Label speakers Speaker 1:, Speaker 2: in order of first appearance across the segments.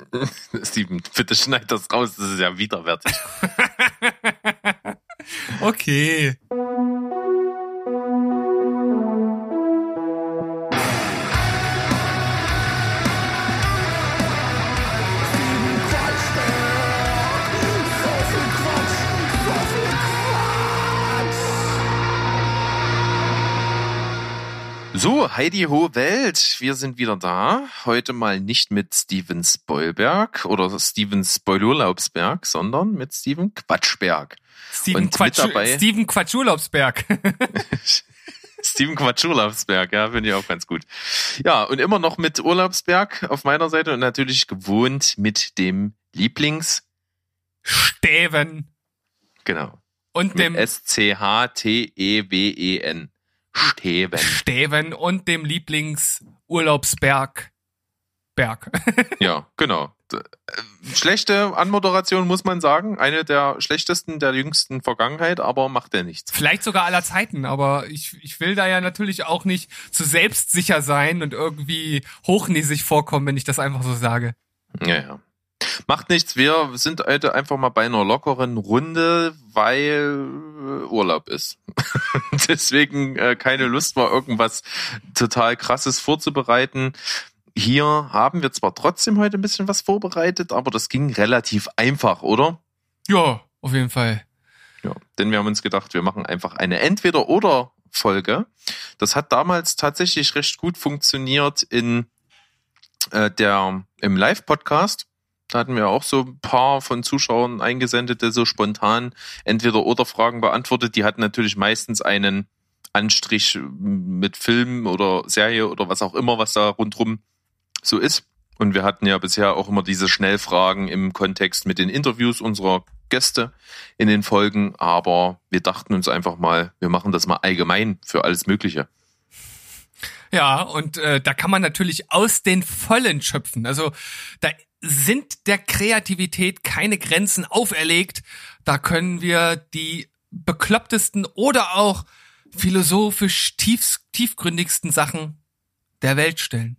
Speaker 1: Steven, bitte schneid das raus, das ist ja widerwärtig.
Speaker 2: okay.
Speaker 1: Heidi Ho Welt, wir sind wieder da. Heute mal nicht mit Steven Spoilberg oder Steven Spoilurlaubsberg, sondern mit Steven Quatschberg.
Speaker 2: Steven, Quatsch, Steven Quatschurlaubsberg.
Speaker 1: Steven Quatschurlaubsberg, ja, finde ich auch ganz gut. Ja, und immer noch mit Urlaubsberg auf meiner Seite und natürlich gewohnt mit dem Lieblings
Speaker 2: Steven.
Speaker 1: Genau.
Speaker 2: Und dem
Speaker 1: S-C-H-T-E-W-E-N. Steven.
Speaker 2: Steven und dem Lieblingsurlaubsberg. Berg.
Speaker 1: ja, genau. Äh, schlechte Anmoderation, muss man sagen. Eine der schlechtesten der jüngsten Vergangenheit, aber macht er nichts.
Speaker 2: Vielleicht sogar aller Zeiten, aber ich, ich will da ja natürlich auch nicht zu selbstsicher sein und irgendwie hochnäsig vorkommen, wenn ich das einfach so sage.
Speaker 1: Ja, ja. Macht nichts, wir sind heute einfach mal bei einer lockeren Runde, weil äh, Urlaub ist. Deswegen äh, keine Lust war, irgendwas total krasses vorzubereiten. Hier haben wir zwar trotzdem heute ein bisschen was vorbereitet, aber das ging relativ einfach, oder?
Speaker 2: Ja, auf jeden Fall.
Speaker 1: Ja, denn wir haben uns gedacht, wir machen einfach eine Entweder-oder Folge. Das hat damals tatsächlich recht gut funktioniert in äh, der im Live-Podcast. Da hatten wir auch so ein paar von Zuschauern eingesendete, so spontan entweder oder Fragen beantwortet. Die hatten natürlich meistens einen Anstrich mit Film oder Serie oder was auch immer, was da rundrum so ist. Und wir hatten ja bisher auch immer diese Schnellfragen im Kontext mit den Interviews unserer Gäste in den Folgen. Aber wir dachten uns einfach mal, wir machen das mal allgemein für alles Mögliche.
Speaker 2: Ja, und äh, da kann man natürlich aus den Vollen schöpfen. Also da sind der Kreativität keine Grenzen auferlegt. Da können wir die beklopptesten oder auch philosophisch tief, tiefgründigsten Sachen der Welt stellen.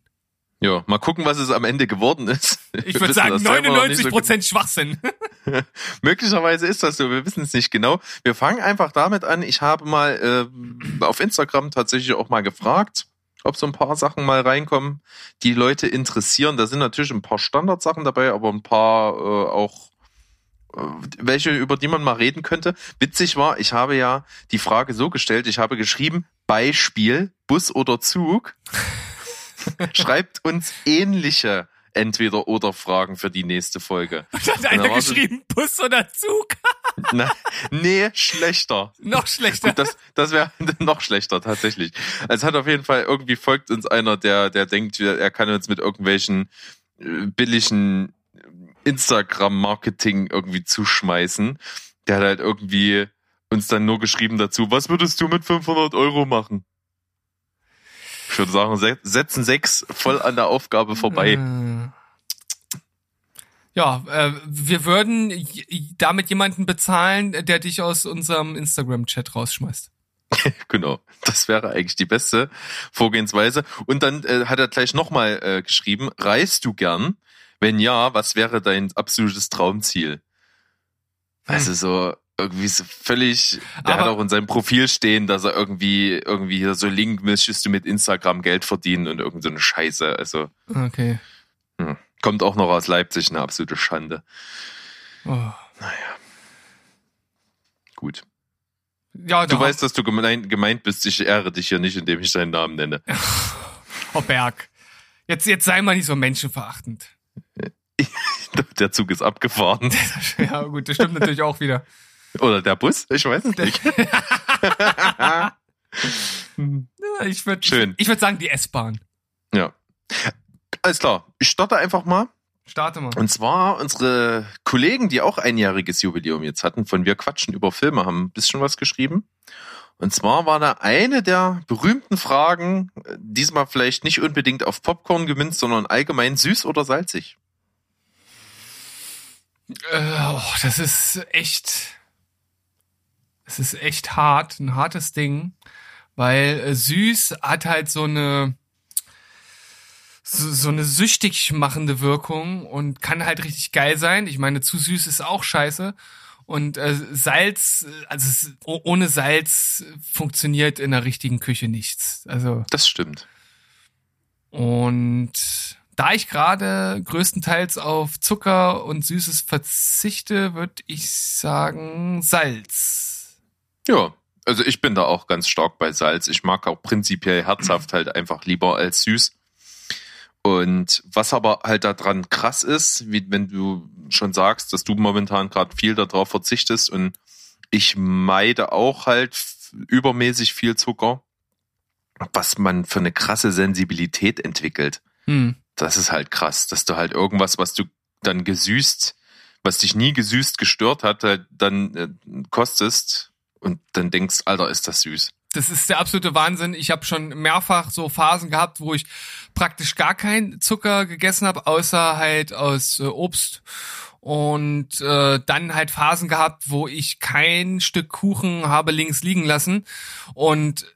Speaker 1: Ja, mal gucken, was es am Ende geworden ist.
Speaker 2: Ich würde sagen 99 Prozent so Schwachsinn.
Speaker 1: Möglicherweise ist das so, wir wissen es nicht genau. Wir fangen einfach damit an. Ich habe mal äh, auf Instagram tatsächlich auch mal gefragt, ob so ein paar Sachen mal reinkommen, die Leute interessieren. Da sind natürlich ein paar Standardsachen dabei, aber ein paar äh, auch äh, welche, über die man mal reden könnte. Witzig war, ich habe ja die Frage so gestellt, ich habe geschrieben, Beispiel, Bus oder Zug. Schreibt uns ähnliche entweder oder Fragen für die nächste Folge.
Speaker 2: Und hat einer geschrieben, so, Bus oder Zug?
Speaker 1: Na, nee, schlechter.
Speaker 2: Noch schlechter.
Speaker 1: Gut, das das wäre noch schlechter tatsächlich. Es hat auf jeden Fall irgendwie folgt uns einer, der der denkt, er kann uns mit irgendwelchen äh, billigen Instagram-Marketing irgendwie zuschmeißen. Der hat halt irgendwie uns dann nur geschrieben dazu, was würdest du mit 500 Euro machen? Ich würde sagen, setzen sechs voll an der Aufgabe vorbei. Äh.
Speaker 2: Ja, äh, wir würden damit jemanden bezahlen, der dich aus unserem Instagram-Chat rausschmeißt.
Speaker 1: genau, das wäre eigentlich die beste Vorgehensweise. Und dann äh, hat er gleich nochmal äh, geschrieben, reist du gern? Wenn ja, was wäre dein absolutes Traumziel? Hm. Also so irgendwie so völlig, der Aber hat auch in seinem Profil stehen, dass er irgendwie, irgendwie hier so Link müsstest du mit Instagram Geld verdienen und irgend so eine Scheiße. Also.
Speaker 2: Okay.
Speaker 1: Hm. Kommt auch noch aus Leipzig, eine absolute Schande. Oh. Naja. Gut. Ja, du weißt, dass du gemeint, gemeint bist. Ich ehre dich hier nicht, indem ich deinen Namen nenne.
Speaker 2: oh Berg. Jetzt, jetzt sei mal nicht so menschenverachtend.
Speaker 1: der Zug ist abgefahren.
Speaker 2: ja, gut, das stimmt natürlich auch wieder.
Speaker 1: Oder der Bus? Ich weiß es nicht.
Speaker 2: ich würde ich, ich würd sagen, die S-Bahn.
Speaker 1: Ja. Alles klar, ich starte einfach mal.
Speaker 2: Starte mal.
Speaker 1: Und zwar unsere Kollegen, die auch einjähriges Jubiläum jetzt hatten, von Wir quatschen über Filme, haben ein bisschen was geschrieben. Und zwar war da eine der berühmten Fragen, diesmal vielleicht nicht unbedingt auf Popcorn gemünzt, sondern allgemein süß oder salzig.
Speaker 2: Äh, oh, das ist echt, es ist echt hart, ein hartes Ding, weil äh, süß hat halt so eine, so, so eine süchtig machende Wirkung und kann halt richtig geil sein. Ich meine, zu süß ist auch scheiße. Und äh, Salz, also ohne Salz funktioniert in der richtigen Küche nichts. Also
Speaker 1: das stimmt.
Speaker 2: Und da ich gerade größtenteils auf Zucker und Süßes verzichte, würde ich sagen Salz.
Speaker 1: Ja, also ich bin da auch ganz stark bei Salz. Ich mag auch prinzipiell herzhaft halt einfach lieber als süß. Und was aber halt daran krass ist, wie wenn du schon sagst, dass du momentan gerade viel darauf verzichtest und ich meide auch halt übermäßig viel Zucker, was man für eine krasse Sensibilität entwickelt. Hm. Das ist halt krass, dass du halt irgendwas, was du dann gesüßt, was dich nie gesüßt gestört hat, halt dann äh, kostest und dann denkst, Alter, ist das süß
Speaker 2: das ist der absolute Wahnsinn. Ich habe schon mehrfach so Phasen gehabt, wo ich praktisch gar keinen Zucker gegessen habe, außer halt aus äh, Obst. Und äh, dann halt Phasen gehabt, wo ich kein Stück Kuchen habe links liegen lassen. Und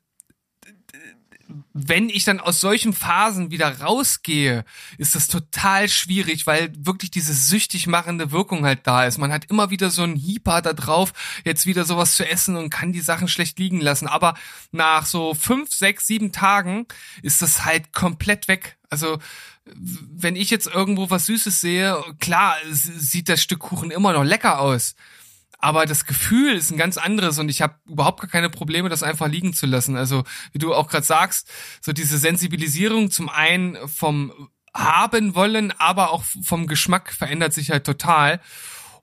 Speaker 2: wenn ich dann aus solchen Phasen wieder rausgehe, ist das total schwierig, weil wirklich diese süchtig machende Wirkung halt da ist. Man hat immer wieder so einen Hieper da drauf, jetzt wieder sowas zu essen und kann die Sachen schlecht liegen lassen. Aber nach so fünf, sechs, sieben Tagen ist das halt komplett weg. Also wenn ich jetzt irgendwo was Süßes sehe, klar sieht das Stück Kuchen immer noch lecker aus aber das Gefühl ist ein ganz anderes und ich habe überhaupt gar keine Probleme, das einfach liegen zu lassen. Also wie du auch gerade sagst, so diese Sensibilisierung zum einen vom haben wollen, aber auch vom Geschmack verändert sich halt total.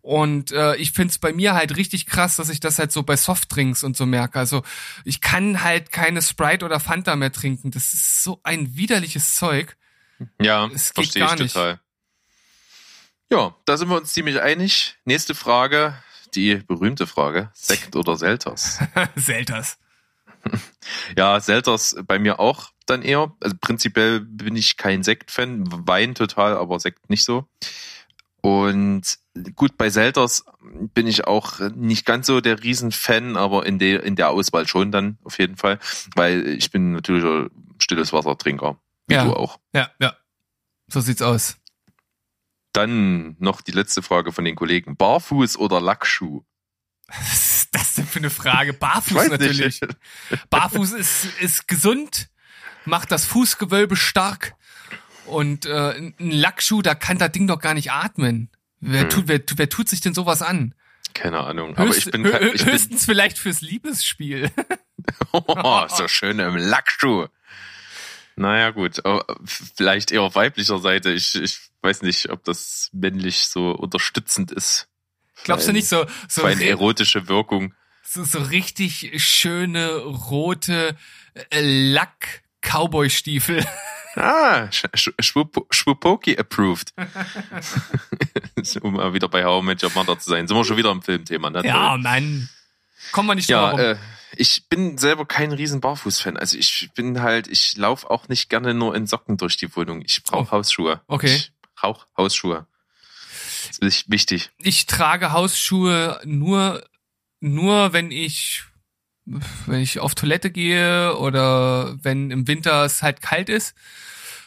Speaker 2: Und äh, ich find's bei mir halt richtig krass, dass ich das halt so bei Softdrinks und so merke. Also ich kann halt keine Sprite oder Fanta mehr trinken. Das ist so ein widerliches Zeug.
Speaker 1: Ja, es verstehe ich nicht. total. Ja, da sind wir uns ziemlich einig. Nächste Frage die berühmte Frage. Sekt oder Selters?
Speaker 2: Selters.
Speaker 1: Ja, Selters bei mir auch dann eher. Also prinzipiell bin ich kein Sekt-Fan. Wein total, aber Sekt nicht so. Und gut, bei Selters bin ich auch nicht ganz so der Riesenfan, aber in der, in der Auswahl schon dann auf jeden Fall, weil ich bin natürlich stilles Wassertrinker. Wie
Speaker 2: ja.
Speaker 1: du auch.
Speaker 2: Ja, ja. So sieht's aus.
Speaker 1: Dann noch die letzte Frage von den Kollegen. Barfuß oder Lackschuh?
Speaker 2: Was ist das denn für eine Frage? Barfuß natürlich. Barfuß ist, ist gesund, macht das Fußgewölbe stark. Und äh, ein Lackschuh, da kann das Ding doch gar nicht atmen. Wer, hm. tut, wer, wer tut sich denn sowas an?
Speaker 1: Keine Ahnung.
Speaker 2: Höchst, aber ich bin, ich höchstens bin, vielleicht fürs Liebesspiel.
Speaker 1: oh, so schön im Lackschuh. Naja, gut. Vielleicht eher auf weiblicher Seite. Ich, ich weiß nicht, ob das männlich so unterstützend ist.
Speaker 2: Glaubst du nicht so, so
Speaker 1: für eine erotische Wirkung?
Speaker 2: So, so richtig schöne rote äh, Lack-Cowboy-Stiefel.
Speaker 1: Ah, Schwupoki approved. um mal wieder bei How Met Your Mother zu sein. Sind wir schon wieder im Filmthema, ne?
Speaker 2: Ja, Mann. Kommen wir nicht
Speaker 1: ja. Äh, ich bin selber kein riesen Barfuß-Fan. Also ich bin halt, ich laufe auch nicht gerne nur in Socken durch die Wohnung. Ich brauche oh. Hausschuhe.
Speaker 2: Okay.
Speaker 1: Ich brauche Hausschuhe. Das ist wichtig.
Speaker 2: Ich trage Hausschuhe nur, nur wenn ich, wenn ich auf Toilette gehe oder wenn im Winter es halt kalt ist.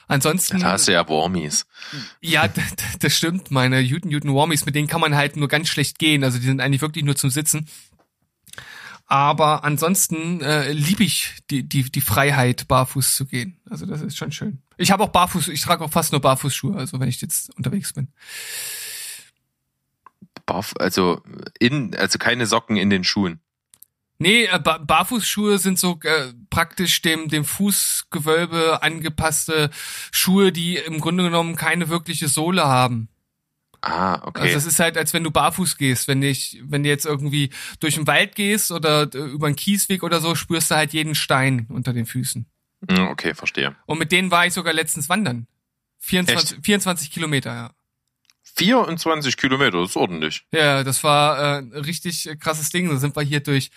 Speaker 2: Ansonsten.
Speaker 1: Da hast du ja Warmies.
Speaker 2: Ja, das stimmt. Meine Newton Newton Warmies, mit denen kann man halt nur ganz schlecht gehen. Also die sind eigentlich wirklich nur zum Sitzen. Aber ansonsten äh, liebe ich die, die, die Freiheit, barfuß zu gehen. Also das ist schon schön. Ich habe auch barfuß, ich trage auch fast nur Barfußschuhe, also wenn ich jetzt unterwegs bin.
Speaker 1: Barf also in, also keine Socken in den Schuhen.
Speaker 2: Nee, äh, ba Barfußschuhe sind so äh, praktisch dem, dem Fußgewölbe angepasste Schuhe, die im Grunde genommen keine wirkliche Sohle haben.
Speaker 1: Ah, okay.
Speaker 2: Also das ist halt, als wenn du barfuß gehst. Wenn ich, wenn du jetzt irgendwie durch den Wald gehst oder äh, über einen Kiesweg oder so, spürst du halt jeden Stein unter den Füßen.
Speaker 1: Hm, okay, verstehe.
Speaker 2: Und mit denen war ich sogar letztens wandern. 24, 24 Kilometer, ja.
Speaker 1: 24 Kilometer, das ist ordentlich.
Speaker 2: Ja, das war äh, richtig krasses Ding. Da sind wir hier durch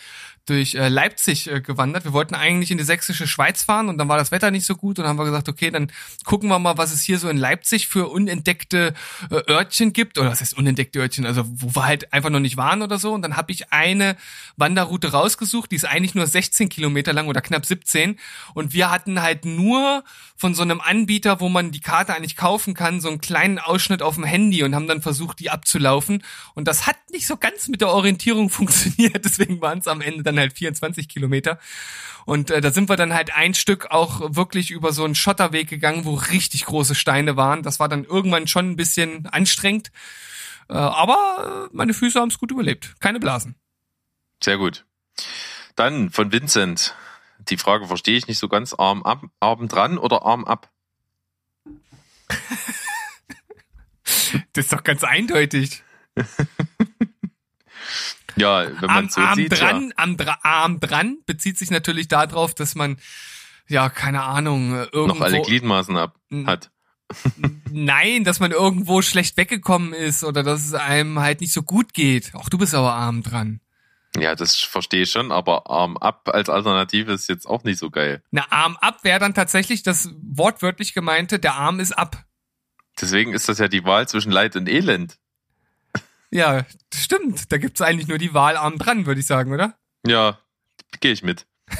Speaker 2: durch äh, Leipzig äh, gewandert. Wir wollten eigentlich in die sächsische Schweiz fahren und dann war das Wetter nicht so gut und haben wir gesagt, okay, dann gucken wir mal, was es hier so in Leipzig für unentdeckte äh, Örtchen gibt oder was heißt unentdeckte Örtchen, also wo wir halt einfach noch nicht waren oder so und dann habe ich eine Wanderroute rausgesucht, die ist eigentlich nur 16 Kilometer lang oder knapp 17 und wir hatten halt nur von so einem Anbieter, wo man die Karte eigentlich kaufen kann, so einen kleinen Ausschnitt auf dem Handy und haben dann versucht, die abzulaufen und das hat nicht so ganz mit der Orientierung funktioniert, deswegen waren es am Ende dann dann halt 24 Kilometer. Und äh, da sind wir dann halt ein Stück auch wirklich über so einen Schotterweg gegangen, wo richtig große Steine waren. Das war dann irgendwann schon ein bisschen anstrengend. Äh, aber meine Füße haben es gut überlebt. Keine Blasen.
Speaker 1: Sehr gut. Dann von Vincent. Die Frage verstehe ich nicht so ganz. Arm ab, Arm dran oder Arm ab?
Speaker 2: das ist doch ganz eindeutig.
Speaker 1: Ja, wenn man so
Speaker 2: Arm
Speaker 1: sieht.
Speaker 2: dran,
Speaker 1: ja.
Speaker 2: am Dra Arm dran bezieht sich natürlich darauf, dass man, ja, keine Ahnung, äh, irgendwo.
Speaker 1: Noch alle Gliedmaßen ab hat.
Speaker 2: Nein, dass man irgendwo schlecht weggekommen ist oder dass es einem halt nicht so gut geht. Auch du bist aber arm dran.
Speaker 1: Ja, das verstehe ich schon, aber Arm ab als Alternative ist jetzt auch nicht so geil.
Speaker 2: Na, Arm ab wäre dann tatsächlich das wortwörtlich gemeinte, der Arm ist ab.
Speaker 1: Deswegen ist das ja die Wahl zwischen Leid und Elend.
Speaker 2: Ja, stimmt. Da gibt's eigentlich nur die Wahl Arm dran, würde ich sagen, oder?
Speaker 1: Ja, gehe ich mit.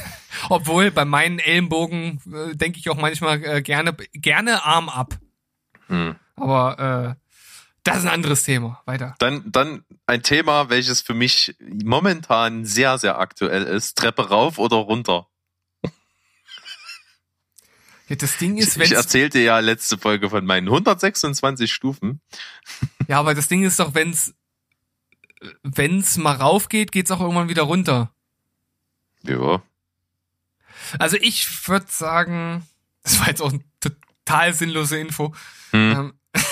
Speaker 2: Obwohl bei meinen Ellenbogen äh, denke ich auch manchmal äh, gerne gerne Arm ab.
Speaker 1: Hm.
Speaker 2: Aber äh, das ist ein anderes Thema. Weiter.
Speaker 1: Dann, dann ein Thema, welches für mich momentan sehr, sehr aktuell ist. Treppe rauf oder runter.
Speaker 2: Das Ding ist,
Speaker 1: Ich,
Speaker 2: wenn
Speaker 1: ich erzählte ja letzte Folge von meinen 126 Stufen.
Speaker 2: ja, aber das Ding ist doch, wenn's wenn's mal rauf geht, geht's auch irgendwann wieder runter.
Speaker 1: Ja.
Speaker 2: Also ich würde sagen, das war jetzt auch eine total sinnlose Info.
Speaker 1: Hm,
Speaker 2: Ähm,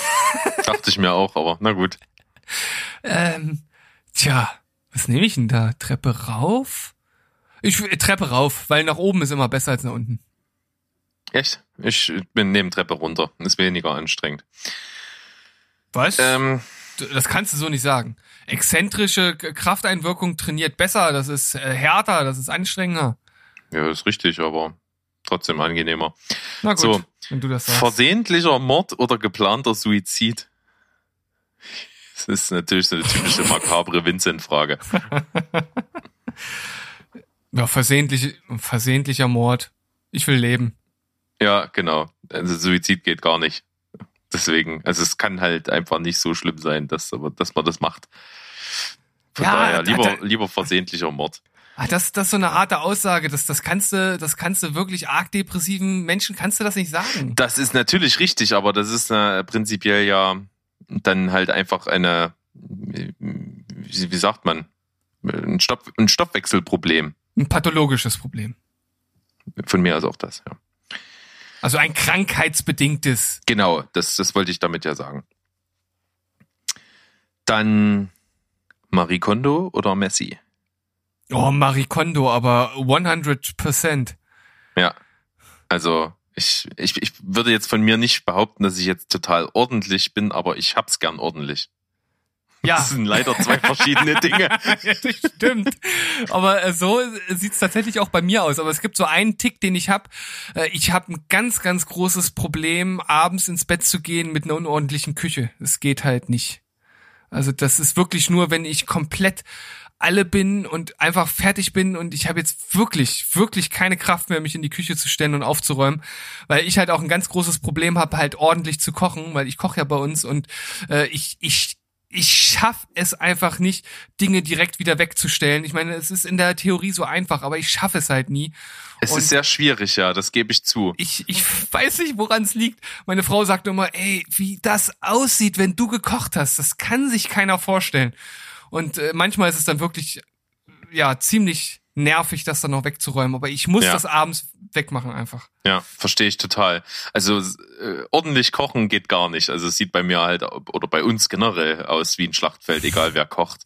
Speaker 1: dachte ich mir auch, aber na gut.
Speaker 2: ähm, tja, was nehme ich denn da? Treppe rauf? Ich äh, Treppe rauf, weil nach oben ist immer besser als nach unten.
Speaker 1: Echt? Ich bin neben Treppe runter. Ist weniger anstrengend.
Speaker 2: Was?
Speaker 1: Ähm,
Speaker 2: das kannst du so nicht sagen. Exzentrische Krafteinwirkung trainiert besser, das ist äh, härter, das ist anstrengender.
Speaker 1: ja, ist richtig, aber trotzdem angenehmer.
Speaker 2: Na gut,
Speaker 1: So.
Speaker 2: wenn du das sagst.
Speaker 1: Versehentlicher Mord oder geplanter Suizid? Das ist natürlich so eine typische makabre Vincent-Frage.
Speaker 2: Ja, versehentlich, versehentlicher Mord. Ich will leben.
Speaker 1: Ja, genau. Also Suizid geht gar nicht. Deswegen, also es kann halt einfach nicht so schlimm sein, dass, aber, dass man das macht. Von
Speaker 2: Ja,
Speaker 1: daher
Speaker 2: da-
Speaker 1: lieber,
Speaker 2: da-
Speaker 1: lieber versehentlicher Mord.
Speaker 2: Ah, das, das ist so eine harte Aussage. Das, das kannst du, das kannst du wirklich arg depressiven Menschen kannst du das nicht sagen.
Speaker 1: Das ist natürlich richtig, aber das ist äh, prinzipiell ja dann halt einfach eine, wie, wie sagt man, ein, Stoff, ein Stoffwechselproblem.
Speaker 2: Ein pathologisches Problem.
Speaker 1: Von mir aus auch das, ja.
Speaker 2: Also ein krankheitsbedingtes.
Speaker 1: Genau, das, das wollte ich damit ja sagen. Dann Marie Kondo oder Messi?
Speaker 2: Oh, Marie Kondo, aber 100%.
Speaker 1: Ja. Also ich, ich, ich würde jetzt von mir nicht behaupten, dass ich jetzt total ordentlich bin, aber ich hab's gern ordentlich.
Speaker 2: Ja.
Speaker 1: Das sind leider zwei verschiedene Dinge.
Speaker 2: Ja, das stimmt. Aber äh, so sieht's tatsächlich auch bei mir aus. Aber es gibt so einen Tick, den ich habe. Äh, ich habe ein ganz, ganz großes Problem, abends ins Bett zu gehen mit einer unordentlichen Küche. Es geht halt nicht. Also das ist wirklich nur, wenn ich komplett alle bin und einfach fertig bin und ich habe jetzt wirklich, wirklich keine Kraft mehr, mich in die Küche zu stellen und aufzuräumen, weil ich halt auch ein ganz großes Problem habe, halt ordentlich zu kochen, weil ich koche ja bei uns und äh, ich, ich ich schaff es einfach nicht, Dinge direkt wieder wegzustellen. Ich meine, es ist in der Theorie so einfach, aber ich schaffe es halt nie.
Speaker 1: Es
Speaker 2: Und-
Speaker 1: ist sehr schwierig, ja, das gebe ich zu.
Speaker 2: Ich, ich weiß nicht, woran es liegt. Meine Frau sagt immer, ey, wie das aussieht, wenn du gekocht hast, das kann sich keiner vorstellen. Und äh, manchmal ist es dann wirklich, ja, ziemlich nervig, das dann noch wegzuräumen. Aber ich muss
Speaker 1: Ja.
Speaker 2: das abends wegmachen einfach.
Speaker 1: Ja, verstehe ich total. Also äh, ordentlich kochen geht gar nicht. Also es sieht bei mir halt oder bei uns generell aus wie ein Schlachtfeld, egal wer kocht.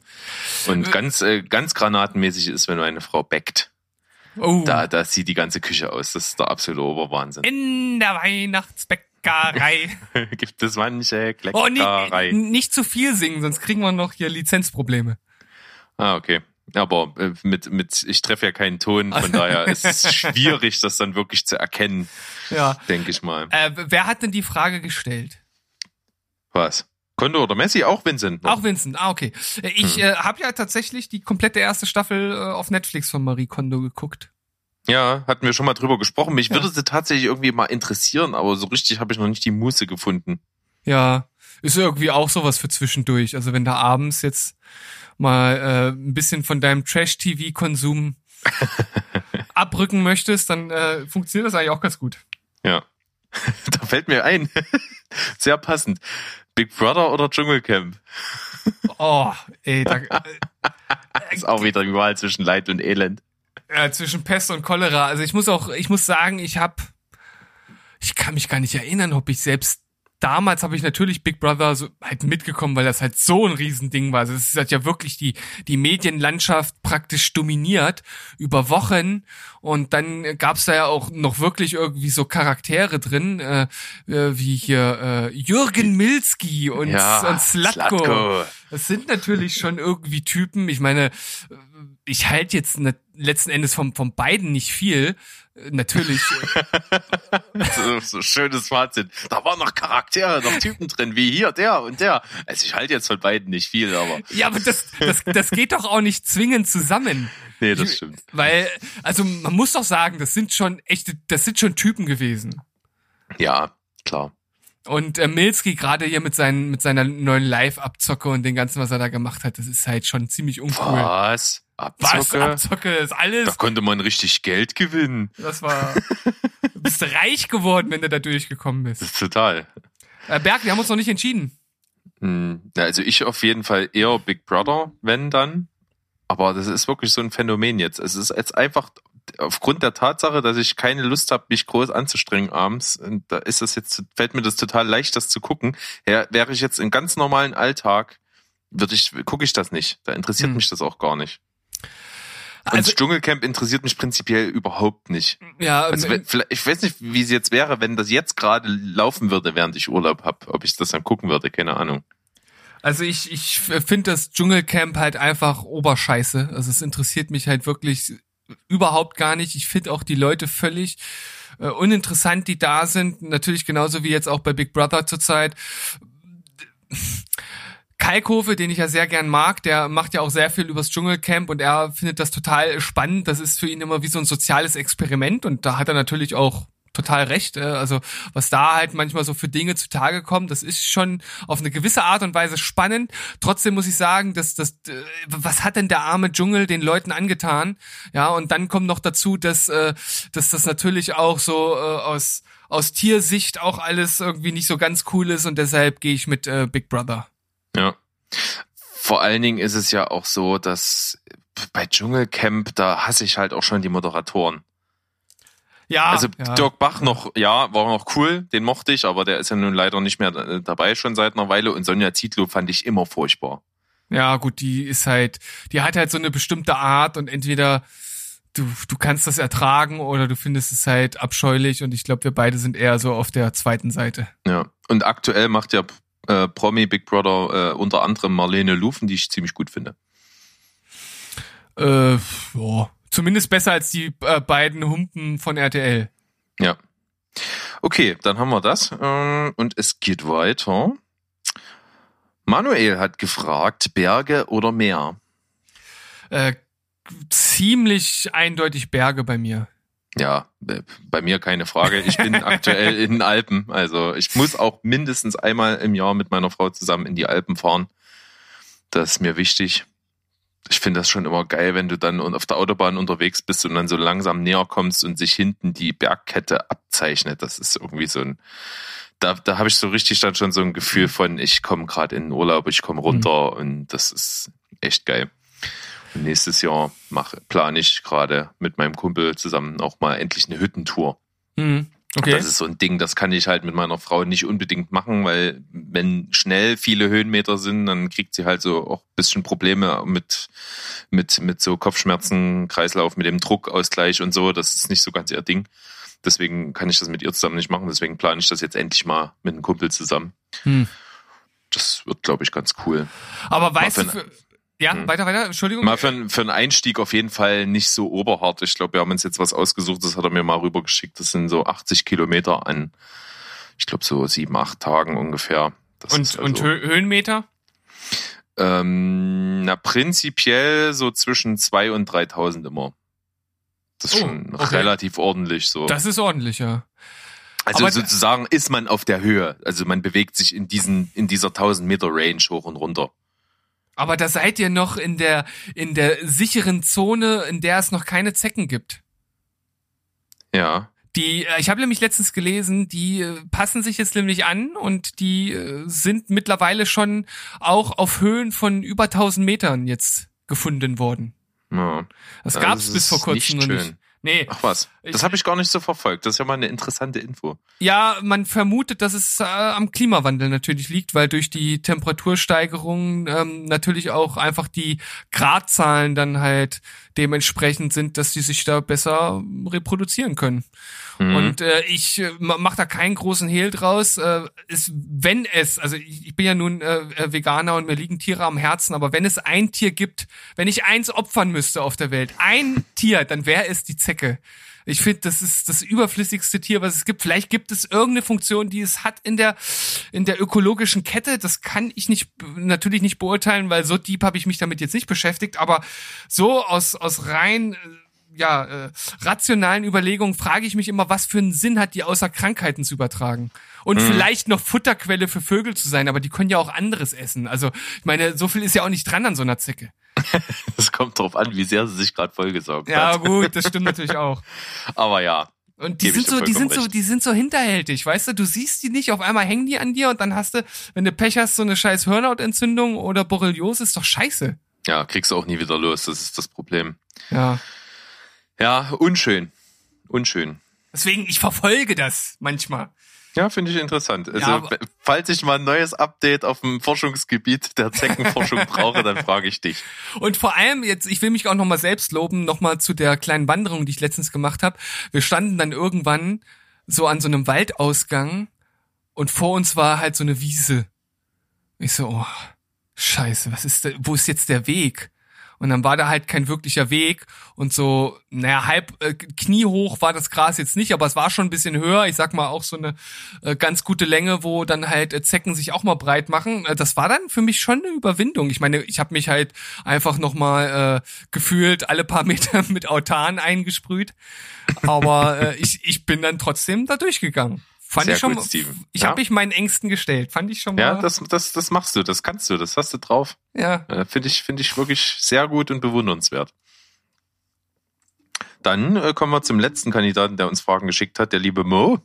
Speaker 1: Und
Speaker 2: Äh.
Speaker 1: ganz äh, ganz granatenmäßig ist, wenn meine Frau backt.
Speaker 2: Oh.
Speaker 1: Da da sieht die ganze Küche aus. Das ist der absolute Oberwahnsinn.
Speaker 2: In der Weihnachtsbäckerei.
Speaker 1: Gibt es manche
Speaker 2: Oh,
Speaker 1: Kleckerei.
Speaker 2: nicht, nicht zu viel singen, sonst kriegen wir noch hier Lizenzprobleme.
Speaker 1: Ah, okay. Aber äh, mit, mit, ich treffe ja keinen Ton, von daher ist es schwierig, das dann wirklich zu erkennen,
Speaker 2: Ja.
Speaker 1: denke ich mal.
Speaker 2: Äh, wer hat denn die Frage gestellt?
Speaker 1: Was? Kondo oder Messi? Auch Vincent. noch.
Speaker 2: Auch Vincent. Ah, okay. Äh, Ich
Speaker 1: Hm.
Speaker 2: äh, habe ja tatsächlich die komplette erste Staffel äh, auf Netflix von Marie Kondo geguckt.
Speaker 1: Ja, hatten wir schon mal drüber gesprochen. Mich würde sie tatsächlich irgendwie mal interessieren, aber so richtig habe ich noch nicht die Muße gefunden.
Speaker 2: Ja, ist irgendwie auch sowas für zwischendurch. Also wenn du abends jetzt mal äh, ein bisschen von deinem Trash-TV-Konsum abrücken möchtest, dann äh, funktioniert das eigentlich auch ganz gut.
Speaker 1: Ja. da fällt mir ein. Sehr passend. Big Brother oder Dschungelcamp?
Speaker 2: Oh, ey, da,
Speaker 1: Ist auch wieder die Wahl zwischen Leid und Elend.
Speaker 2: äh, zwischen Pest und Cholera. Also ich muss auch, ich muss sagen, ich habe, ich kann mich gar nicht erinnern, ob ich selbst damals habe ich natürlich Big Brother so halt mitgekommen, weil das halt so ein Riesending war. Also es hat ja wirklich die die Medienlandschaft praktisch dominiert über Wochen und dann gab's da ja auch noch wirklich irgendwie so Charaktere drin, äh, äh, wie hier äh, Jürgen Milski und, und Slatko. Das sind natürlich schon irgendwie Typen. Ich meine, ich halte jetzt letzten Endes vom, vom beiden nicht viel. Natürlich.
Speaker 1: so, so schönes Fazit. Da waren noch Charaktere, noch Typen drin, wie hier, der und der. Also ich halte jetzt von beiden nicht viel, aber
Speaker 2: ja, aber das, das, das geht doch auch nicht zwingend zusammen.
Speaker 1: nee, das stimmt.
Speaker 2: Weil, also man muss doch sagen, das sind schon echte, das sind schon Typen gewesen.
Speaker 1: Ja, klar.
Speaker 2: Und äh, Milski gerade hier mit, seinen, mit seiner neuen Live-Abzocke und den ganzen, was er da gemacht hat, das ist halt schon ziemlich uncool.
Speaker 1: Was?
Speaker 2: Was?
Speaker 1: Abzocke?
Speaker 2: Abzocke ist
Speaker 1: Da
Speaker 2: alles.
Speaker 1: konnte man richtig Geld gewinnen.
Speaker 2: Das war. Du bist reich geworden, wenn du da durchgekommen bist.
Speaker 1: Das ist total.
Speaker 2: Äh, Berg, wir haben uns noch nicht entschieden.
Speaker 1: Hm, na, Also ich auf jeden Fall eher Big Brother, wenn dann. Aber das ist wirklich so ein Phänomen jetzt. Es ist jetzt einfach aufgrund der Tatsache, dass ich keine Lust habe, mich groß anzustrengen abends. Und da ist das jetzt, fällt mir das total leicht, das zu gucken. Ja, wäre ich jetzt im ganz normalen Alltag, würde ich, gucke ich das nicht. Da interessiert
Speaker 2: Hm.
Speaker 1: mich das auch gar nicht. Und
Speaker 2: Also,
Speaker 1: das Dschungelcamp interessiert mich prinzipiell überhaupt nicht.
Speaker 2: ja,
Speaker 1: Also,
Speaker 2: ähm,
Speaker 1: wenn, vielleicht, ich weiß nicht, wie es jetzt wäre, wenn das jetzt gerade laufen würde, während ich Urlaub habe, ob ich das dann gucken würde, keine Ahnung.
Speaker 2: also ich, ich finde das Dschungelcamp halt einfach oberscheiße. Also es interessiert mich halt wirklich überhaupt gar nicht. Ich finde auch die Leute völlig äh, uninteressant, die da sind. Natürlich genauso wie jetzt auch bei Big Brother zurzeit. Kalkofe, den ich ja sehr gern mag, der macht ja auch sehr viel übers Dschungelcamp und er findet das total spannend. Das ist für ihn immer wie so ein soziales Experiment und da hat er natürlich auch total recht. äh, Also was da halt manchmal so für Dinge zutage kommen, das ist schon auf eine gewisse Art und Weise spannend. Trotzdem muss ich sagen, dass das, äh, was hat denn der arme Dschungel den Leuten angetan? Ja, und dann kommt noch dazu, dass, äh, dass das natürlich auch so aus aus Tiersicht auch alles irgendwie nicht so ganz cool ist und deshalb gehe ich mit Big Brother.
Speaker 1: Ja. Vor allen Dingen ist es ja auch so, dass bei Dschungelcamp, da hasse ich halt auch schon die Moderatoren.
Speaker 2: Ja,
Speaker 1: also
Speaker 2: ja.
Speaker 1: Dirk Bach noch, ja, war noch cool, den mochte ich, aber der ist ja nun leider nicht mehr äh, dabei schon seit einer Weile und Sonja Zietlow fand ich immer furchtbar.
Speaker 2: Ja, gut, die ist halt, die hat halt so eine bestimmte Art und entweder du, du kannst das ertragen oder du findest es halt abscheulich und ich glaube, wir beide sind eher so auf der zweiten Seite.
Speaker 1: Ja. Und aktuell macht ja äh, Promi Big Brother äh, unter anderem Marlene Lufen, die ich ziemlich gut finde.
Speaker 2: Äh, ja, zumindest besser als die äh, beiden Humpen von RTL.
Speaker 1: Ja. Okay, dann haben wir das. Ähm, und es geht weiter. Manuel hat gefragt, Berge oder Meer?
Speaker 2: Äh, ziemlich eindeutig Berge bei mir.
Speaker 1: Ja, äh, bei mir keine Frage. Ich bin aktuell in den Alpen. Also ich muss auch mindestens einmal im Jahr mit meiner Frau zusammen in die Alpen fahren. Das ist mir wichtig. Ich finde das schon immer geil, wenn du dann auf der Autobahn unterwegs bist und dann so langsam näher kommst und sich hinten die Bergkette abzeichnet. Das ist irgendwie so ein, da, da habe ich so richtig dann schon so ein Gefühl von, ich komme gerade in den Urlaub, ich komme runter und das ist echt geil. Nächstes Jahr mache, plane ich gerade mit meinem Kumpel zusammen auch mal endlich eine Hüttentour.
Speaker 2: Hm, okay.
Speaker 1: Das ist so ein Ding, das kann ich halt mit meiner Frau nicht unbedingt machen, weil wenn schnell viele Höhenmeter sind, dann kriegt sie halt so auch ein bisschen Probleme mit, mit, mit so Kopfschmerzen, Kreislauf, mit dem Druckausgleich und so. Das ist nicht so ganz ihr Ding. Deswegen kann ich das mit ihr zusammen nicht machen. Deswegen plane ich das jetzt endlich mal mit einem Kumpel zusammen.
Speaker 2: Hm.
Speaker 1: Das wird, glaube ich, ganz cool.
Speaker 2: Aber weißt du, für, ja,
Speaker 1: Hm.
Speaker 2: weiter, weiter, Entschuldigung.
Speaker 1: Mal für, einen- für einen Einstieg auf jeden Fall nicht so oberhart. Ich glaube, wir haben uns jetzt was ausgesucht, das hat er mir mal rübergeschickt. Das sind so 80 Kilometer an, ich glaube, so sieben, acht Tagen ungefähr. Das
Speaker 2: und,
Speaker 1: ist
Speaker 2: und
Speaker 1: also,
Speaker 2: Hö Höhenmeter?
Speaker 1: ähm, na, prinzipiell so zwischen zwei und 3000 immer. Das ist
Speaker 2: Oh,
Speaker 1: schon
Speaker 2: okay.
Speaker 1: relativ ordentlich so.
Speaker 2: Das ist ordentlich, ja.
Speaker 1: also
Speaker 2: aber-
Speaker 1: sozusagen ist man auf der Höhe. Also man bewegt sich in diesen, in dieser 1000 Meter Range hoch und runter.
Speaker 2: Aber da seid ihr noch in der, in der sicheren Zone, in der es noch keine Zecken gibt.
Speaker 1: Ja.
Speaker 2: Die, äh, ich habe nämlich letztens gelesen, die äh, passen sich jetzt nämlich an und die äh, sind mittlerweile schon auch auf Höhen von über 1000 Metern jetzt gefunden worden.
Speaker 1: ja.
Speaker 2: Das
Speaker 1: Ja,
Speaker 2: gab's
Speaker 1: das
Speaker 2: bis vor kurzem
Speaker 1: nicht
Speaker 2: noch nicht. Nee,
Speaker 1: Ach was, das habe ich gar nicht so verfolgt. Das ist ja mal eine interessante Info.
Speaker 2: ja, man vermutet, dass es äh, am Klimawandel natürlich liegt, weil durch die Temperatursteigerung ähm, natürlich auch einfach die Gradzahlen dann halt dementsprechend sind, dass die sich da besser reproduzieren können.
Speaker 1: Mhm.
Speaker 2: Und äh, ich äh, ma- mach da keinen großen Hehl draus. Äh, ist, wenn es, also ich, ich bin ja nun äh, äh, Veganer und mir liegen Tiere am Herzen, aber wenn es ein Tier gibt, wenn ich eins opfern müsste auf der Welt, ein Tier, dann wäre es die Zecke. Ich finde, das ist das überflüssigste Tier, was es gibt. Vielleicht gibt es irgendeine Funktion, die es hat in der in der ökologischen Kette. Das kann ich nicht natürlich nicht beurteilen, weil so deep habe ich mich damit jetzt nicht beschäftigt. Aber so aus aus rein äh, ja, äh, rationalen Überlegungen frage ich mich immer, was für einen Sinn hat die außer Krankheiten zu übertragen? Und vielleicht noch Futterquelle für Vögel zu sein, aber die können ja auch anderes essen. Also, ich meine, so viel ist ja auch nicht dran an so einer Zecke.
Speaker 1: Das kommt drauf an, wie sehr sie sich gerade vollgesaugt
Speaker 2: Ja,
Speaker 1: hat.
Speaker 2: gut, das stimmt natürlich auch.
Speaker 1: Aber ja,
Speaker 2: Und die sind so, die sind so,
Speaker 1: recht.
Speaker 2: die sind so hinterhältig, weißt du? Du siehst die nicht, auf einmal hängen die an dir und dann hast du, wenn du Pech hast, so eine scheiß Hirnhautentzündung oder Borreliose, ist doch scheiße.
Speaker 1: ja, kriegst du auch nie wieder los. Das ist das Problem.
Speaker 2: Ja.
Speaker 1: Ja, unschön. Unschön.
Speaker 2: Deswegen, ich verfolge das manchmal.
Speaker 1: Ja, finde ich interessant. Also,
Speaker 2: Ja,
Speaker 1: falls ich mal ein neues Update auf dem Forschungsgebiet der Zeckenforschung brauche, dann frage ich dich.
Speaker 2: Und vor allem jetzt, ich will mich auch nochmal selbst loben, nochmal zu der kleinen Wanderung, die ich letztens gemacht habe. Wir standen dann irgendwann so an so einem Waldausgang und vor uns war halt so eine Wiese. Ich so, oh, scheiße, was ist da, wo ist jetzt der Weg? Und dann war da halt kein wirklicher Weg und so, naja, halb äh, kniehoch war das Gras jetzt nicht, aber es war schon ein bisschen höher. Ich sag mal auch so eine äh, ganz gute Länge, wo dann halt äh, Zecken sich auch mal breit machen. Äh, das war dann für mich schon eine Überwindung. Ich meine, ich habe mich halt einfach noch mal äh, gefühlt alle paar Meter mit Autan eingesprüht, aber äh, ich ich bin dann trotzdem da durchgegangen. Fand
Speaker 1: Sehr
Speaker 2: ich schon.
Speaker 1: gut, Steven.
Speaker 2: Ich
Speaker 1: Ja.
Speaker 2: habe mich meinen Ängsten gestellt. Fand ich schon mal.
Speaker 1: Ja, das, das, das machst du, das kannst du, das hast du drauf.
Speaker 2: ja.
Speaker 1: Äh, Finde ich, finde ich wirklich sehr gut und bewundernswert. Dann äh, kommen wir zum letzten Kandidaten, der uns Fragen geschickt hat, der liebe Mo.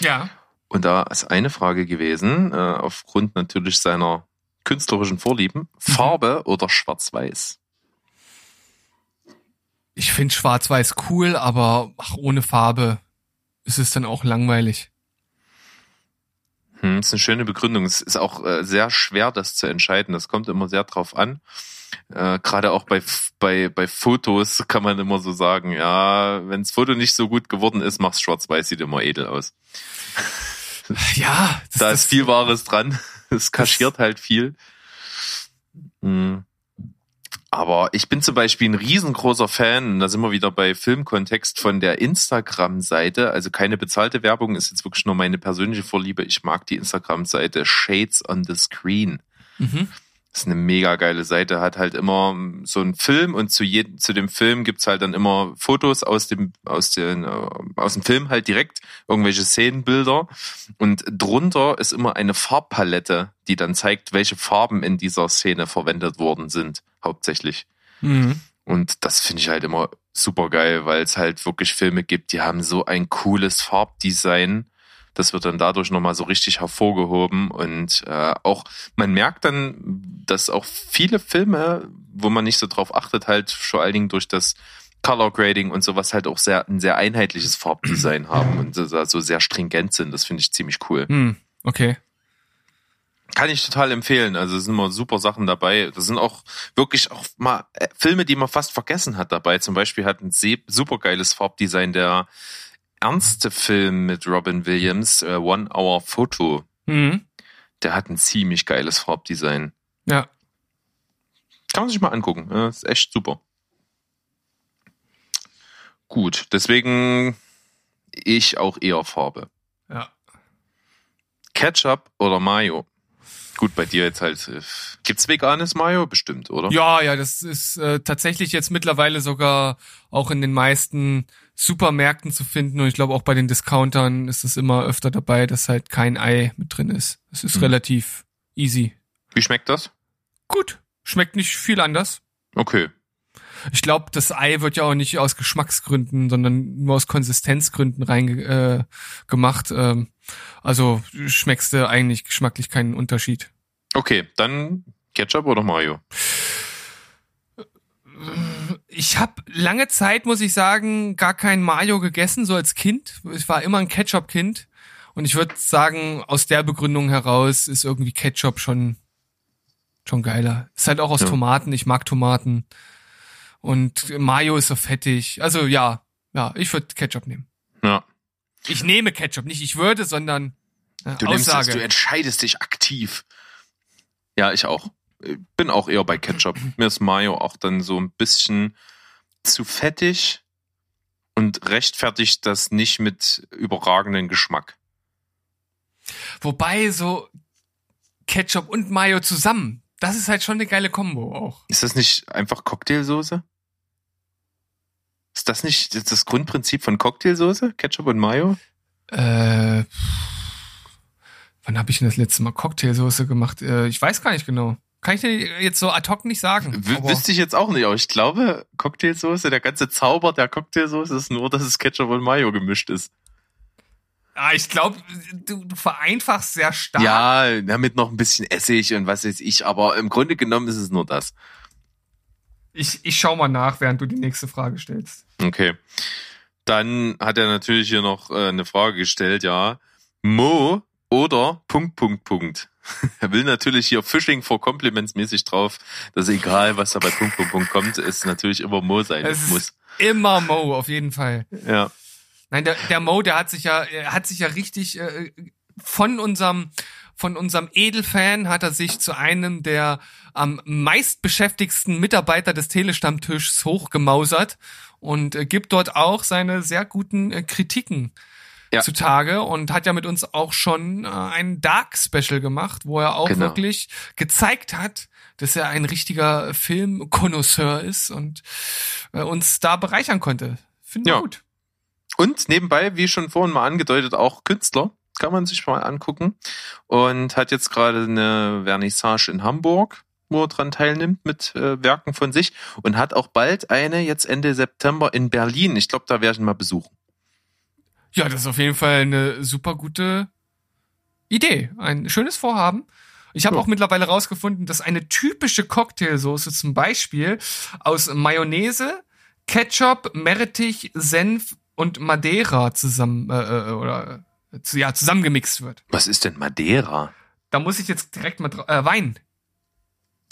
Speaker 2: ja.
Speaker 1: Und da ist eine Frage gewesen, äh, aufgrund natürlich seiner künstlerischen Vorlieben, Farbe oder Schwarz-Weiß?
Speaker 2: Ich finde Schwarz-Weiß cool, aber ach, ohne Farbe ist es dann auch langweilig.
Speaker 1: Hm, ist eine schöne Begründung. Es ist auch äh, sehr schwer, das zu entscheiden. Das kommt immer sehr drauf an. Äh, Gerade auch bei, bei, bei Fotos kann man immer so sagen, ja, wenn das Foto nicht so gut geworden ist, mach's schwarz-weiß, sieht immer edel aus.
Speaker 2: Ja,
Speaker 1: Da ist viel Wahres dran. Es kaschiert halt viel. Hm. Aber ich bin zum Beispiel ein riesengroßer Fan, da sind wir wieder bei Filmkontext von der Instagram-Seite. Also keine bezahlte Werbung, ist jetzt wirklich nur meine persönliche Vorliebe. Ich mag die Instagram-Seite Shades on the Screen.
Speaker 2: Mhm.
Speaker 1: Das ist eine mega geile Seite, hat halt immer so einen Film und zu jedem, zu dem Film gibt's halt dann immer Fotos aus dem, aus den, äh, aus dem Film halt direkt, irgendwelche Szenenbilder. Und drunter ist immer eine Farbpalette, die dann zeigt, welche Farben in dieser Szene verwendet worden sind, hauptsächlich.
Speaker 2: Mhm.
Speaker 1: Und das finde ich halt immer super geil, weil es halt wirklich Filme gibt, die haben so ein cooles Farbdesign. Das wird dann dadurch nochmal so richtig hervorgehoben. Und äh, auch, man merkt dann, dass auch viele Filme, wo man nicht so drauf achtet, halt vor allen Dingen durch das Color Grading und sowas halt auch sehr ein sehr einheitliches Farbdesign haben und so so sehr stringent sind. Das finde ich ziemlich cool.
Speaker 2: Hm. Okay.
Speaker 1: Kann ich total empfehlen. Also es sind immer super Sachen dabei. Das sind auch wirklich auch mal äh, Filme, die man fast vergessen hat dabei. Zum Beispiel hat ein sehr, super geiles Farbdesign der ernste Film mit Robin Williams, äh, One Hour Photo.
Speaker 2: Mhm.
Speaker 1: Der hat ein ziemlich geiles Farbdesign.
Speaker 2: Ja.
Speaker 1: Kann man sich mal angucken. Ja, ist echt super. Gut, deswegen ich auch eher Farbe.
Speaker 2: Ja.
Speaker 1: Ketchup oder Mayo? Gut, bei dir jetzt halt. äh, Gibt's veganes Mayo? Bestimmt, oder?
Speaker 2: Ja, ja, das ist äh, tatsächlich jetzt mittlerweile sogar auch in den meisten Supermärkten zu finden und ich glaube auch bei den Discountern ist es immer öfter dabei, dass halt kein Ei mit drin ist. Es ist
Speaker 1: Mhm.
Speaker 2: relativ easy.
Speaker 1: Wie schmeckt das?
Speaker 2: Gut, schmeckt nicht viel anders.
Speaker 1: Okay.
Speaker 2: Ich glaube, das Ei wird ja auch nicht aus Geschmacksgründen, sondern nur aus Konsistenzgründen rein äh, gemacht. Ähm, also schmeckst du eigentlich geschmacklich keinen Unterschied.
Speaker 1: Okay, dann Ketchup oder Mayo?
Speaker 2: Ich habe lange Zeit, muss ich sagen, gar kein Mayo gegessen, so als Kind. Ich war immer ein Ketchup-Kind. Und ich würde sagen, aus der Begründung heraus ist irgendwie Ketchup schon, schon geiler. Ist halt auch aus
Speaker 1: Ja.
Speaker 2: Tomaten. Ich mag Tomaten. Und Mayo ist so fettig. Also ja, ja, ich würde Ketchup nehmen.
Speaker 1: Ja.
Speaker 2: Ich nehme Ketchup, nicht ich würde, sondern äh,
Speaker 1: Du nimmst
Speaker 2: Aussage.
Speaker 1: es, du entscheidest dich aktiv. Ja, ich auch. Bin auch eher bei Ketchup. Mir ist Mayo auch dann so ein bisschen zu fettig und rechtfertigt das nicht mit überragendem Geschmack.
Speaker 2: Wobei so Ketchup und Mayo zusammen, das ist halt schon eine geile Kombo auch.
Speaker 1: Ist das nicht einfach Cocktailsoße? Ist das nicht das Grundprinzip von Cocktailsoße? Ketchup und Mayo?
Speaker 2: Äh, wann habe ich denn das letzte Mal Cocktailsoße gemacht? Äh, ich weiß gar nicht genau. Kann ich dir jetzt so ad hoc nicht sagen.
Speaker 1: W
Speaker 2: aber-
Speaker 1: wüsste ich jetzt auch nicht, aber ich glaube, Cocktailsoße, der ganze Zauber der Cocktailsoße ist nur, dass es Ketchup und Mayo gemischt ist.
Speaker 2: Ah, ich glaube, du, du vereinfachst sehr stark.
Speaker 1: Ja, damit noch ein bisschen Essig und was weiß ich, aber im Grunde genommen ist es nur das.
Speaker 2: Ich, ich schau mal nach, während du die nächste Frage stellst.
Speaker 1: Okay. Dann hat er natürlich hier noch äh, eine Frage gestellt, ja. Mo oder Punkt, Punkt, Punkt. Er will natürlich hier Fishing for Compliments mäßig drauf, dass egal, was da bei Punkt, Punkt, Punkt kommt, es natürlich immer Mo sein
Speaker 2: Es ist
Speaker 1: muss.
Speaker 2: immer Mo, auf jeden Fall.
Speaker 1: Ja.
Speaker 2: Nein, der, der Mo, der hat sich ja, hat sich ja richtig äh, von unserem von unserem Edelfan hat er sich zu einem der am meistbeschäftigsten Mitarbeiter des Telestammtischs hochgemausert und äh, gibt dort auch seine sehr guten äh, Kritiken
Speaker 1: Ja.
Speaker 2: zutage und hat ja mit uns auch schon äh, ein Dark Special gemacht, wo er auch
Speaker 1: Genau.
Speaker 2: wirklich gezeigt hat, dass er ein richtiger Filmkonnoisseur ist und äh, uns da bereichern konnte. Finde ich
Speaker 1: Ja.
Speaker 2: gut.
Speaker 1: Und nebenbei, wie schon vorhin mal angedeutet, auch Künstler. Kann man sich mal angucken. Und hat jetzt gerade eine Vernissage in Hamburg, wo er dran teilnimmt mit äh, Werken von sich. Und hat auch bald eine jetzt Ende September in Berlin. Ich glaube, da werde ich ihn mal besuchen.
Speaker 2: Ja, das ist auf jeden Fall eine super gute Idee. Ein schönes Vorhaben. Ich habe
Speaker 1: Ja.
Speaker 2: auch mittlerweile rausgefunden, dass eine typische Cocktailsoße zum Beispiel aus Mayonnaise, Ketchup, Meerrettich, Senf und Madeira zusammen äh, äh, oder äh, ja zusammengemixt wird.
Speaker 1: Was ist denn Madeira?
Speaker 2: Da muss ich jetzt direkt mal äh, Wein.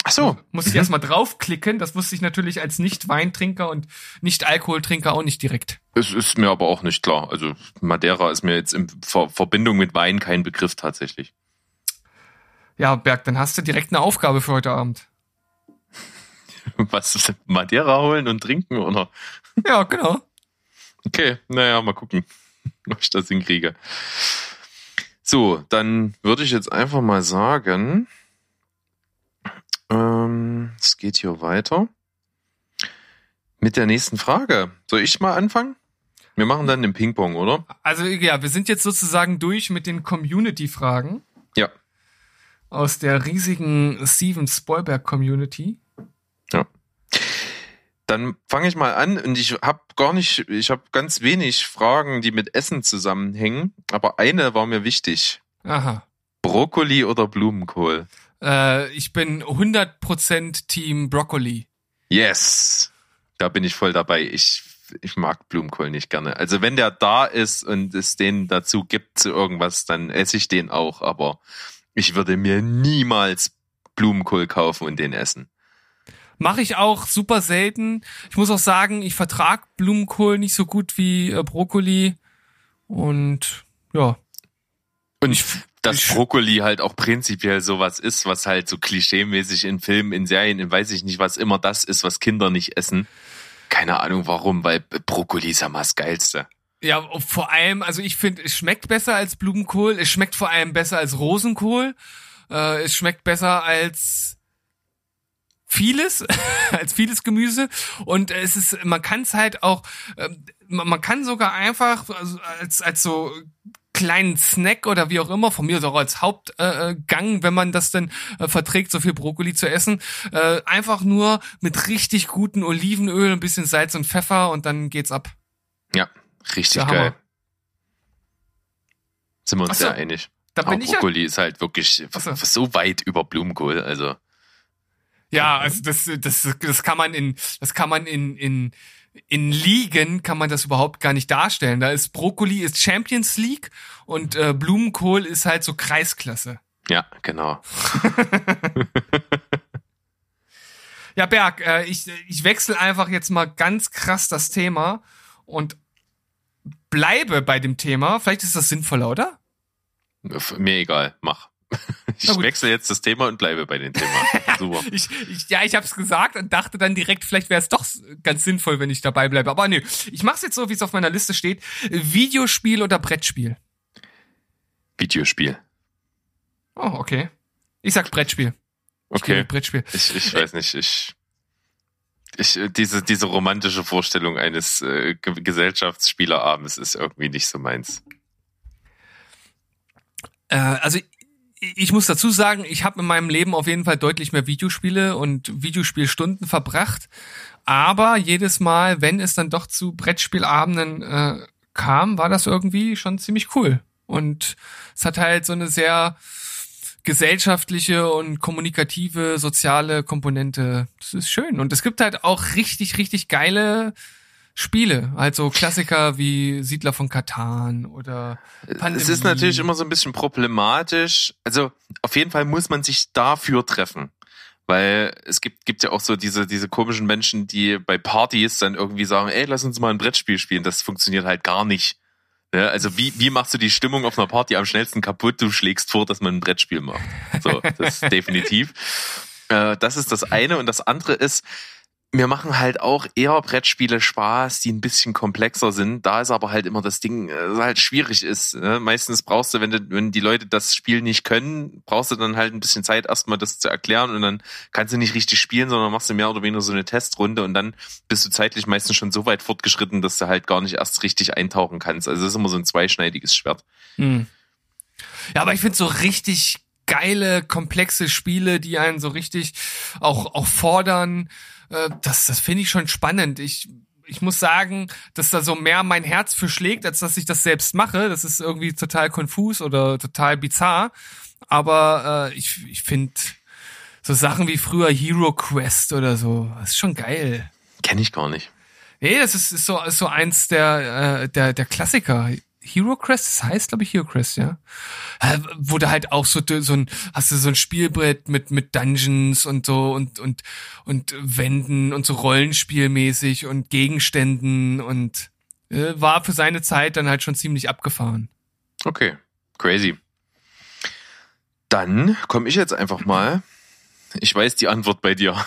Speaker 1: Ach so.
Speaker 2: Muss ich
Speaker 1: Mhm.
Speaker 2: erstmal draufklicken. Das wusste ich natürlich als Nicht-Weintrinker und Nicht-Alkoholtrinker auch nicht direkt.
Speaker 1: Es ist mir aber auch nicht klar. Also Madeira ist mir jetzt in Ver Verbindung mit Wein kein Begriff tatsächlich.
Speaker 2: Ja, Berg, dann hast du direkt eine Aufgabe für heute Abend.
Speaker 1: Was Madeira holen und trinken oder?
Speaker 2: Ja, genau.
Speaker 1: Okay, naja, mal gucken, ob ich das hinkriege. So, dann würde ich jetzt einfach mal sagen, ähm, es geht hier weiter mit der nächsten Frage. Soll ich mal anfangen? Wir machen dann den Ping-Pong, oder?
Speaker 2: Also ja, wir sind jetzt sozusagen durch mit den Community-Fragen
Speaker 1: Ja.
Speaker 2: aus der riesigen Steven Spielberg Community.
Speaker 1: Dann fange ich mal an und ich habe gar nicht, ich habe ganz wenig Fragen, die mit Essen zusammenhängen, aber eine war mir wichtig.
Speaker 2: Aha.
Speaker 1: Brokkoli oder Blumenkohl?
Speaker 2: Äh, ich bin 100% Team Broccoli.
Speaker 1: Yes. Da bin ich voll dabei. Ich, ich mag Blumenkohl nicht gerne. Also wenn der da ist und es den dazu gibt zu irgendwas, dann esse ich den auch. Aber ich würde mir niemals Blumenkohl kaufen und den essen.
Speaker 2: Mache ich auch super selten. Ich muss auch sagen, ich vertrag Blumenkohl nicht so gut wie äh, Brokkoli. Und ja.
Speaker 1: Und ich, dass Brokkoli halt auch prinzipiell sowas ist, was halt so klischeemäßig in Filmen, in Serien, in weiß ich nicht, was immer das ist, was Kinder nicht essen. Keine Ahnung warum, weil Brokkoli ist ja mal das Geilste.
Speaker 2: Ja, vor allem, also ich finde, es schmeckt besser als Blumenkohl, es schmeckt vor allem besser als Rosenkohl, äh, es schmeckt besser als vieles, als vieles Gemüse und es ist, man kann es halt auch, äh, man kann sogar einfach also als, als so kleinen Snack oder wie auch immer, von mir auch als Hauptgang, äh, wenn man das denn äh, verträgt, so viel Brokkoli zu essen, äh, einfach nur mit richtig guten Olivenöl, ein bisschen Salz und Pfeffer und dann geht's ab.
Speaker 1: Ja, richtig geil. Hammer. Sind wir uns so, sehr einig. Da bin Brokkoli ja, ist halt wirklich so. so weit über Blumenkohl, also.
Speaker 2: Ja, also das, das, das kann man in, das kann man in, in, in Ligen kann man das überhaupt gar nicht darstellen. Da ist Brokkoli ist Champions League und äh, Blumenkohl ist halt so Kreisklasse.
Speaker 1: Ja, genau.
Speaker 2: ja, Berg, äh, ich, ich wechsle einfach jetzt mal ganz krass das Thema und bleibe bei dem Thema. Vielleicht ist das sinnvoller, oder?
Speaker 1: Mir egal, mach. Ich wechsle jetzt das Thema und bleibe bei dem Thema. Super.
Speaker 2: ich, ich, ja, ich habe es gesagt und dachte dann direkt, vielleicht wäre es doch ganz sinnvoll, wenn ich dabei bleibe. Aber nee, ich mache es jetzt so, wie es auf meiner Liste steht. Videospiel oder Brettspiel?
Speaker 1: Videospiel.
Speaker 2: Oh, okay. Ich sag Brettspiel.
Speaker 1: Ich okay.
Speaker 2: Brettspiel.
Speaker 1: Ich, ich weiß nicht, ich ich, diese, diese romantische Vorstellung eines äh, Gesellschaftsspielerabends ist irgendwie nicht so meins.
Speaker 2: Äh, also ich muss dazu sagen, ich habe in meinem Leben auf jeden Fall deutlich mehr Videospiele und Videospielstunden verbracht. Aber jedes Mal, wenn es dann doch zu Brettspielabenden äh, kam, war das irgendwie schon ziemlich cool. Und es hat halt so eine sehr gesellschaftliche und kommunikative, soziale Komponente. Das ist schön. Und es gibt halt auch richtig, richtig geile Spiele, also Klassiker wie Siedler von Katan oder
Speaker 1: Pandemie. Es ist natürlich immer so ein bisschen problematisch. Also auf jeden Fall muss man sich dafür treffen. Weil es gibt, gibt ja auch so diese, diese komischen Menschen, die bei Partys dann irgendwie sagen, ey, lass uns mal ein Brettspiel spielen. Das funktioniert halt gar nicht. Ja, also wie, wie machst du die Stimmung auf einer Party am schnellsten kaputt? Du schlägst vor, dass man ein Brettspiel macht. So, das ist definitiv. Äh, das ist das eine. Und das andere ist, mir machen halt auch eher Brettspiele Spaß, die ein bisschen komplexer sind. Da ist aber halt immer das Ding, äh, halt schwierig ist. Ne? Meistens brauchst du, wenn du, wenn die Leute das Spiel nicht können, brauchst du dann halt ein bisschen Zeit, erstmal das zu erklären und dann kannst du nicht richtig spielen, sondern machst du mehr oder weniger so eine Testrunde und dann bist du zeitlich meistens schon so weit fortgeschritten, dass du halt gar nicht erst richtig eintauchen kannst. Also das ist immer so ein zweischneidiges Schwert. Hm.
Speaker 2: Ja, aber ich finde so richtig geile, komplexe Spiele, die einen so richtig auch, auch fordern, äh, das, das finde ich schon spannend. Ich, ich muss sagen, dass da so mehr mein Herz für schlägt, als dass ich das selbst mache. Das ist irgendwie total konfus oder total bizarr. Aber äh, ich, ich finde so Sachen wie früher Hero Quest oder so, das ist schon geil.
Speaker 1: Kenne ich gar nicht.
Speaker 2: Nee, das ist, ist so, ist so eins der, äh, der, der Klassiker. Hero Crest, das heißt, glaube ich, Hero Crest, ja. Äh, wo da halt auch so, so ein, hast du so ein Spielbrett mit, mit Dungeons und so und, und, und Wänden und so Rollenspielmäßig und Gegenständen und äh, war für seine Zeit dann halt schon ziemlich abgefahren.
Speaker 1: Okay, crazy. Dann komme ich jetzt einfach mal. Ich weiß die Antwort bei dir.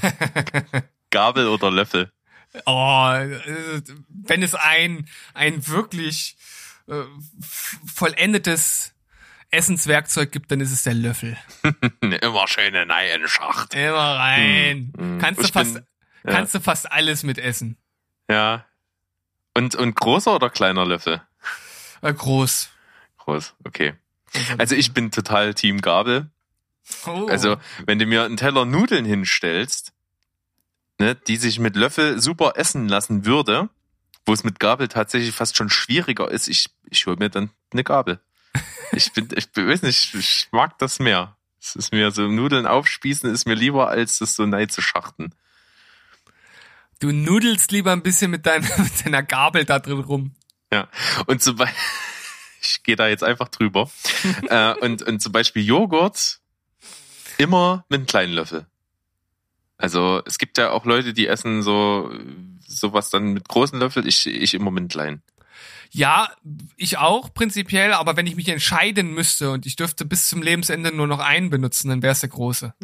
Speaker 1: Gabel oder Löffel?
Speaker 2: Oh, äh, wenn es ein, ein wirklich äh, vollendetes Essenswerkzeug gibt, dann ist es der Löffel.
Speaker 1: Immer schön in einen Schacht.
Speaker 2: Immer rein. Hm, kannst du fast, bin, ja. kannst du fast alles mit essen.
Speaker 1: Ja. Und, und großer oder kleiner Löffel?
Speaker 2: Äh, groß.
Speaker 1: Groß, okay. Also ich bin total Team Gabel. Oh. Also, wenn du mir einen Teller Nudeln hinstellst, ne, die sich mit Löffel super essen lassen würde, wo es mit Gabel tatsächlich fast schon schwieriger ist, ich, ich hole mir dann eine Gabel. Ich bin, ich weiß nicht, ich mag das mehr. Es ist mir so Nudeln aufspießen ist mir lieber, als das so nein zu schachten.
Speaker 2: Du nudelst lieber ein bisschen mit deiner, mit deiner Gabel da drin rum.
Speaker 1: Ja. Und zum Beispiel, ich gehe da jetzt einfach drüber. äh, und, und zum Beispiel Joghurt immer mit einem kleinen Löffel. Also es gibt ja auch Leute, die essen so sowas dann mit großen Löffel, ich, ich immer mit kleinen.
Speaker 2: Ja, ich auch prinzipiell, aber wenn ich mich entscheiden müsste und ich dürfte bis zum Lebensende nur noch einen benutzen, dann wäre es der große.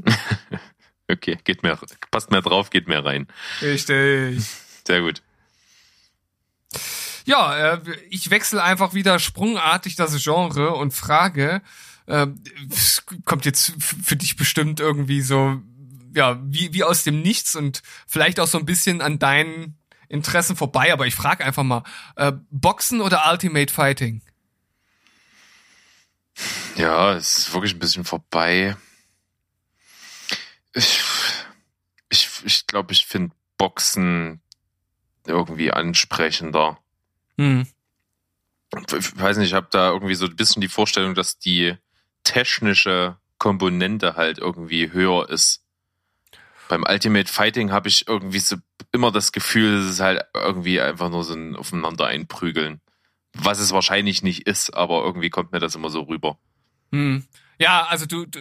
Speaker 1: okay, geht mehr, passt mehr drauf, geht mehr rein.
Speaker 2: Richtig.
Speaker 1: Sehr gut.
Speaker 2: Ja, äh, ich wechsle einfach wieder sprungartig das Genre und frage, äh, kommt jetzt für dich bestimmt irgendwie so, ja, wie, wie aus dem Nichts und vielleicht auch so ein bisschen an deinen Interessen vorbei, aber ich frage einfach mal, äh, Boxen oder Ultimate Fighting?
Speaker 1: Ja, es ist wirklich ein bisschen vorbei. Ich ich ich, glaube, ich finde Boxen irgendwie ansprechender. Hm. Ich weiß nicht, ich habe da irgendwie so ein bisschen die Vorstellung, dass die technische Komponente halt irgendwie höher ist. Beim Ultimate Fighting habe ich irgendwie so immer das Gefühl, es ist halt irgendwie einfach nur so ein Aufeinander einprügeln. Was es wahrscheinlich nicht ist, aber irgendwie kommt mir das immer so rüber.
Speaker 2: Hm. Ja, also du, du,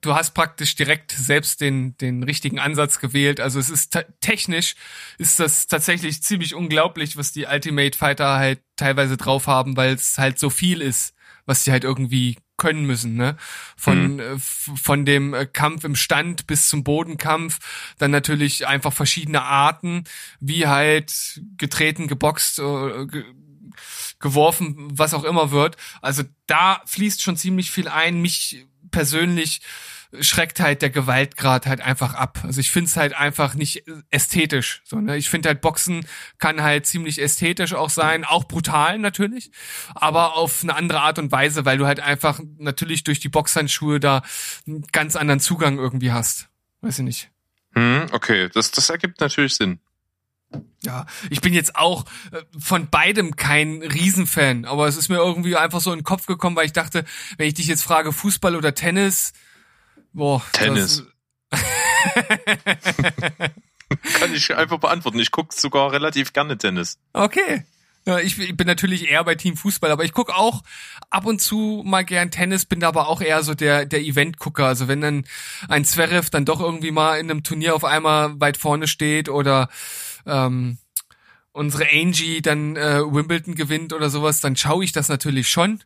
Speaker 2: du hast praktisch direkt selbst den, den richtigen Ansatz gewählt. Also es ist technisch ist das tatsächlich ziemlich unglaublich, was die Ultimate Fighter halt teilweise drauf haben, weil es halt so viel ist, was sie halt irgendwie können müssen, ne? Von, mhm. von dem äh, Kampf im Stand bis zum Bodenkampf, dann natürlich einfach verschiedene Arten, wie halt getreten, geboxt, äh, ge geworfen, was auch immer wird. Also da fließt schon ziemlich viel ein. Mich persönlich schreckt halt der Gewaltgrad halt einfach ab. Also ich finde es halt einfach nicht ästhetisch. So, ne? Ich finde halt Boxen kann halt ziemlich ästhetisch auch sein, auch brutal natürlich, aber auf eine andere Art und Weise, weil du halt einfach natürlich durch die Boxhandschuhe da einen ganz anderen Zugang irgendwie hast. Weiß ich nicht.
Speaker 1: Hm, okay, das, das ergibt natürlich Sinn.
Speaker 2: Ja, ich bin jetzt auch äh, von beidem kein Riesenfan, aber es ist mir irgendwie einfach so in den Kopf gekommen, weil ich dachte, wenn ich dich jetzt frage, Fußball oder Tennis, Boah,
Speaker 1: Tennis. Kann ich einfach beantworten. Ich gucke sogar relativ gerne Tennis.
Speaker 2: Okay. Ja, ich, ich bin natürlich eher bei Team Fußball, aber ich gucke auch ab und zu mal gern Tennis, bin aber auch eher so der, der Event-Gucker. Also wenn dann ein Zverev dann doch irgendwie mal in einem Turnier auf einmal weit vorne steht oder ähm, unsere Angie dann äh, Wimbledon gewinnt oder sowas, dann schaue ich das natürlich schon.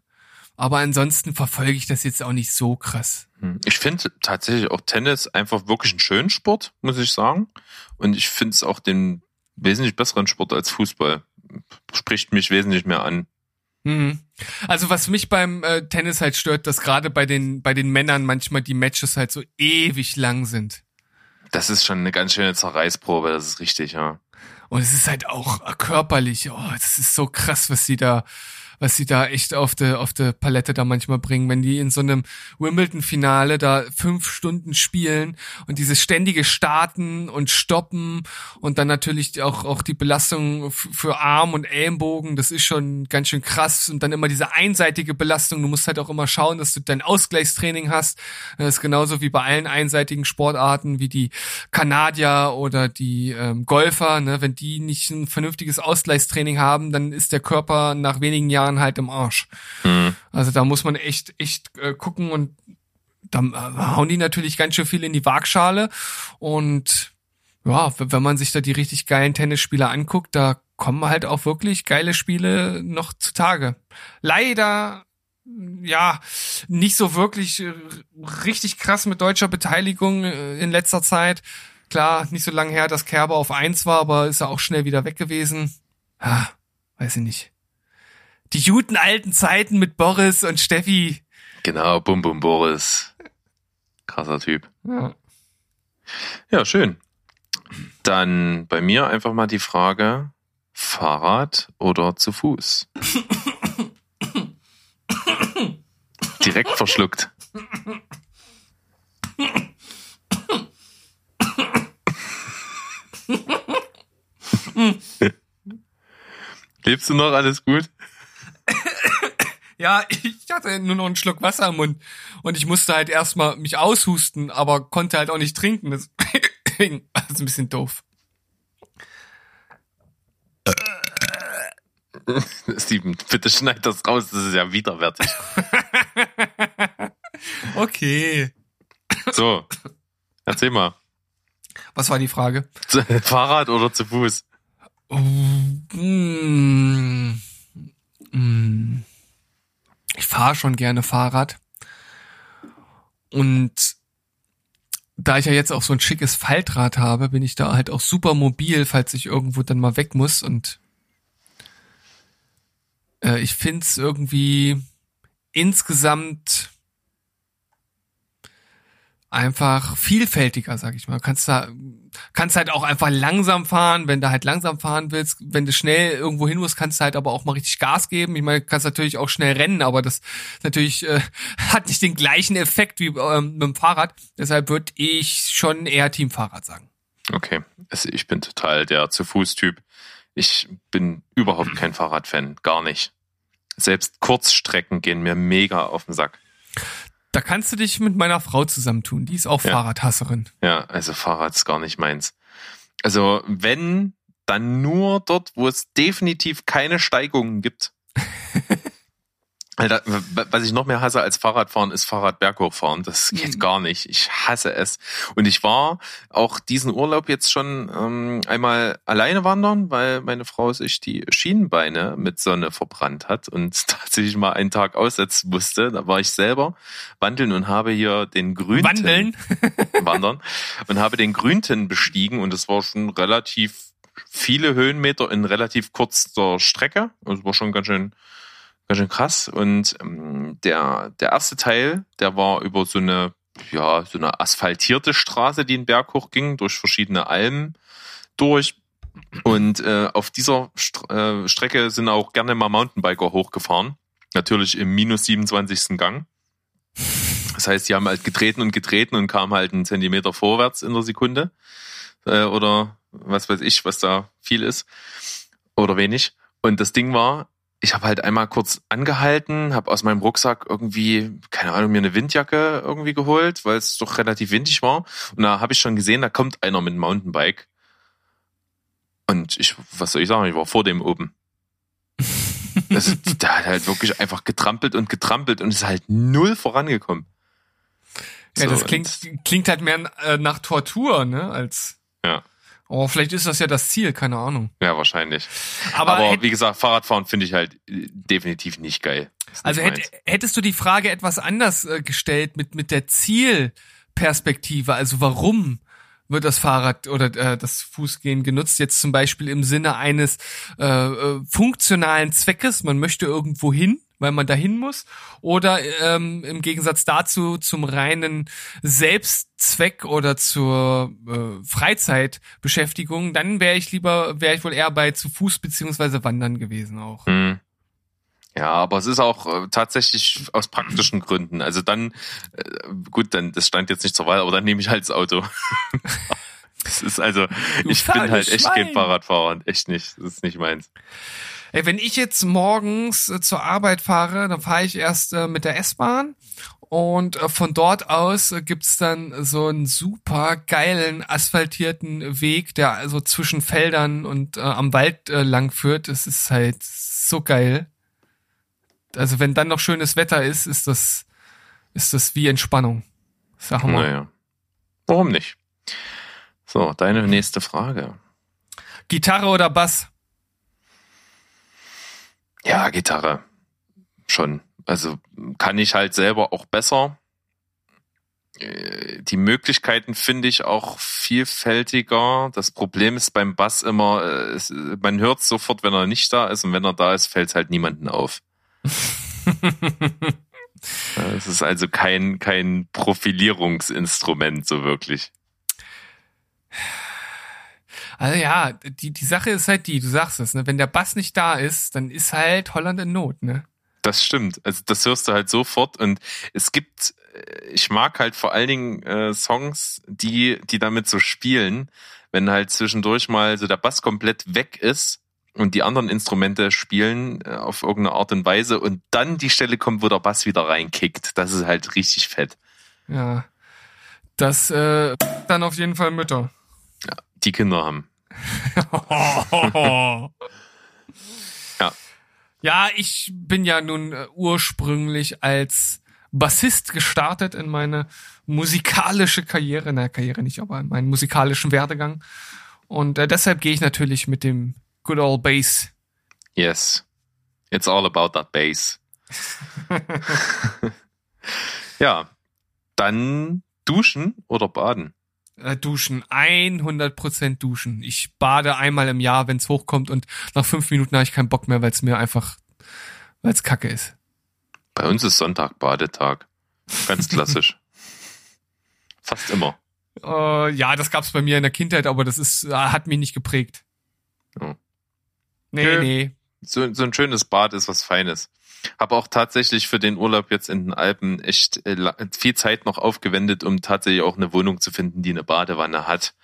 Speaker 2: Aber ansonsten verfolge ich das jetzt auch nicht so krass.
Speaker 1: Hm. Ich finde tatsächlich auch Tennis einfach wirklich einen schönen Sport, muss ich sagen. Und ich finde es auch den wesentlich besseren Sport als Fußball. Spricht mich wesentlich mehr an.
Speaker 2: Mhm. Also was mich beim äh, Tennis halt stört, dass gerade bei den bei den Männern manchmal die Matches halt so ewig lang sind.
Speaker 1: Das ist schon eine ganz schöne Zerreißprobe, das ist richtig, ja.
Speaker 2: Und es ist halt auch körperlich, oh, das ist so krass, was sie da was sie da echt auf der auf der Palette da manchmal bringen, wenn die in so einem Wimbledon-Finale da fünf Stunden spielen und dieses ständige Starten und Stoppen und dann natürlich auch auch die Belastung für Arm und Ellenbogen, das ist schon ganz schön krass und dann immer diese einseitige Belastung. Du musst halt auch immer schauen, dass du dein Ausgleichstraining hast. Das ist genauso wie bei allen einseitigen Sportarten wie die Kanadier oder die ähm, Golfer. Ne? Wenn die nicht ein vernünftiges Ausgleichstraining haben, dann ist der Körper nach wenigen Jahren Jahren halt im Arsch. Mhm. Also da muss man echt, echt äh, gucken und da äh, hauen die natürlich ganz schön viel in die Waagschale und ja, wenn man sich da die richtig geilen Tennisspieler anguckt, da kommen halt auch wirklich geile Spiele noch zutage. Leider ja, nicht so wirklich richtig krass mit deutscher Beteiligung äh, in letzter Zeit. Klar, nicht so lange her, dass Kerber auf eins war, aber ist ja auch schnell wieder weg gewesen. Ah, weiß ich nicht die guten alten Zeiten mit Boris und Steffi.
Speaker 1: Genau, Bum Bum Boris. Krasser Typ. Ja. ja, schön. Dann bei mir einfach mal die Frage, Fahrrad oder zu Fuß? Direkt verschluckt. Lebst du noch? Alles gut?
Speaker 2: Ja, ich hatte nur noch einen Schluck Wasser im Mund und ich musste halt erstmal mich aushusten, aber konnte halt auch nicht trinken. War es ein bisschen doof.
Speaker 1: Steven, bitte schneid das raus, das ist ja widerwärtig.
Speaker 2: okay.
Speaker 1: So, erzähl mal.
Speaker 2: Was war die Frage?
Speaker 1: Fahrrad oder zu Fuß?
Speaker 2: Oh, mm. Mm, ich fahre schon gerne Fahrrad. Und da ich ja jetzt auch so ein schickes Faltrad habe, bin ich da halt auch super mobil, falls ich irgendwo dann mal weg muss. Und äh, ich find's irgendwie insgesamt einfach vielfältiger, sag ich mal. Kannst da kannst halt auch einfach langsam fahren, wenn du halt langsam fahren willst. Wenn du schnell irgendwo hin musst, kannst du halt aber auch mal richtig Gas geben. Ich meine, kannst natürlich auch schnell rennen, aber das natürlich äh, hat nicht den gleichen Effekt wie ähm, mit dem Fahrrad. Deshalb würde ich schon eher Team Fahrrad sagen.
Speaker 1: Okay, also ich bin total der zu Fuß Typ. Ich bin überhaupt kein Fahrradfan, gar nicht. Selbst Kurzstrecken gehen mir mega auf den Sack.
Speaker 2: Da kannst du dich mit meiner Frau zusammentun. Die ist auch
Speaker 1: Ja.
Speaker 2: Fahrradhasserin.
Speaker 1: Ja, also Fahrrad ist gar nicht meins. Also wenn, dann nur dort, wo es definitiv keine Steigungen gibt. Alter, was ich noch mehr hasse als Fahrradfahren, ist Fahrradberghochfahren. Das geht
Speaker 2: Mhm.
Speaker 1: gar nicht. Ich hasse es. Und ich war auch diesen Urlaub jetzt schon ähm, einmal alleine wandern, weil meine Frau sich die Schienenbeine mit Sonne verbrannt hat und tatsächlich mal einen Tag aussetzen musste. Da war ich selber wandeln und habe hier den grünen
Speaker 2: Wandeln.
Speaker 1: wandern und habe den Grünten bestiegen und es war schon relativ viele Höhenmeter in relativ kurzer Strecke. Also es war schon ganz schön, ganz schön krass. Und ähm, der, der erste Teil, der war über so eine, ja, so eine asphaltierte Straße, die den Berg hoch ging, durch verschiedene Almen durch. Und äh, auf dieser St äh, Strecke sind auch gerne mal Mountainbiker hochgefahren. Natürlich im minus 27. Gang. Das heißt, die haben halt getreten und getreten und kamen halt einen Zentimeter vorwärts in der Sekunde. Äh, oder was weiß ich, was da viel ist. Oder wenig. Und das Ding war, ich habe halt einmal kurz angehalten, habe aus meinem Rucksack irgendwie, keine Ahnung, mir eine Windjacke irgendwie geholt, weil es doch relativ windig war. Und da habe ich schon gesehen, da kommt einer mit einem Mountainbike. Und ich, was soll ich sagen, ich war vor dem oben. Das, der hat halt wirklich einfach getrampelt und getrampelt und ist halt null vorangekommen.
Speaker 2: Ja,
Speaker 1: So,
Speaker 2: das klingt, klingt halt mehr äh, nach Tortur, ne, als.
Speaker 1: Ja.
Speaker 2: Oh, vielleicht ist das ja das Ziel, keine Ahnung.
Speaker 1: Ja, wahrscheinlich.
Speaker 2: Aber,
Speaker 1: Aber, wie gesagt, Fahrradfahren finde ich halt äh, definitiv nicht geil. Nicht
Speaker 2: also hätt, hättest du die Frage etwas anders äh, gestellt mit mit der Zielperspektive, also warum wird das Fahrrad oder äh, das Fußgehen genutzt jetzt zum Beispiel im Sinne eines äh, äh, funktionalen Zweckes, man möchte irgendwo hin, weil man dahin muss, oder ähm, im Gegensatz dazu zum reinen Selbstzweck oder zur äh, Freizeitbeschäftigung, dann wäre ich lieber, wäre ich wohl eher bei zu Fuß beziehungsweise Wandern gewesen auch.
Speaker 1: Hm. Ja, aber es ist auch äh, tatsächlich aus praktischen Gründen. Also dann, äh, gut, dann das stand jetzt nicht zur Wahl, aber dann nehme ich halt das Auto. Es ist also,
Speaker 2: Du
Speaker 1: ich bin halt echt kein. Fahrradfahrer und echt nicht. Das ist nicht meins.
Speaker 2: Ey, wenn ich jetzt morgens äh, zur Arbeit fahre, dann fahre ich erst äh, mit der S-Bahn und äh, von dort aus äh, gibt's dann so einen super geilen asphaltierten Weg, der also zwischen Feldern und äh, am Wald äh, lang führt. Das ist halt so geil. Also wenn dann noch schönes Wetter ist, ist das ist das wie Entspannung. Sag mal.
Speaker 1: Naja. Warum nicht? So, deine nächste Frage.
Speaker 2: Gitarre oder Bass?
Speaker 1: Ja, Gitarre. Schon. Also kann ich halt selber auch besser. Äh, Die Möglichkeiten finde ich auch vielfältiger. Das Problem ist beim Bass immer, äh, es, man hört sofort, wenn er nicht da ist und wenn er da ist, fällt es halt niemanden auf. Es ist also kein, kein Profilierungsinstrument so wirklich.
Speaker 2: Also ja, die, die Sache ist halt die, du sagst es, ne? wenn der Bass nicht da ist, dann ist halt Holland in Not, ne?
Speaker 1: Das stimmt. Also das hörst du halt sofort und es gibt, äh, ich mag halt vor allen Dingen äh, Songs, die, die damit so spielen, wenn halt zwischendurch mal so der Bass komplett weg ist und die anderen Instrumente spielen äh, auf irgendeine Art und Weise und dann die Stelle kommt, wo der Bass wieder reinkickt. Das ist halt richtig fett.
Speaker 2: Ja. Das äh, dann auf jeden Fall Mütter.
Speaker 1: Die Kinder haben. Ja.
Speaker 2: Ja, ich bin ja nun äh, ursprünglich als Bassist gestartet in meine musikalische Karriere, na Karriere nicht, aber in meinen musikalischen Werdegang. Und äh, deshalb gehe ich natürlich mit dem Good Old Bass.
Speaker 1: Yes. It's all about that bass. ja, dann duschen oder baden?
Speaker 2: Äh, duschen, 100% duschen. Ich bade einmal im Jahr, wenn es hochkommt und nach fünf Minuten habe ich keinen Bock mehr, weil es mir einfach, weil es kacke ist.
Speaker 1: Bei uns ist Sonntag Badetag. Ganz klassisch. Fast immer.
Speaker 2: Äh, ja, das gab's bei mir in der Kindheit, aber das ist, äh, hat mich nicht geprägt.
Speaker 1: Oh.
Speaker 2: Nee, nee.
Speaker 1: So, so ein schönes Bad ist was Feines. Habe auch tatsächlich für den Urlaub jetzt in den Alpen echt äh, viel Zeit noch aufgewendet, um tatsächlich auch eine Wohnung zu finden, die eine Badewanne hat.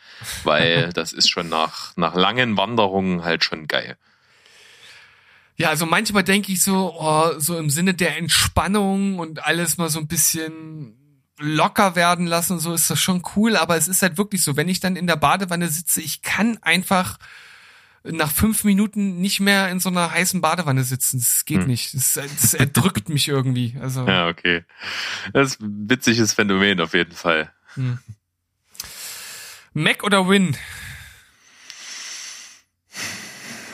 Speaker 1: Weil das ist schon nach, nach langen Wanderungen halt schon geil.
Speaker 2: Ja, also manchmal denke ich so, oh, so im Sinne der Entspannung und alles mal so ein bisschen locker werden lassen, so ist das schon cool, aber es ist halt wirklich so, wenn ich dann in der Badewanne sitze, ich kann einfach nach fünf Minuten nicht mehr in so einer heißen Badewanne sitzen. Das geht
Speaker 1: Hm.
Speaker 2: nicht. Das, das erdrückt mich irgendwie. Also
Speaker 1: Ja, okay. Das ist ein witziges Phänomen auf jeden Fall.
Speaker 2: hm. Mac oder Win?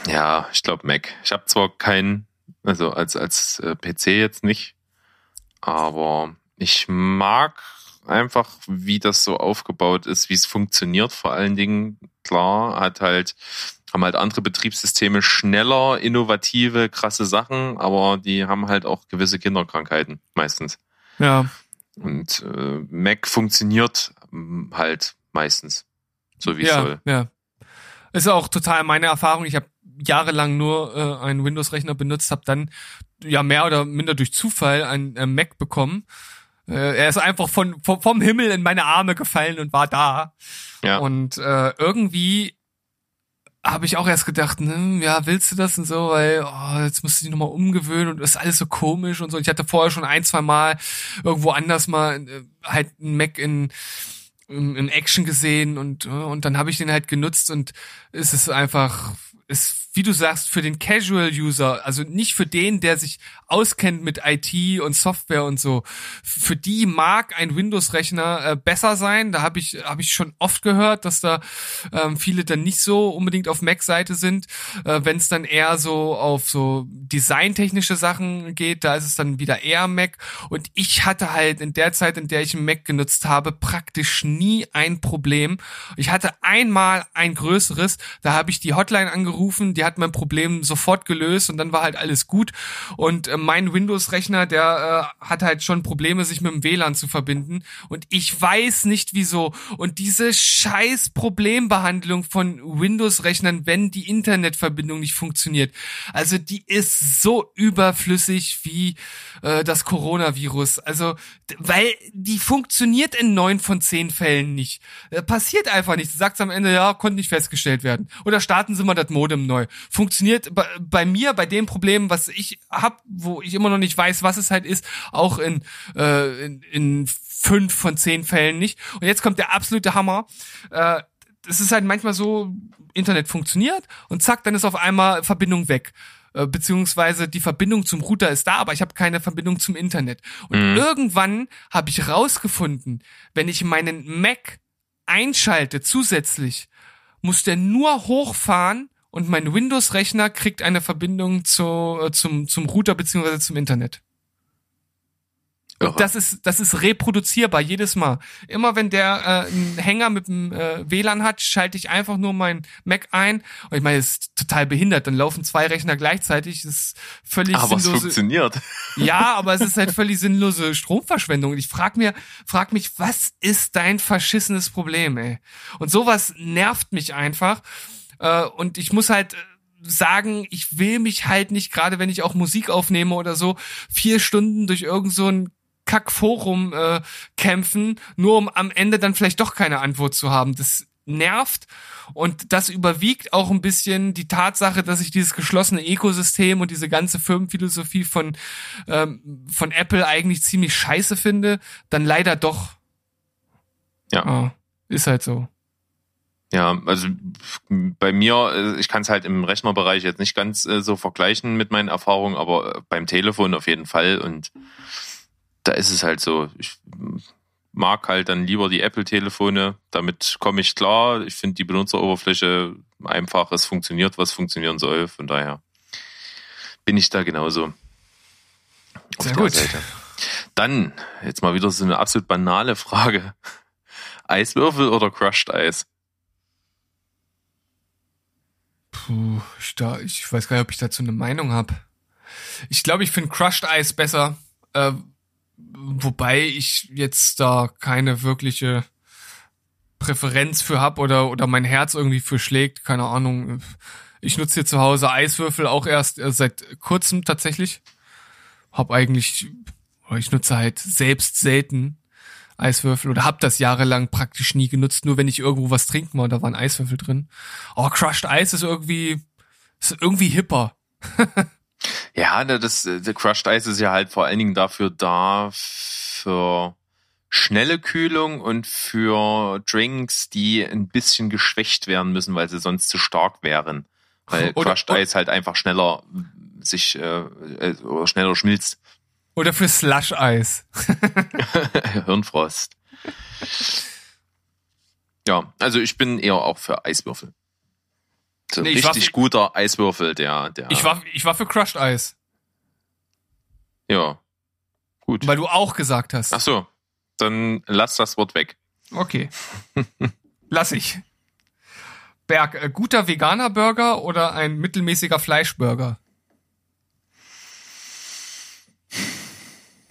Speaker 1: Ja, ich glaube Mac. Ich habe zwar keinen, also als, als äh, PC jetzt nicht, aber ich mag einfach, wie das so aufgebaut ist, wie es funktioniert. Vor allen Dingen, klar, hat halt, haben halt andere Betriebssysteme schneller, innovative, krasse Sachen, aber die haben halt auch gewisse Kinderkrankheiten meistens.
Speaker 2: Ja.
Speaker 1: Und äh, Mac funktioniert ähm, halt meistens, so wie es
Speaker 2: ja,
Speaker 1: soll.
Speaker 2: ja. Ist auch total meine Erfahrung. Ich habe jahrelang nur äh, einen Windows-Rechner benutzt, habe dann ja mehr oder minder durch Zufall einen äh, Mac bekommen. Äh, er ist einfach von, vom, vom Himmel in meine Arme gefallen und war da.
Speaker 1: Ja.
Speaker 2: Und äh, irgendwie habe ich auch erst gedacht, hm, ja, willst du das und so, weil oh, jetzt musst du dich nochmal umgewöhnen und ist alles so komisch und so. Ich hatte vorher schon ein, zwei Mal irgendwo anders mal äh, halt einen Mac in in, in Action gesehen und äh, und dann habe ich den halt genutzt und es ist einfach ist wie du sagst für den Casual User also nicht für den der sich auskennt mit IT und Software und so für die mag ein Windows Rechner äh, besser sein. Da habe ich habe ich schon oft gehört dass da ähm, viele dann nicht so unbedingt auf Mac Seite sind. Äh, wenn es dann eher so auf so designtechnische Sachen geht da ist es dann wieder eher Mac. Und ich hatte halt in der Zeit in der ich einen Mac genutzt habe praktisch nie ein Problem. Ich hatte einmal ein größeres da habe ich die Hotline angerufen die hat mein Problem sofort gelöst und dann war halt alles gut. Und äh, mein Windows Rechner der äh, hat halt schon Probleme sich mit dem WLAN zu verbinden. Und ich weiß nicht wieso. Und diese scheiß Problembehandlung von Windows Rechnern wenn die Internetverbindung nicht funktioniert. Also die ist so überflüssig wie äh, das Coronavirus. Also weil die funktioniert in neun von zehn Fällen nicht. Äh, passiert einfach nicht. Du sagst am Ende ja konnte nicht festgestellt werden. Oder starten Sie mal das Modem neu. Funktioniert bei, bei mir bei dem Problem was ich hab wo ich immer noch nicht weiß was es halt ist auch in äh, in, in fünf von zehn Fällen nicht und jetzt kommt der absolute Hammer äh, es ist halt manchmal so, Internet funktioniert und zack, dann ist auf einmal Verbindung weg. Äh, Beziehungsweise die Verbindung zum Router ist da, aber ich habe keine Verbindung zum Internet. Und
Speaker 1: Mhm.
Speaker 2: irgendwann habe ich rausgefunden, wenn ich meinen Mac einschalte zusätzlich, muss der nur hochfahren und mein Windows-Rechner kriegt eine Verbindung zu, äh, zum, zum Router beziehungsweise zum Internet. Und das ist, das ist reproduzierbar jedes Mal. Immer wenn der äh, einen Hänger mit dem äh, WLAN hat, schalte ich einfach nur meinen Mac ein. Und ich meine, es ist total behindert. Dann laufen zwei Rechner gleichzeitig. Das ist völlig
Speaker 1: Aber es
Speaker 2: sinnlose.
Speaker 1: funktioniert.
Speaker 2: Ja, aber es ist halt völlig sinnlose Stromverschwendung. Und ich frag mir, frag mich, was ist dein verschissenes Problem, ey? Und sowas nervt mich einfach. Äh, und ich muss halt äh, sagen, ich will mich halt nicht, gerade wenn ich auch Musik aufnehme oder so, vier Stunden durch irgend so ein Kackforum äh, kämpfen, nur um am Ende dann vielleicht doch keine Antwort zu haben. Das nervt und das überwiegt auch ein bisschen die Tatsache, dass ich dieses geschlossene Ökosystem und diese ganze Firmenphilosophie von ähm, von Apple eigentlich ziemlich scheiße finde, dann leider doch.
Speaker 1: Ja.
Speaker 2: Ah, ist halt so.
Speaker 1: Ja, also bei mir, äh, ich kann es halt im Rechnerbereich jetzt nicht ganz äh, so vergleichen mit meinen Erfahrungen, aber äh, beim Telefon auf jeden Fall. Und da ist es halt so. Ich mag halt dann lieber die Apple-Telefone. Damit komme ich klar. Ich finde die Benutzeroberfläche einfach, es funktioniert, was funktionieren soll. Von daher bin ich da genauso.
Speaker 2: Auf Sehr gut.
Speaker 1: Seite. Dann, jetzt mal wieder so eine absolut banale Frage. Eiswürfel oder Crushed Eis?
Speaker 2: Puh, ich, da, ich weiß gar nicht, ob ich dazu eine Meinung habe. Ich glaube, ich finde Crushed Eis besser. Äh, wobei ich jetzt da keine wirkliche Präferenz für hab oder, oder mein Herz irgendwie für schlägt. Keine Ahnung. Ich nutze hier zu Hause Eiswürfel auch erst äh, seit kurzem tatsächlich. Hab eigentlich, ich nutze halt selbst selten Eiswürfel oder hab das jahrelang praktisch nie genutzt, nur wenn ich irgendwo was trinken war, da waren Eiswürfel drin. Aber Crushed Ice ist irgendwie, ist irgendwie hipper.
Speaker 1: ja, das, der Crushed Ice ist ja halt vor allen Dingen dafür da, für schnelle Kühlung und für Drinks, die ein bisschen geschwächt werden müssen, weil sie sonst zu stark wären. Weil Crushed Ice halt einfach schneller sich äh, äh, schneller schmilzt.
Speaker 2: Oder für Slush-Eis.
Speaker 1: Hirnfrost. Ja, also ich bin eher auch für Eiswürfel. So nee, richtig guter Eiswürfel, der, der.
Speaker 2: Ich war, ich war für Crushed Eis.
Speaker 1: Ja. Gut.
Speaker 2: Weil du auch gesagt hast.
Speaker 1: Ach so. Dann lass das Wort weg.
Speaker 2: Okay. lass ich. Berg, äh, guter veganer Burger oder ein mittelmäßiger Fleischburger?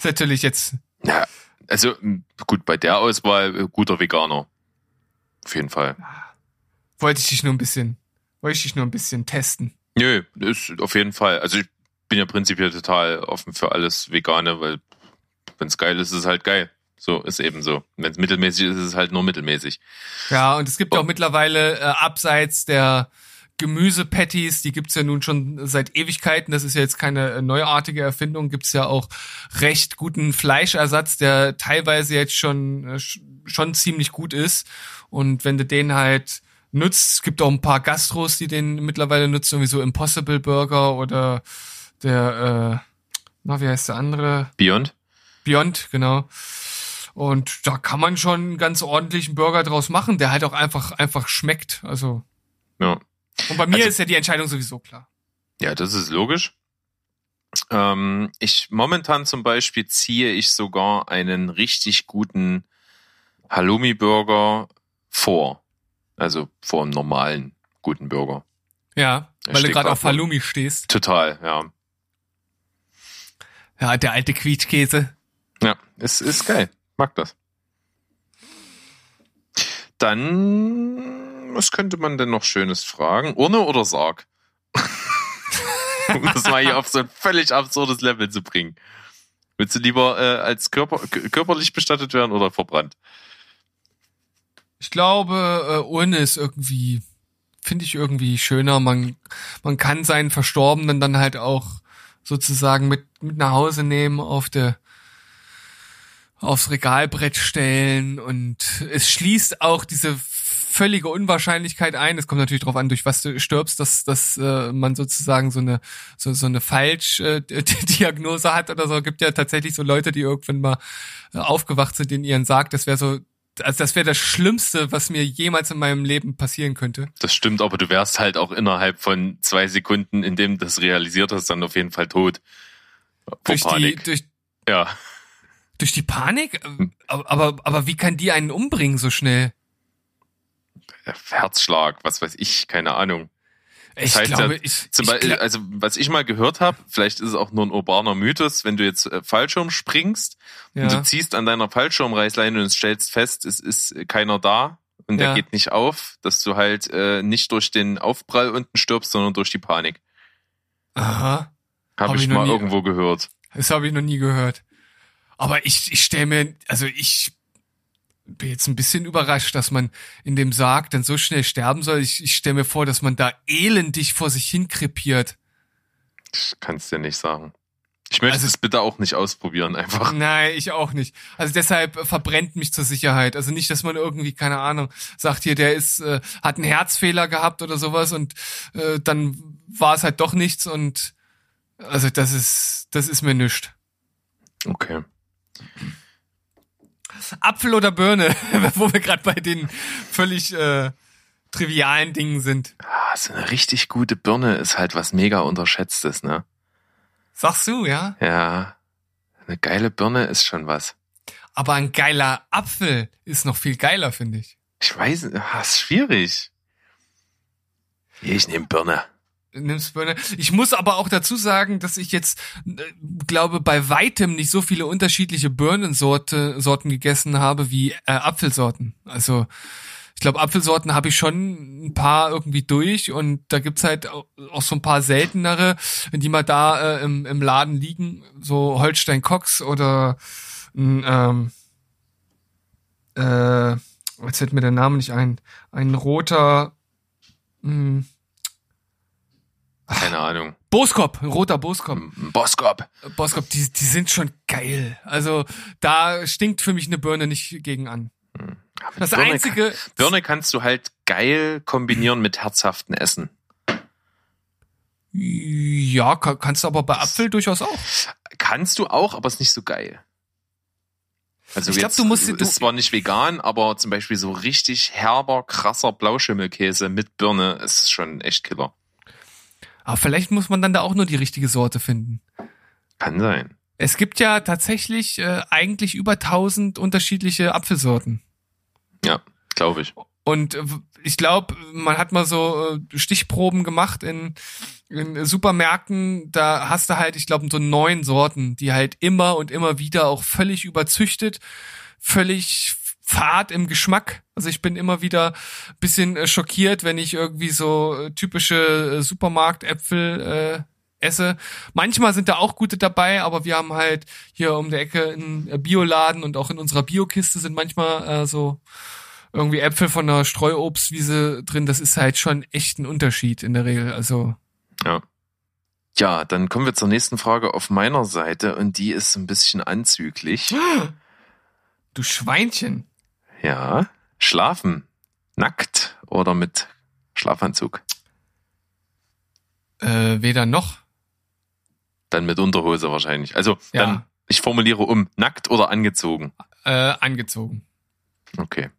Speaker 2: Natürlich jetzt.
Speaker 1: Ja, also gut, bei der Auswahl äh, guter Veganer. Auf jeden Fall.
Speaker 2: Wollte ich dich nur ein bisschen, wollte ich dich nur ein bisschen testen.
Speaker 1: Nö, ist auf jeden Fall. Also ich bin ja prinzipiell total offen für alles Vegane, weil wenn es geil ist, ist es halt geil. So ist eben so. Wenn es mittelmäßig ist, ist es halt nur mittelmäßig.
Speaker 2: Ja, und es gibt ja auch mittlerweile äh, abseits der Gemüsepatties, die gibt's ja nun schon seit Ewigkeiten. Das ist ja jetzt keine äh, neuartige Erfindung. Gibt's ja auch recht guten Fleischersatz, der teilweise jetzt schon äh, schon ziemlich gut ist. Und wenn du den halt nutzt, es gibt auch ein paar Gastros, die den mittlerweile nutzen, wie so Impossible Burger oder der, äh, na wie heißt der andere?
Speaker 1: Beyond.
Speaker 2: Beyond, genau. Und da kann man schon einen ganz ordentlichen Burger draus machen, der halt auch einfach einfach schmeckt. Also
Speaker 1: ja.
Speaker 2: Und bei mir also, ist ja die Entscheidung sowieso klar.
Speaker 1: Ja, das ist logisch. Ähm, ich momentan zum Beispiel ziehe ich sogar einen richtig guten Halloumi-Burger vor. Also vor einem normalen guten Burger.
Speaker 2: Ja, weil du gerade auf Halloumi stehst.
Speaker 1: Total, ja.
Speaker 2: Ja, der alte Quietschkäse.
Speaker 1: Ja, ist, ist geil. Mag das. Dann was könnte man denn noch Schönes fragen? Urne oder Sarg? um das mal hier auf so ein völlig absurdes Level zu bringen. Willst du lieber äh, als Körper, körperlich bestattet werden oder verbrannt?
Speaker 2: Ich glaube, äh, Urne ist irgendwie, finde ich irgendwie schöner. Man, man kann seinen Verstorbenen dann halt auch sozusagen mit, mit nach Hause nehmen auf der aufs Regalbrett stellen und es schließt auch diese völlige Unwahrscheinlichkeit ein. Es kommt natürlich darauf an, durch was du stirbst, dass, dass äh, man sozusagen so eine so, so eine Falschdiagnose äh, hat oder so. Es gibt ja tatsächlich so Leute, die irgendwann mal äh, aufgewacht sind in ihren Sarg. Das wäre so also das wäre das Schlimmste, was mir jemals in meinem Leben passieren könnte.
Speaker 1: Das stimmt, aber du wärst halt auch innerhalb von zwei Sekunden, in dem du das realisiert hast, dann auf jeden Fall tot.
Speaker 2: Vor durch Panik. die, durch,
Speaker 1: ja.
Speaker 2: Durch die Panik? Hm. Aber, aber, aber wie kann die einen umbringen so schnell?
Speaker 1: Herzschlag, was weiß ich, keine Ahnung.
Speaker 2: Ich das heißt glaube, ja, ich,
Speaker 1: zum Beispiel, glaub, also was ich mal gehört habe, vielleicht ist es auch nur ein urbaner Mythos, wenn du jetzt äh, Fallschirm springst ja. und du ziehst an deiner Fallschirmreißleine und stellst fest, es ist keiner da und der ja. geht nicht auf, dass du halt äh, nicht durch den Aufprall unten stirbst, sondern durch die Panik.
Speaker 2: Aha.
Speaker 1: Habe hab ich, ich mal nie, irgendwo gehört.
Speaker 2: Das habe ich noch nie gehört. Aber ich, ich stelle mir, also ich bin jetzt ein bisschen überrascht, dass man in dem Sarg dann so schnell sterben soll. Ich, ich stelle mir vor, dass man da elendig vor sich hin krepiert.
Speaker 1: Das kannst du ja nicht sagen. Ich möchte also, es bitte auch nicht ausprobieren, einfach.
Speaker 2: Nein, ich auch nicht. Also deshalb verbrennt mich zur Sicherheit. Also nicht, dass man irgendwie, keine Ahnung, sagt hier, der ist, äh, hat einen Herzfehler gehabt oder sowas und äh, dann war es halt doch nichts und also das ist, das ist mir nichts.
Speaker 1: Okay.
Speaker 2: Apfel oder Birne, wo wir gerade bei den völlig äh, trivialen Dingen sind.
Speaker 1: Ah, so eine richtig gute Birne ist halt was mega unterschätztes, ne?
Speaker 2: Sagst du, ja?
Speaker 1: Ja. Eine geile Birne ist schon was.
Speaker 2: Aber ein geiler Apfel ist noch viel geiler, finde ich.
Speaker 1: Ich weiß, ah, ist schwierig. Ich nehme Birne.
Speaker 2: Nimmst Birne. Ich muss aber auch dazu sagen, dass ich jetzt äh, glaube bei weitem nicht so viele unterschiedliche Birnensorte Sorten gegessen habe wie äh, Apfelsorten. Also ich glaube Apfelsorten habe ich schon ein paar irgendwie durch und da gibt's halt auch, so ein paar seltenere, die mal da äh, im, im Laden liegen, so Holstein Cox oder ein, ähm, äh, jetzt fällt mir der Name nicht ein, ein roter mh,
Speaker 1: Keine Ahnung.
Speaker 2: Boskop, ein roter Boskop.
Speaker 1: Boskop.
Speaker 2: Boskop, die, die sind schon geil. Also da stinkt für mich eine Birne nicht gegen an. Das
Speaker 1: Birne
Speaker 2: einzige,
Speaker 1: Birne kannst du halt geil kombinieren mit herzhaften Essen.
Speaker 2: ja, ka- kannst du aber bei Apfel durchaus auch.
Speaker 1: Kannst du auch, aber ist nicht so geil. Also
Speaker 2: Ich glaub,
Speaker 1: jetzt
Speaker 2: du musst- du-
Speaker 1: ist zwar nicht vegan, aber zum Beispiel so richtig herber, krasser Blauschimmelkäse mit Birne ist schon echt Killer.
Speaker 2: Aber vielleicht muss man dann da auch nur die richtige Sorte finden.
Speaker 1: Kann sein.
Speaker 2: Es gibt ja tatsächlich äh, eigentlich über 1000 unterschiedliche Apfelsorten.
Speaker 1: Ja, glaube ich.
Speaker 2: Und äh, ich glaube, man hat mal so äh, Stichproben gemacht in, in Supermärkten. Da hast du halt, ich glaube, so neun Sorten, die halt immer und immer wieder auch völlig überzüchtet, völlig fad im Geschmack. Also ich bin immer wieder ein bisschen äh, schockiert, wenn ich irgendwie so äh, typische äh, Supermarktäpfel äh, esse. Manchmal sind da auch gute dabei, aber wir haben halt hier um der Ecke einen Bioladen und auch in unserer Biokiste sind manchmal äh, so irgendwie Äpfel von einer Streuobstwiese drin. Das ist halt schon echt ein Unterschied in der Regel. Also
Speaker 1: Ja. Ja, dann kommen wir zur nächsten Frage auf meiner Seite und die ist ein bisschen anzüglich.
Speaker 2: du Schweinchen.
Speaker 1: Ja. Schlafen. Nackt oder mit Schlafanzug?
Speaker 2: Äh, weder noch.
Speaker 1: Dann mit Unterhose wahrscheinlich. Also
Speaker 2: Ja.
Speaker 1: dann, ich formuliere um, nackt oder angezogen.
Speaker 2: Äh, angezogen.
Speaker 1: Okay.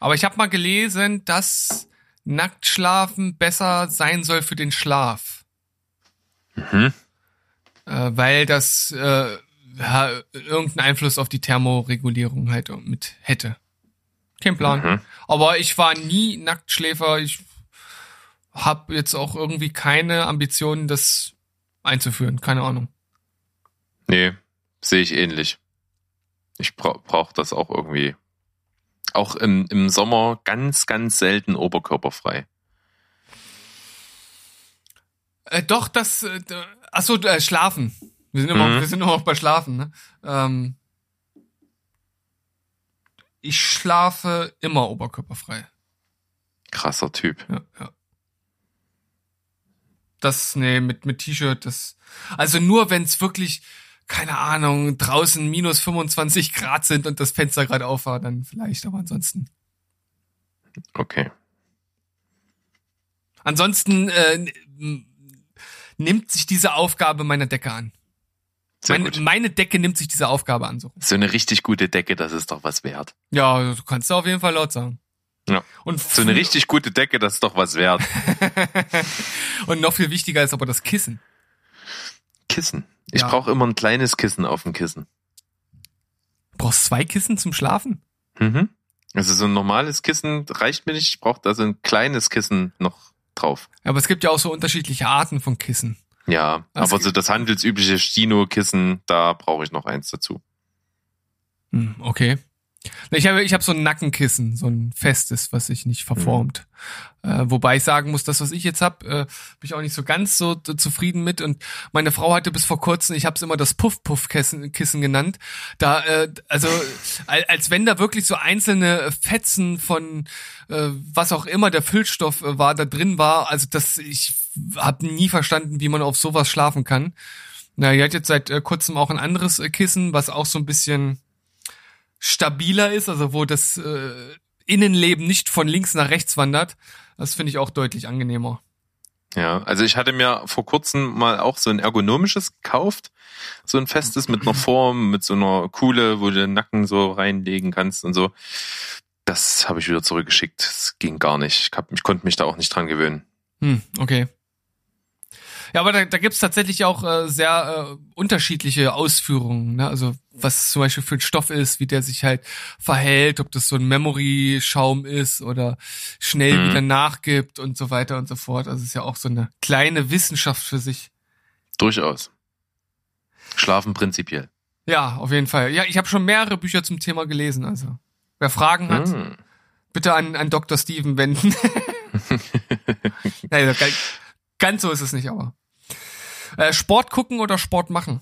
Speaker 2: Aber ich habe mal gelesen, dass Nacktschlafen besser sein soll für den Schlaf.
Speaker 1: Mhm.
Speaker 2: Äh, weil das äh, irgendeinen Einfluss auf die Thermoregulierung halt mit hätte. Kein Plan.
Speaker 1: Mhm.
Speaker 2: Aber ich war nie Nacktschläfer. Ich habe jetzt auch irgendwie keine Ambitionen, das einzuführen. Keine Ahnung.
Speaker 1: Nee, sehe ich ähnlich. Ich bra brauche das auch irgendwie. Auch im, im Sommer ganz, ganz selten oberkörperfrei.
Speaker 2: Äh, doch, das. Äh, achso, äh, schlafen. Wir sind immer,
Speaker 1: Mhm.
Speaker 2: wir sind immer noch bei Schlafen. Ne? Ähm, ich schlafe immer oberkörperfrei.
Speaker 1: Krasser Typ.
Speaker 2: Ja, ja. Das, nee, mit, mit T-Shirt, das. Also nur wenn es wirklich, keine Ahnung, draußen minus 25 Grad sind und das Fenster gerade auf war, dann vielleicht, aber ansonsten.
Speaker 1: Okay.
Speaker 2: Ansonsten äh, nimmt sich diese Aufgabe meine Decke an. Meine, meine Decke nimmt sich diese Aufgabe an. So.
Speaker 1: So eine richtig gute Decke, das ist doch was wert.
Speaker 2: Ja, du kannst da auf jeden Fall laut sagen.
Speaker 1: Ja.
Speaker 2: Und,
Speaker 1: So eine richtig gute Decke, das ist doch was wert.
Speaker 2: und noch viel wichtiger ist aber das Kissen.
Speaker 1: Kissen. Ich
Speaker 2: Ja.
Speaker 1: brauche immer ein kleines Kissen auf dem Kissen.
Speaker 2: Du brauchst zwei Kissen zum Schlafen?
Speaker 1: Mhm. Also so ein normales Kissen reicht mir nicht. Ich brauche da so ein kleines Kissen noch drauf.
Speaker 2: Aber es gibt ja auch so unterschiedliche Arten von Kissen.
Speaker 1: Ja,
Speaker 2: Das
Speaker 1: aber
Speaker 2: geht-
Speaker 1: so das handelsübliche Stino-Kissen, da brauche ich noch eins dazu.
Speaker 2: Hm, okay. Ich habe ich hab so ein Nackenkissen, so ein festes, was sich nicht verformt. Äh, wobei ich sagen muss, das, was ich jetzt hab, äh, bin ich auch nicht so ganz so zufrieden mit. Und meine Frau hatte bis vor kurzem, ich habe es immer das Puff-Puff-Kissen Kissen genannt. Da, äh, also al- als wenn da wirklich so einzelne Fetzen von äh, was auch immer der Füllstoff äh, war, da drin war. Also das, ich habe nie verstanden, wie man auf sowas schlafen kann. Na, ihr hat jetzt seit äh, kurzem auch ein anderes äh, Kissen, was auch so ein bisschen stabiler ist, also wo das äh, Innenleben nicht von links nach rechts wandert. Das finde ich auch deutlich angenehmer.
Speaker 1: Ja, also ich hatte mir vor kurzem mal auch so ein ergonomisches gekauft. So ein festes mit einer Form, mit so einer Kuhle, wo du den Nacken so reinlegen kannst und so. Das habe ich wieder zurückgeschickt. Das ging gar nicht. Ich, hab, ich konnte mich da auch nicht dran gewöhnen.
Speaker 2: Hm, okay. Ja, aber da, da gibt's tatsächlich auch äh, sehr äh, unterschiedliche Ausführungen. Ne? Also was zum Beispiel für ein Stoff ist, wie der sich halt verhält, ob das so ein Memory-Schaum ist oder schnell
Speaker 1: Mhm.
Speaker 2: wieder nachgibt und so weiter und so fort. Also es ist ja auch so eine kleine Wissenschaft für sich.
Speaker 1: Durchaus. Schlafen prinzipiell.
Speaker 2: Ja, auf jeden Fall. Ja, ich habe schon mehrere Bücher zum Thema gelesen. Also wer Fragen hat,
Speaker 1: Hm.
Speaker 2: bitte an, an Dr. Steven wenden. Nein, ganz so ist es nicht, aber. Äh, Sport gucken oder Sport machen?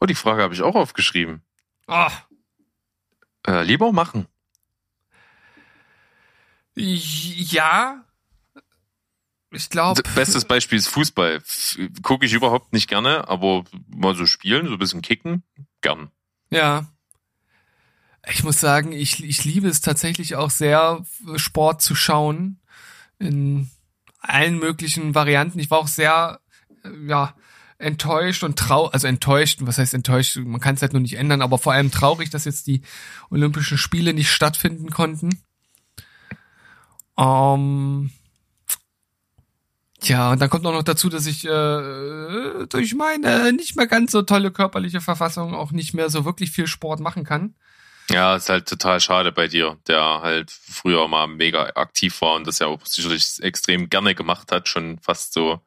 Speaker 1: Oh, die Frage habe ich auch aufgeschrieben.
Speaker 2: Ah,
Speaker 1: Äh, lieber machen.
Speaker 2: ja. Ich glaube.
Speaker 1: Bestes Beispiel ist Fußball. Gucke ich überhaupt nicht gerne, aber mal so spielen, so ein bisschen kicken, gern.
Speaker 2: Ja. Ich muss sagen, ich, ich liebe es tatsächlich auch sehr, Sport zu schauen. In allen möglichen Varianten. Ich war auch sehr, ja, enttäuscht und trau, also enttäuscht, was heißt enttäuscht? Man kann es halt nur nicht ändern, aber vor allem traurig, dass jetzt die Olympischen Spiele nicht stattfinden konnten. Ähm, ja, und dann kommt auch noch dazu, dass ich äh, durch meine nicht mehr ganz so tolle körperliche Verfassung auch nicht mehr so wirklich viel Sport machen kann.
Speaker 1: Ja, ist halt total schade bei dir, der halt früher mal mega aktiv war und das ja auch sicherlich extrem gerne gemacht hat, schon fast so,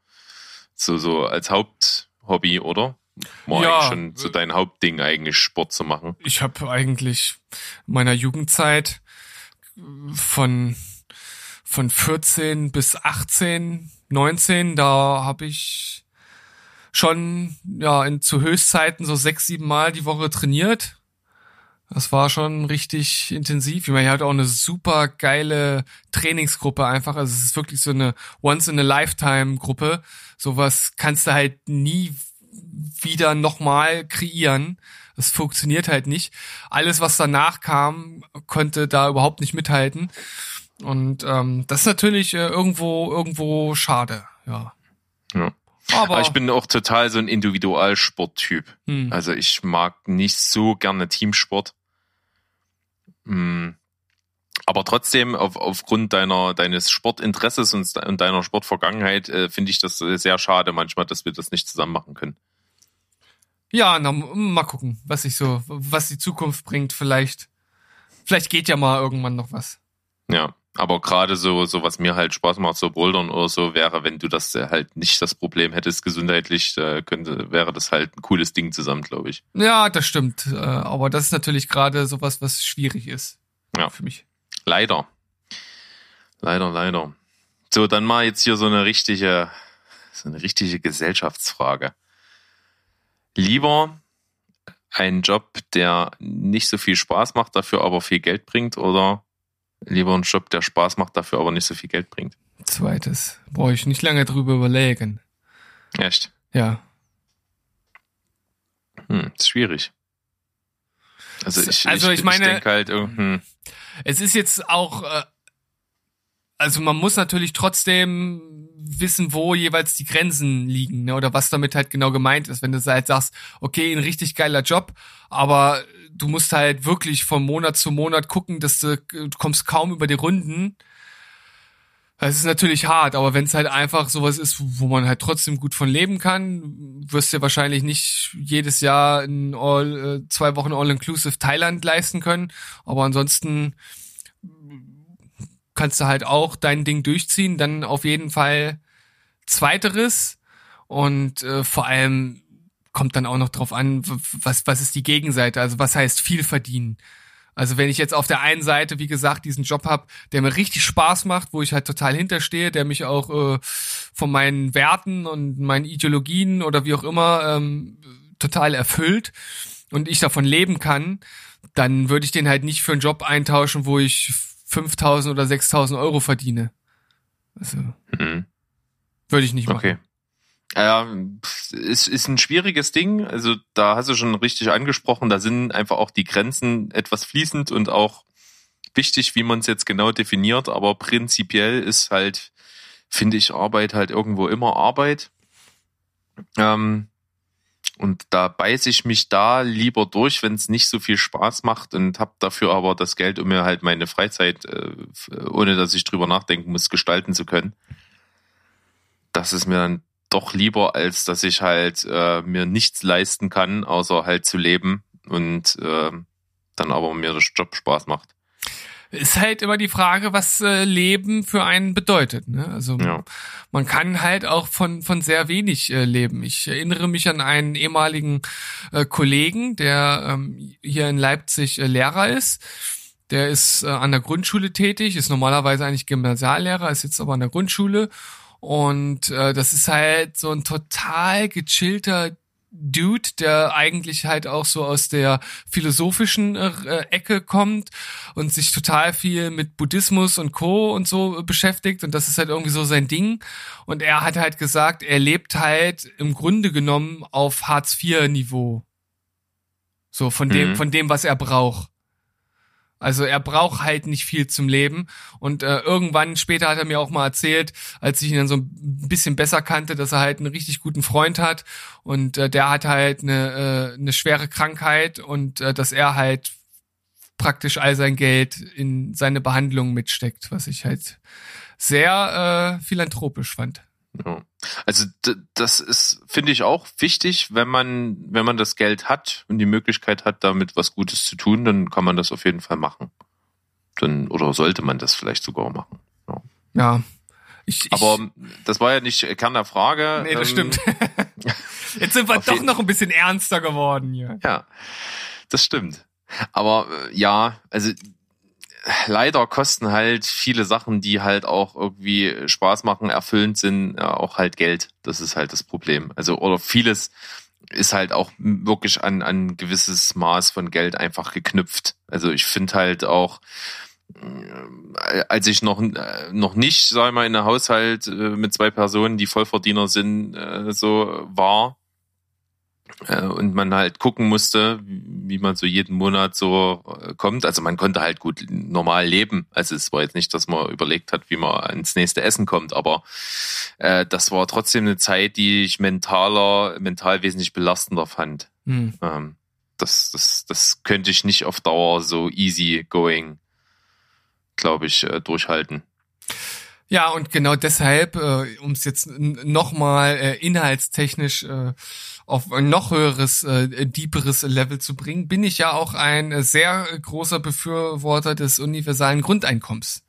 Speaker 1: so, so als Haupthobby, oder? War
Speaker 2: Ja.
Speaker 1: eigentlich schon so dein Hauptding, eigentlich Sport zu machen.
Speaker 2: Ich habe eigentlich in meiner Jugendzeit von von 14 bis 18, 19, da habe ich schon ja in zu Höchstzeiten so sechs, sieben Mal die Woche trainiert. Das war schon richtig intensiv. Ich meine, ich hatte auch eine super geile Trainingsgruppe einfach. Also es ist wirklich so eine Once in a Lifetime Gruppe. Sowas kannst du halt nie wieder nochmal kreieren. Das funktioniert halt nicht. Alles, was danach kam, konnte da überhaupt nicht mithalten. Und ähm, das ist natürlich äh, irgendwo irgendwo schade. Ja.
Speaker 1: Ja.
Speaker 2: Aber,
Speaker 1: Aber ich bin auch total so ein Individualsporttyp.
Speaker 2: hm,
Speaker 1: Also ich mag nicht so gerne Teamsport. Hm. Aber trotzdem, auf, aufgrund deiner, deines Sportinteresses und, und deiner Sportvergangenheit, äh, finde ich das äh, sehr schade manchmal, dass wir das nicht zusammen machen können.
Speaker 2: ja, na, mal gucken, was sich so, was die Zukunft bringt. Vielleicht, vielleicht geht ja mal irgendwann noch was.
Speaker 1: Ja. Aber gerade so, so was mir halt Spaß macht, so Bouldern oder so, wäre, wenn du das äh, halt nicht das Problem hättest, gesundheitlich, könnte, wäre das halt ein cooles Ding zusammen, glaube ich.
Speaker 2: Ja, das stimmt. Äh, aber das ist natürlich gerade sowas, was schwierig ist.
Speaker 1: Ja.
Speaker 2: Für mich.
Speaker 1: Leider. Leider, leider. So, dann mal jetzt hier so eine richtige, so eine richtige Gesellschaftsfrage. Lieber ein Job, der nicht so viel Spaß macht, dafür aber viel Geld bringt, oder lieber ein Job, der Spaß macht, dafür aber nicht so viel Geld bringt?
Speaker 2: Zweites. Brauche ich nicht lange drüber überlegen.
Speaker 1: Echt?
Speaker 2: Ja.
Speaker 1: Hm, ist schwierig. Also ich,
Speaker 2: Also
Speaker 1: ich,
Speaker 2: ich meine-
Speaker 1: ich denke halt, hm,
Speaker 2: Es ist jetzt auch, äh, also man muss natürlich trotzdem wissen, wo jeweils die Grenzen liegen, ne? oder was damit halt genau gemeint ist. Wenn du halt sagst, okay, ein richtig geiler Job, aber du musst halt wirklich von Monat zu Monat gucken, dass du, du kommst kaum über die Runden. Das ist natürlich hart, aber wenn es halt einfach sowas ist, wo man halt trotzdem gut von leben kann, wirst du dir wahrscheinlich nicht jedes Jahr in all, äh, zwei Wochen All-Inclusive Thailand leisten können. Aber ansonsten kannst du halt auch dein Ding durchziehen, dann auf jeden Fall zweiteres und äh, vor allem kommt dann auch noch drauf an, was was ist die Gegenseite, also was heißt viel verdienen. Also wenn ich jetzt auf der einen Seite, wie gesagt, diesen Job habe, der mir richtig Spaß macht, wo ich halt total hinterstehe, der mich auch äh, von meinen Werten und meinen Ideologien oder wie auch immer ähm, total erfüllt und ich davon leben kann, dann würde ich den halt nicht für einen Job eintauschen, wo ich 5000 oder 6000 Euro verdiene. Also
Speaker 1: hm.
Speaker 2: würde ich nicht machen.
Speaker 1: Okay. Ja, ist, ist ein schwieriges Ding. Also da hast du schon richtig angesprochen, da sind einfach auch die Grenzen etwas fließend und auch wichtig, wie man es jetzt genau definiert. Aber prinzipiell ist halt, finde ich, Arbeit halt irgendwo immer Arbeit. Ähm, und da beiße ich mich da lieber durch, wenn es nicht so viel Spaß macht und habe dafür aber das Geld, um mir halt meine Freizeit, äh, ohne dass ich drüber nachdenken muss, gestalten zu können. Das ist mir dann doch lieber, als dass ich halt äh, mir nichts leisten kann, außer halt zu leben und äh, dann aber mir das Job Spaß macht.
Speaker 2: Ist halt immer die Frage, was äh, Leben für einen bedeutet. Ne? Also
Speaker 1: Ja.
Speaker 2: man kann halt auch von von sehr wenig äh, leben. Ich erinnere mich an einen ehemaligen äh, Kollegen, der ähm, hier in Leipzig äh, Lehrer ist. Der ist äh, an der Grundschule tätig, ist normalerweise eigentlich Gymnasiallehrer, ist jetzt aber an der Grundschule. Und äh, das ist halt so ein total gechillter Dude, der eigentlich halt auch so aus der philosophischen äh, äh, Ecke kommt und sich total viel mit Buddhismus und Co. und so beschäftigt und das ist halt irgendwie so sein Ding. Und er hat halt gesagt, er lebt halt im Grunde genommen auf Hartz-IV-Niveau. So von dem,
Speaker 1: Mhm.
Speaker 2: von dem, was er braucht. Also er braucht halt nicht viel zum Leben. Und äh, irgendwann später hat er mir auch mal erzählt, als ich ihn dann so ein bisschen besser kannte, dass er halt einen richtig guten Freund hat. Und äh, der hat halt eine, äh, eine schwere Krankheit und äh, dass er halt praktisch all sein Geld in seine Behandlung mitsteckt, was ich halt sehr äh, philanthropisch fand.
Speaker 1: Ja. Also das ist, finde ich, auch wichtig, wenn man, wenn man das Geld hat und die Möglichkeit hat, damit was Gutes zu tun, dann kann man das auf jeden Fall machen. Dann, oder sollte man das vielleicht sogar machen. Ja.
Speaker 2: Ja. Ich, ich,
Speaker 1: Aber das war ja nicht Kern der Frage.
Speaker 2: nee, das
Speaker 1: Ähm,
Speaker 2: stimmt. Jetzt sind wir doch noch ein bisschen ernster geworden hier.
Speaker 1: Ja, das stimmt. Aber äh, ja, also leider kosten halt viele Sachen, die halt auch irgendwie Spaß machen, erfüllend sind, auch halt Geld. Das ist halt das Problem. Also oder vieles ist halt auch wirklich an an ein gewisses Maß von Geld einfach geknüpft. Also ich finde halt auch äh, als ich noch äh, noch nicht, sag ich mal, in einem Haushalt äh, mit zwei Personen, die Vollverdiener sind, so war, und man halt gucken musste, wie man so jeden Monat so äh, kommt. Also man konnte halt gut normal leben. Also es war jetzt nicht, dass man überlegt hat, wie man ans nächste Essen kommt, aber äh, das war trotzdem eine Zeit, die ich mentaler, mental wesentlich belastender fand.
Speaker 2: Hm.
Speaker 1: Ähm, das, das, das könnte ich nicht auf Dauer so easy going, glaube ich, äh, durchhalten.
Speaker 2: Ja, und genau deshalb, äh, um es jetzt nochmal äh, inhaltstechnisch äh, auf ein noch höheres, äh, deeperes Level zu bringen, bin ich ja auch ein äh, sehr großer Befürworter des universalen Grundeinkommens,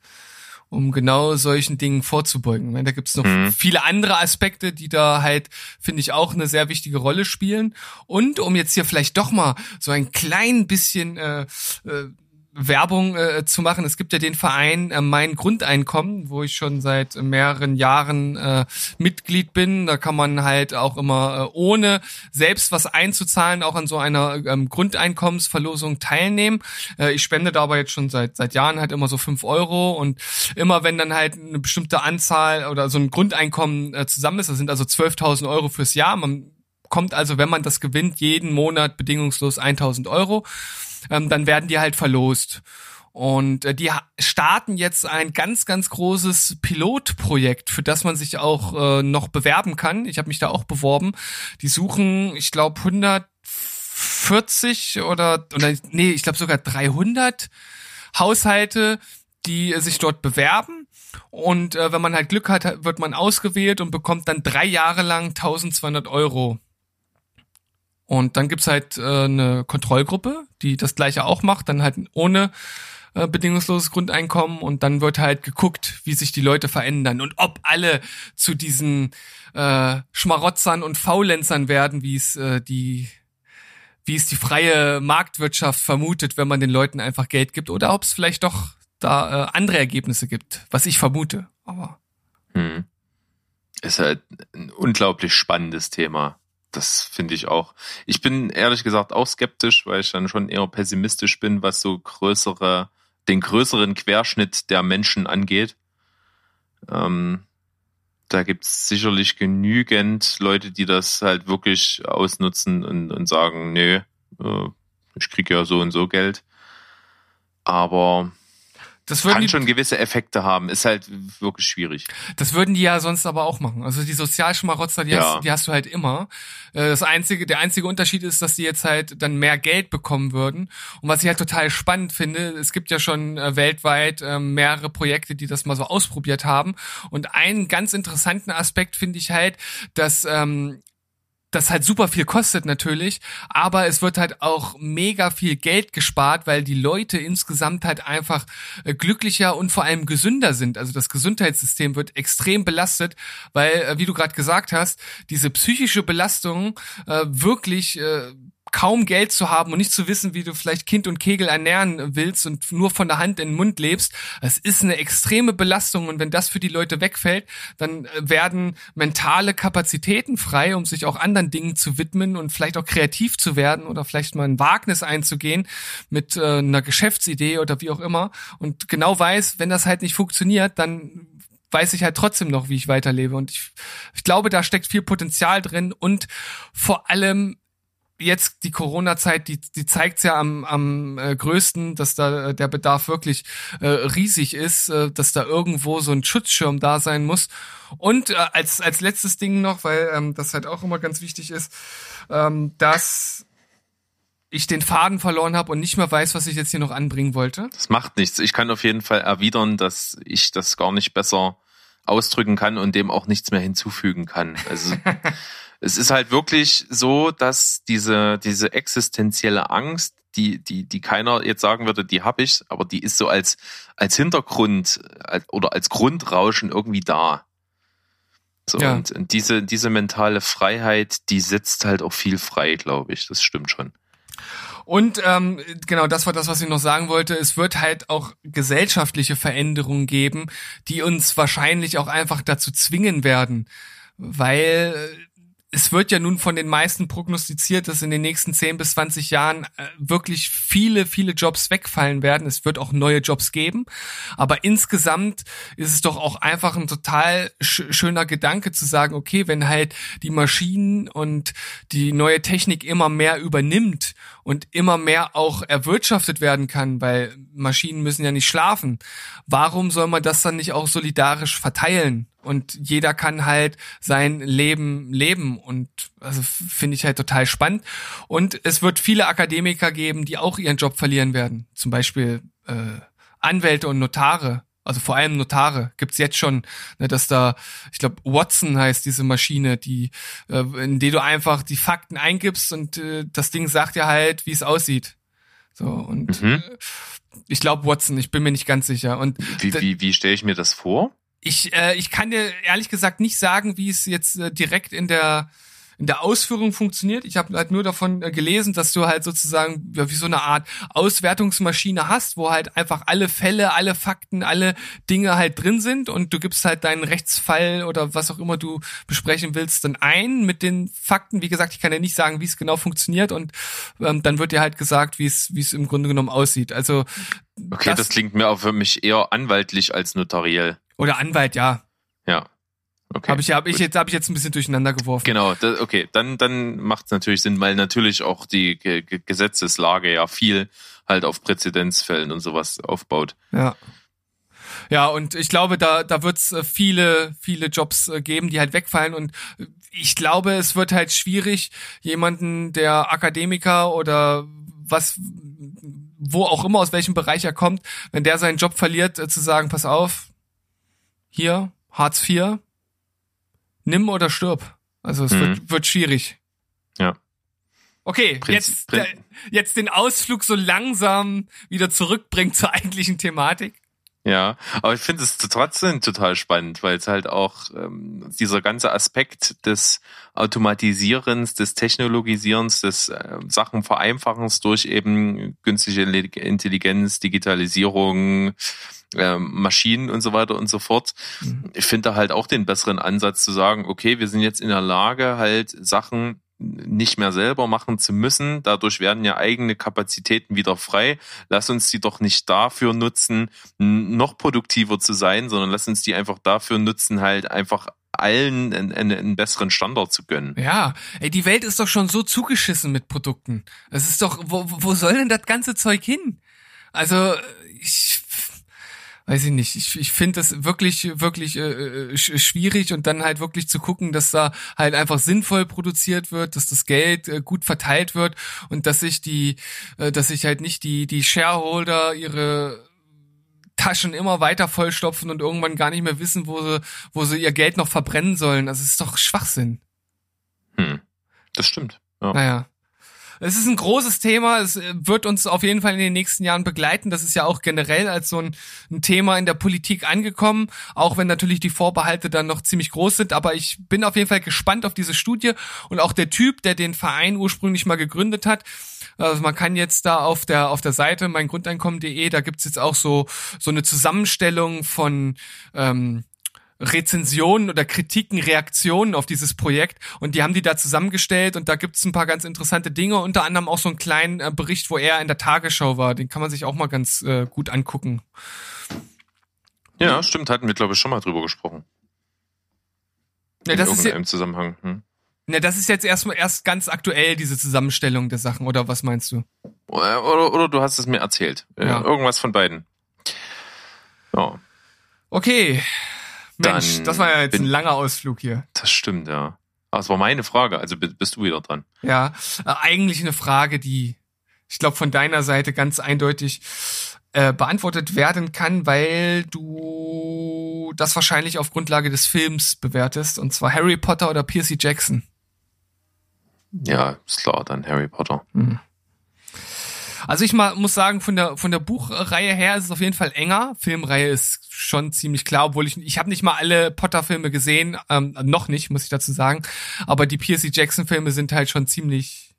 Speaker 2: um genau solchen Dingen vorzubeugen. Ich meine, Da gibt's noch
Speaker 1: Mhm.
Speaker 2: viele andere Aspekte, die da halt, finde ich, auch eine sehr wichtige Rolle spielen. Und um jetzt hier vielleicht doch mal so ein klein bisschen äh, äh, Werbung äh, zu machen. Es gibt ja den Verein äh, Mein Grundeinkommen, wo ich schon seit mehreren Jahren äh, Mitglied bin. Da kann man halt auch immer äh, ohne selbst was einzuzahlen auch an so einer ähm, Grundeinkommensverlosung teilnehmen. Äh, ich spende da aber jetzt schon seit seit Jahren halt immer so fünf Euro und immer wenn dann halt eine bestimmte Anzahl oder so ein Grundeinkommen äh, zusammen ist, das sind also 12.000 Euro fürs Jahr. Man kommt also, wenn man das gewinnt, jeden Monat bedingungslos 1.000 Euro ähm, dann werden die halt verlost. Und äh, die starten jetzt ein ganz, ganz großes Pilotprojekt, für das man sich auch äh, noch bewerben kann. Ich habe mich da auch beworben. Die suchen, ich glaube, 140 oder, oder nee, ich glaube sogar 300 Haushalte, die äh, sich dort bewerben. Und äh, wenn man halt Glück hat, wird man ausgewählt und bekommt dann drei Jahre lang 1200 Euro und dann gibt's halt äh, eine Kontrollgruppe, die das gleiche auch macht, dann halt ohne äh, bedingungsloses Grundeinkommen und dann wird halt geguckt, wie sich die Leute verändern und ob alle zu diesen äh, Schmarotzern und Faulenzern werden, wie es äh, die wie es die freie Marktwirtschaft vermutet, wenn man den Leuten einfach Geld gibt oder ob es vielleicht doch da äh, andere Ergebnisse gibt, was ich vermute. Aber
Speaker 1: Hm. Ist halt ein unglaublich spannendes Thema. Das finde ich auch. Ich bin ehrlich gesagt auch skeptisch, weil ich dann schon eher pessimistisch bin, was so größere, den größeren Querschnitt der Menschen angeht. Ähm, da gibt's sicherlich genügend Leute, die das halt wirklich ausnutzen und, und sagen, nö, äh, ich krieg ja so und so Geld. Aber
Speaker 2: Das würden
Speaker 1: Kann
Speaker 2: die,
Speaker 1: schon gewisse Effekte haben, ist halt wirklich schwierig.
Speaker 2: Das würden die ja sonst aber auch machen. Also die Sozialschmarotzer, die,
Speaker 1: Ja.
Speaker 2: hast, die hast du halt immer. Äh, Das einzige, der einzige Unterschied ist, dass die jetzt halt dann mehr Geld bekommen würden. Und was ich halt total spannend finde, es gibt ja schon äh, weltweit äh, mehrere Projekte, die das mal so ausprobiert haben. Und einen ganz interessanten Aspekt finde ich halt, dass ähm, das halt super viel kostet natürlich, aber es wird halt auch mega viel Geld gespart, weil die Leute insgesamt halt einfach äh, glücklicher und vor allem gesünder sind. Also das Gesundheitssystem wird extrem belastet, weil, äh, wie du gerade gesagt hast, diese psychische Belastung äh, wirklich äh, kaum Geld zu haben und nicht zu wissen, wie du vielleicht Kind und Kegel ernähren willst und nur von der Hand in den Mund lebst, das ist eine extreme Belastung und wenn das für die Leute wegfällt, dann äh, werden mentale Kapazitäten frei, um sich auch anderen Dingen zu widmen und vielleicht auch kreativ zu werden oder vielleicht mal ein Wagnis einzugehen mit äh, einer Geschäftsidee oder wie auch immer und genau weiß, wenn das halt nicht funktioniert, dann weiß ich halt trotzdem noch, wie ich weiterlebe. Und ich, ich glaube, da steckt viel Potenzial drin und vor allem jetzt die Corona-Zeit, die, die zeigt's ja am, am äh, größten, dass da äh, der Bedarf wirklich äh, riesig ist, äh, dass da irgendwo so ein Schutzschirm da sein muss. Und äh, als, als letztes Ding noch, weil ähm, das halt auch immer ganz wichtig ist, ähm, dass ich den Faden verloren habe und nicht mehr weiß, was ich jetzt hier noch anbringen wollte.
Speaker 1: Das macht nichts. Ich kann auf jeden Fall erwidern, dass ich das gar nicht besser ausdrücken kann und dem auch nichts mehr hinzufügen kann. Also es ist halt wirklich so, dass diese, diese existenzielle Angst, die, die, die keiner jetzt sagen würde, die habe ich, aber die ist so als, als Hintergrund als, oder als Grundrauschen irgendwie da. So,
Speaker 2: Ja.
Speaker 1: und, und diese, diese mentale Freiheit, die setzt halt auch viel frei, glaube ich. Das stimmt schon.
Speaker 2: Und ähm, genau, das war das, was ich noch sagen wollte. Es wird halt auch gesellschaftliche Veränderungen geben, die uns wahrscheinlich auch einfach dazu zwingen werden, weil es wird ja nun von den meisten prognostiziert, dass in den nächsten 10 bis 20 Jahren äh, wirklich viele, viele Jobs wegfallen werden. Es wird auch neue Jobs geben. Aber insgesamt ist es doch auch einfach ein total sch schöner Gedanke zu sagen, okay, wenn halt die Maschinen und die neue Technik immer mehr übernimmt und immer mehr auch erwirtschaftet werden kann, weil Maschinen müssen ja nicht schlafen. Warum soll man das dann nicht auch solidarisch verteilen? Und jeder kann halt sein Leben leben und also finde ich halt total spannend. Und es wird viele Akademiker geben, die auch ihren Job verlieren werden. Zum Beispiel äh, Anwälte und Notare. Also vor allem Notare gibt's jetzt schon, ne, dass da, ich glaube, Watson heißt diese Maschine, die, äh, in die du einfach die Fakten eingibst und äh, das Ding sagt dir halt, wie es aussieht. So und
Speaker 1: Mhm.
Speaker 2: äh, ich glaube Watson, ich bin mir nicht ganz sicher. Und
Speaker 1: Wie, wie, wie stelle ich mir das vor?
Speaker 2: Ich, äh, ich kann dir ehrlich gesagt nicht sagen, wie es jetzt äh, direkt in der in der Ausführung funktioniert. Ich habe halt nur davon äh, gelesen, dass du halt sozusagen ja, wie so eine Art Auswertungsmaschine hast, wo halt einfach alle Fälle, alle Fakten, alle Dinge halt drin sind und du gibst halt deinen Rechtsfall oder was auch immer du besprechen willst dann ein mit den Fakten. Wie gesagt, ich kann ja nicht sagen, wie es genau funktioniert und ähm, dann wird dir halt gesagt, wie es wie es im Grunde genommen aussieht. Also
Speaker 1: Okay, das,
Speaker 2: Das-
Speaker 1: klingt mir auch für mich eher anwaltlich als notariell.
Speaker 2: oder Anwalt, ja.
Speaker 1: Ja. Okay.
Speaker 2: Habe ich habe ich jetzt habe ich jetzt ein bisschen durcheinander geworfen.
Speaker 1: Genau, da, okay, dann, dann macht es natürlich Sinn, weil natürlich auch die Ge Ge Gesetzeslage ja viel halt auf Präzedenzfällen und sowas aufbaut.
Speaker 2: Ja. Ja, und ich glaube, da, da wird's äh, viele, viele Jobs äh, geben, die halt wegfallen. Und ich glaube, es wird halt schwierig, jemanden, der Akademiker oder was, wo auch immer, aus welchem Bereich er kommt, wenn der seinen Job verliert, äh, zu sagen, pass auf, hier, Hartz IV, nimm oder stirb. Also es
Speaker 1: Mhm.
Speaker 2: wird, wird schwierig.
Speaker 1: Ja.
Speaker 2: Okay,
Speaker 1: Prinzip-
Speaker 2: jetzt,
Speaker 1: Prin-
Speaker 2: äh, jetzt den Ausflug so langsam wieder zurückbringen zur eigentlichen Thematik.
Speaker 1: Ja, aber ich finde es trotzdem total spannend, weil es halt auch ähm, dieser ganze Aspekt des Automatisierens, des Technologisierens, des äh, Sachen Vereinfachens durch eben künstliche Intelligenz, Digitalisierung, ähm, Maschinen und so weiter und so fort.
Speaker 2: Mhm.
Speaker 1: Ich finde da halt auch den besseren Ansatz zu sagen, okay, wir sind jetzt in der Lage, halt Sachen nicht mehr selber machen zu müssen. Dadurch werden ja eigene Kapazitäten wieder frei. Lass uns die doch nicht dafür nutzen, noch produktiver zu sein, sondern lass uns die einfach dafür nutzen, halt einfach allen einen, einen, einen besseren Standard zu gönnen.
Speaker 2: Ja, ey, die Welt ist doch schon so zugeschissen mit Produkten. Es ist doch, wo, wo soll denn das ganze Zeug hin? Also, ich, weiß ich nicht, ich, ich finde das wirklich, wirklich äh, schwierig und dann halt wirklich zu gucken, dass da halt einfach sinnvoll produziert wird, dass das Geld äh, gut verteilt wird und dass sich die, äh, dass sich halt nicht die, die Shareholder ihre Taschen immer weiter vollstopfen und irgendwann gar nicht mehr wissen, wo sie, wo sie ihr Geld noch verbrennen sollen. Also es ist doch Schwachsinn.
Speaker 1: Hm. Das stimmt.
Speaker 2: Ja. Naja. Es ist ein großes Thema. Es äh, wird uns auf jeden Fall in den nächsten Jahren begleiten. Das ist ja auch generell als so ein, ein, Thema in der Politik angekommen, auch wenn natürlich die Vorbehalte dann noch ziemlich groß sind. Aber ich bin auf jeden Fall gespannt auf diese Studie und auch der Typ, der den Verein ursprünglich mal gegründet hat. Also man kann jetzt da auf der auf der Seite meingrundeinkommen.de, da gibt's jetzt auch so so eine Zusammenstellung von ähm, Rezensionen oder Kritiken, Reaktionen auf dieses Projekt und die haben die da zusammengestellt und da gibt's ein paar ganz interessante Dinge, unter anderem auch so einen kleinen äh, Bericht, wo er in der Tagesschau war, den kann man sich auch mal ganz äh, gut angucken.
Speaker 1: Ja, stimmt, hatten wir glaube ich schon mal drüber gesprochen.
Speaker 2: Ja, das ist ja,
Speaker 1: im Zusammenhang. Hm?
Speaker 2: Ja, das ist jetzt erstmal erst ganz aktuell diese Zusammenstellung der Sachen oder was meinst du?
Speaker 1: Oder, oder, oder du hast es mir erzählt. Ja. Irgendwas von beiden. Ja.
Speaker 2: Okay, Mensch, Dann das war ja jetzt bin, ein langer Ausflug hier.
Speaker 1: Das stimmt, ja. Aber es war meine Frage, also bist du wieder dran.
Speaker 2: Ja, äh, eigentlich eine Frage, die ich glaube von deiner Seite ganz eindeutig äh, beantwortet werden kann, weil du das wahrscheinlich auf Grundlage des Films bewertest, und zwar Harry Potter oder Percy Jackson.
Speaker 1: Ja, ist klar, dann Harry Potter. Mhm.
Speaker 2: Also ich mal muss sagen, von der von der Buchreihe her ist es auf jeden Fall enger. Filmreihe ist schon ziemlich klar, obwohl ich ich habe nicht mal alle Potter-Filme gesehen, ähm, noch nicht, muss ich dazu sagen. Aber die Percy Jackson-Filme sind halt schon ziemlich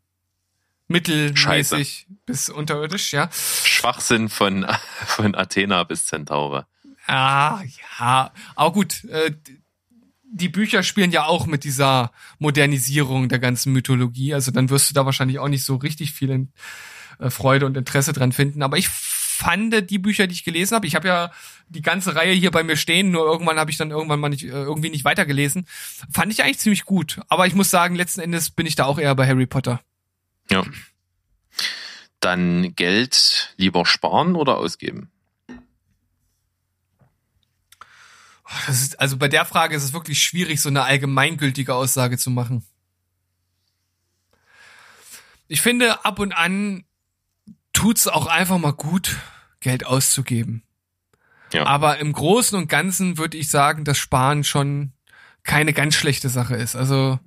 Speaker 2: mittelmäßig Scheiße. bis unterirdisch, ja.
Speaker 1: Schwachsinn von von Athena bis Centaure.
Speaker 2: Ah, ja, aber gut. Äh, die Bücher spielen ja auch mit dieser Modernisierung der ganzen Mythologie. Also dann wirst du da wahrscheinlich auch nicht so richtig viel in, äh, Freude und Interesse dran finden. Aber ich fand die Bücher, die ich gelesen habe, ich habe ja die ganze Reihe hier bei mir stehen, nur irgendwann habe ich dann irgendwann mal nicht, äh, irgendwie nicht weitergelesen, fand ich eigentlich ziemlich gut. Aber ich muss sagen, letzten Endes bin ich da auch eher bei Harry Potter.
Speaker 1: Ja. Dann Geld lieber sparen oder ausgeben?
Speaker 2: Ist, also bei der Frage ist es wirklich schwierig, so eine allgemeingültige Aussage zu machen. Ich finde, ab und an tut's auch einfach mal gut, Geld auszugeben. Ja. Aber im Großen und Ganzen würde ich sagen, dass Sparen schon keine ganz schlechte Sache ist. Also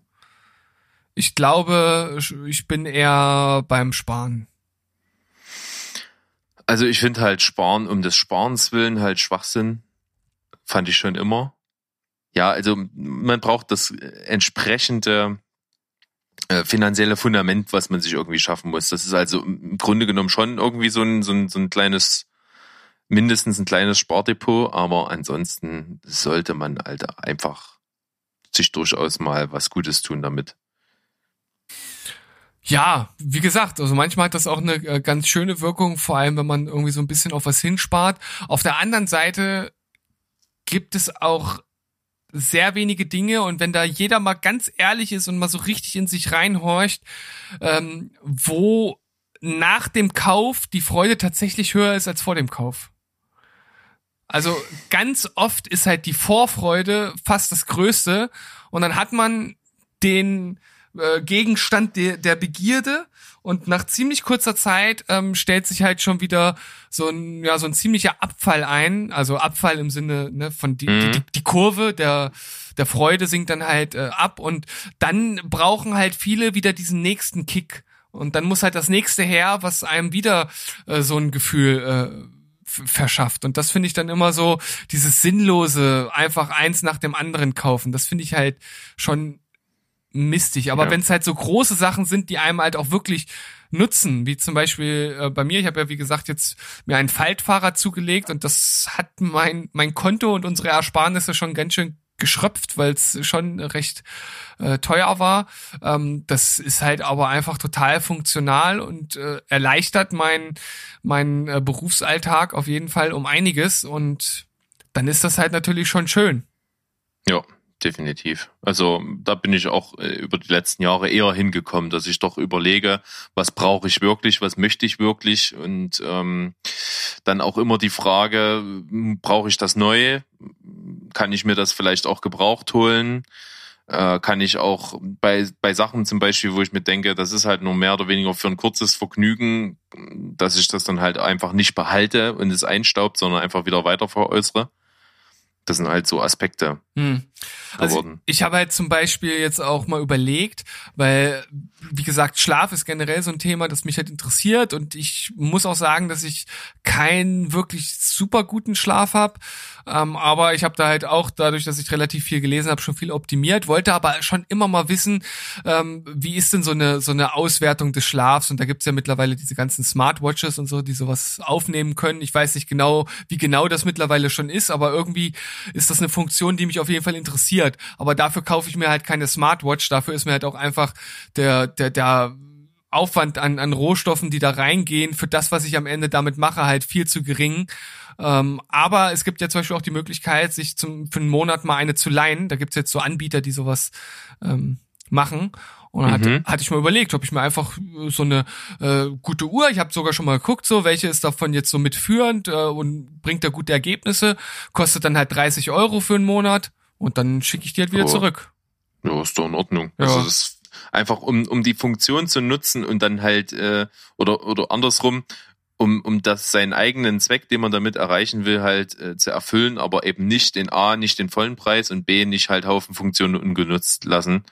Speaker 2: ich glaube, ich bin eher beim Sparen.
Speaker 1: Also ich finde halt Sparen um des Sparens willen halt Schwachsinn. Fand ich schon immer. Ja, also man braucht das entsprechende finanzielle Fundament, was man sich irgendwie schaffen muss. Das ist also im Grunde genommen schon irgendwie so ein, so ein, so ein kleines, mindestens ein kleines Spardepot, aber ansonsten sollte man halt einfach sich durchaus mal was Gutes tun damit.
Speaker 2: Ja, wie gesagt, also manchmal hat das auch eine äh, ganz schöne Wirkung, vor allem wenn man irgendwie so ein bisschen auf was hinspart. Auf der anderen Seite gibt es auch sehr wenige Dinge und wenn da jeder mal ganz ehrlich ist und mal so richtig in sich reinhorcht, ähm, wo nach dem Kauf die Freude tatsächlich höher ist als vor dem Kauf. Also ganz oft ist halt die Vorfreude fast das Größte und dann hat man den äh, Gegenstand der, der Begierde und nach ziemlich kurzer Zeit ähm, stellt sich halt schon wieder so ein ja so ein ziemlicher Abfall ein, also Abfall im Sinne ne, von die, mhm. die, die Kurve der der Freude sinkt dann halt äh, ab und dann brauchen halt viele wieder diesen nächsten Kick und dann muss halt das nächste her, was einem wieder äh, so ein Gefühl äh, verschafft. Und das finde ich dann immer so, dieses sinnlose, einfach eins nach dem anderen kaufen. Das finde ich halt schon mistig. Aber ja. wenn es halt so große Sachen sind, die einem halt auch wirklich nutzen, wie zum Beispiel äh, bei mir, ich habe ja wie gesagt jetzt mir einen Faltfahrer zugelegt und das hat mein mein Konto und unsere Ersparnisse schon ganz schön geschröpft, weil es schon recht äh, teuer war. Ähm, das ist halt aber einfach total funktional und äh, erleichtert meinen mein, äh, Berufsalltag auf jeden Fall um einiges und dann ist das halt natürlich schon schön.
Speaker 1: Ja, definitiv. Also da bin ich auch äh, über die letzten Jahre eher hingekommen, dass ich doch überlege, was brauche ich wirklich, was möchte ich wirklich und ähm, dann auch immer die Frage, brauche ich das Neue? Kann ich mir das vielleicht auch gebraucht holen? Äh, kann ich auch bei, bei Sachen zum Beispiel, wo ich mir denke, das ist halt nur mehr oder weniger für ein kurzes Vergnügen, dass ich das dann halt einfach nicht behalte und es einstaubt, sondern einfach wieder weiter veräußere. Das sind halt so Aspekte.
Speaker 2: Hm. Also ich habe halt zum Beispiel jetzt auch mal überlegt, weil, wie gesagt, Schlaf ist generell so ein Thema, das mich halt interessiert und ich muss auch sagen, dass ich keinen wirklich super guten Schlaf habe. Ähm, aber ich habe da halt auch dadurch, dass ich relativ viel gelesen habe, schon viel optimiert, wollte aber schon immer mal wissen, ähm, wie ist denn so eine so eine Auswertung des Schlafs? Und da gibt's ja mittlerweile diese ganzen Smartwatches und so, die sowas aufnehmen können. Ich weiß nicht genau, wie genau das mittlerweile schon ist, aber irgendwie ist das eine Funktion, die mich auf jeden Fall interessiert. Aber dafür kaufe ich mir halt keine Smartwatch. Dafür ist mir halt auch einfach der der der Aufwand an, an Rohstoffen, die da reingehen, für das, was ich am Ende damit mache, halt viel zu gering. Ähm, aber es gibt ja zum Beispiel auch die Möglichkeit, sich zum, für einen Monat mal eine zu leihen. Da gibt's jetzt so Anbieter, die sowas ähm, machen. Und dann mhm. hatte, hatte ich mal überlegt, ob ich mir einfach äh, so eine äh, gute Uhr, ich habe sogar schon mal geguckt, so welche ist davon jetzt so mitführend äh, und bringt da gute Ergebnisse, kostet dann halt 30 Euro für einen Monat und dann schicke ich die halt wieder oh. zurück.
Speaker 1: Ja, ist doch in Ordnung. Ja. Also das einfach um, um die Funktion zu nutzen und dann halt, äh, oder, oder andersrum, um, um das seinen eigenen Zweck, den man damit erreichen will, halt äh, zu erfüllen, aber eben nicht den A, nicht den vollen Preis und B, nicht halt Haufen Funktionen ungenutzt lassen.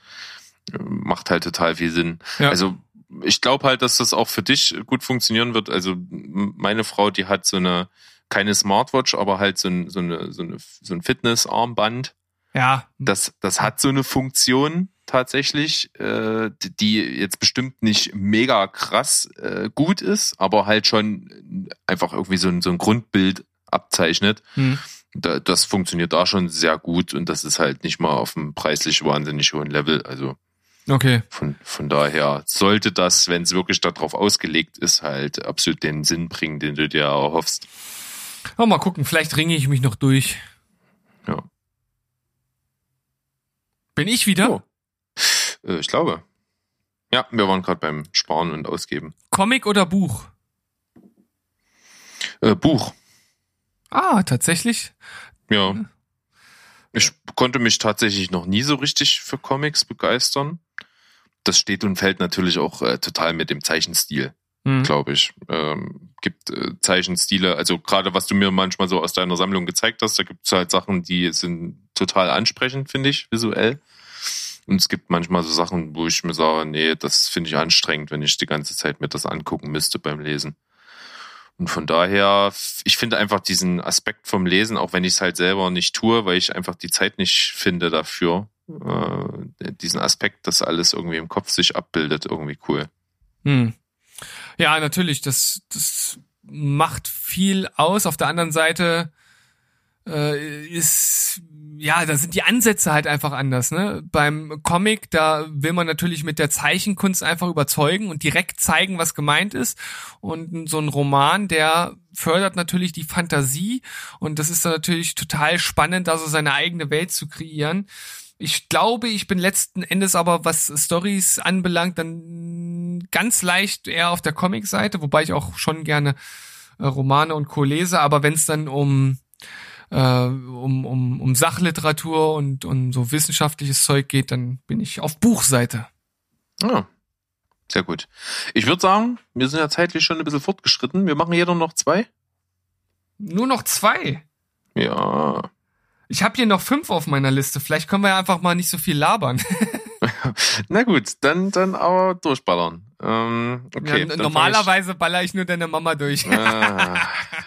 Speaker 1: Macht halt total viel Sinn. Ja. Also ich glaube halt, dass das auch für dich gut funktionieren wird. Also meine Frau, die hat so eine, keine Smartwatch, aber halt so ein, so eine, so eine, so ein Fitnessarmband.
Speaker 2: Ja.
Speaker 1: Das, das hat so eine Funktion tatsächlich, äh, die jetzt bestimmt nicht mega krass äh, gut ist, aber halt schon einfach irgendwie so ein, so ein Grundbild abzeichnet. Hm. Da, das funktioniert da schon sehr gut und das ist halt nicht mal auf einem preislich wahnsinnig hohen Level. Also
Speaker 2: okay.
Speaker 1: von, von daher sollte das, wenn es wirklich darauf ausgelegt ist, halt absolut den Sinn bringen, den du dir erhoffst.
Speaker 2: Oh, mal gucken, vielleicht ringe ich mich noch durch.
Speaker 1: Ja.
Speaker 2: Bin ich wieder? Oh.
Speaker 1: Äh, ich glaube. Ja, wir waren gerade beim Sparen und Ausgeben.
Speaker 2: Comic oder Buch?
Speaker 1: Äh, Buch.
Speaker 2: Ah, tatsächlich?
Speaker 1: Ja. Ich konnte mich tatsächlich noch nie so richtig für Comics begeistern. Das steht und fällt natürlich auch äh, total mit dem Zeichenstil, mhm. glaube ich. Ähm, gibt äh, Zeichenstile, also gerade was du mir manchmal so aus deiner Sammlung gezeigt hast, da gibt es halt Sachen, die sind total ansprechend, finde ich, visuell. Und es gibt manchmal so Sachen, wo ich mir sage, nee, das finde ich anstrengend, wenn ich die ganze Zeit mir das angucken müsste beim Lesen. Und von daher, ich finde einfach diesen Aspekt vom Lesen, auch wenn ich es halt selber nicht tue, weil ich einfach die Zeit nicht finde dafür, äh, diesen Aspekt, dass alles irgendwie im Kopf sich abbildet, irgendwie cool.
Speaker 2: Hm. Ja, natürlich, das, das macht viel aus. Auf der anderen Seite äh, ist ja, da sind die Ansätze halt einfach anders, ne? Beim Comic, da will man natürlich mit der Zeichenkunst einfach überzeugen und direkt zeigen, was gemeint ist. Und so ein Roman, der fördert natürlich die Fantasie und das ist natürlich total spannend, da so seine eigene Welt zu kreieren. Ich glaube, ich bin letzten Endes aber, was Stories anbelangt, dann ganz leicht eher auf der Comic-Seite, wobei ich auch schon gerne äh, Romane und Co. lese, aber wenn es dann um äh, um, um, um Sachliteratur und, und so wissenschaftliches Zeug geht, dann bin ich auf Buchseite.
Speaker 1: Ah, sehr gut. Ich würde sagen, wir sind ja zeitlich schon ein bisschen fortgeschritten. Wir machen jeder noch zwei.
Speaker 2: Nur noch zwei?
Speaker 1: Ja.
Speaker 2: Ich habe hier noch fünf auf meiner Liste. Vielleicht können wir ja einfach mal nicht so viel labern.
Speaker 1: Na gut, dann, dann aber durchballern. Ähm, okay,
Speaker 2: ja, normalerweise ich... baller ich nur deine Mama durch. Ah,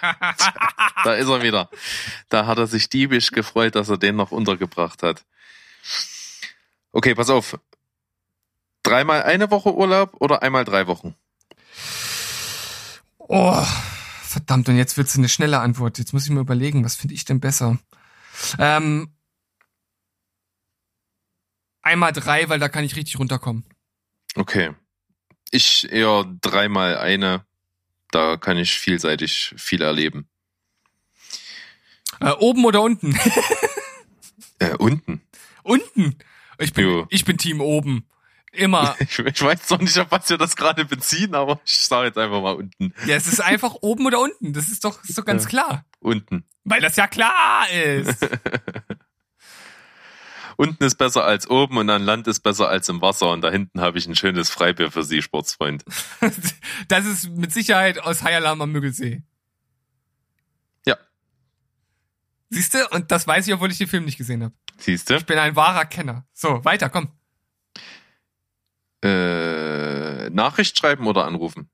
Speaker 1: da ist er wieder. Da hat er sich diebisch gefreut, dass er den noch untergebracht hat. Okay, pass auf. Dreimal eine Woche Urlaub oder einmal drei Wochen?
Speaker 2: Oh, verdammt, und jetzt wird's eine schnelle Antwort. Jetzt muss ich mir überlegen, was finde ich denn besser? Ähm, einmal drei, weil da kann ich richtig runterkommen.
Speaker 1: Okay. Ich eher dreimal eine. Da kann ich vielseitig viel erleben.
Speaker 2: Äh, oben oder unten?
Speaker 1: äh, unten.
Speaker 2: Unten. Ich bin,
Speaker 1: Jo.
Speaker 2: ich bin Team oben. Immer.
Speaker 1: Ich, ich weiß noch nicht, auf was wir das gerade beziehen, aber ich sage jetzt einfach mal unten.
Speaker 2: Ja, es ist einfach oben oder unten. Das ist doch, ist doch ganz klar.
Speaker 1: Unten.
Speaker 2: Weil das ja klar ist.
Speaker 1: Unten ist besser als oben und an Land ist besser als im Wasser und da hinten habe ich ein schönes Freibier für Sie, Sportsfreund.
Speaker 2: Das ist mit Sicherheit aus High Alarm am Müggelsee.
Speaker 1: Ja.
Speaker 2: Siehst du? Und das weiß ich, obwohl ich den Film nicht gesehen habe.
Speaker 1: Siehst du?
Speaker 2: Ich bin ein wahrer Kenner. So, weiter, komm.
Speaker 1: Äh, Nachricht schreiben oder anrufen?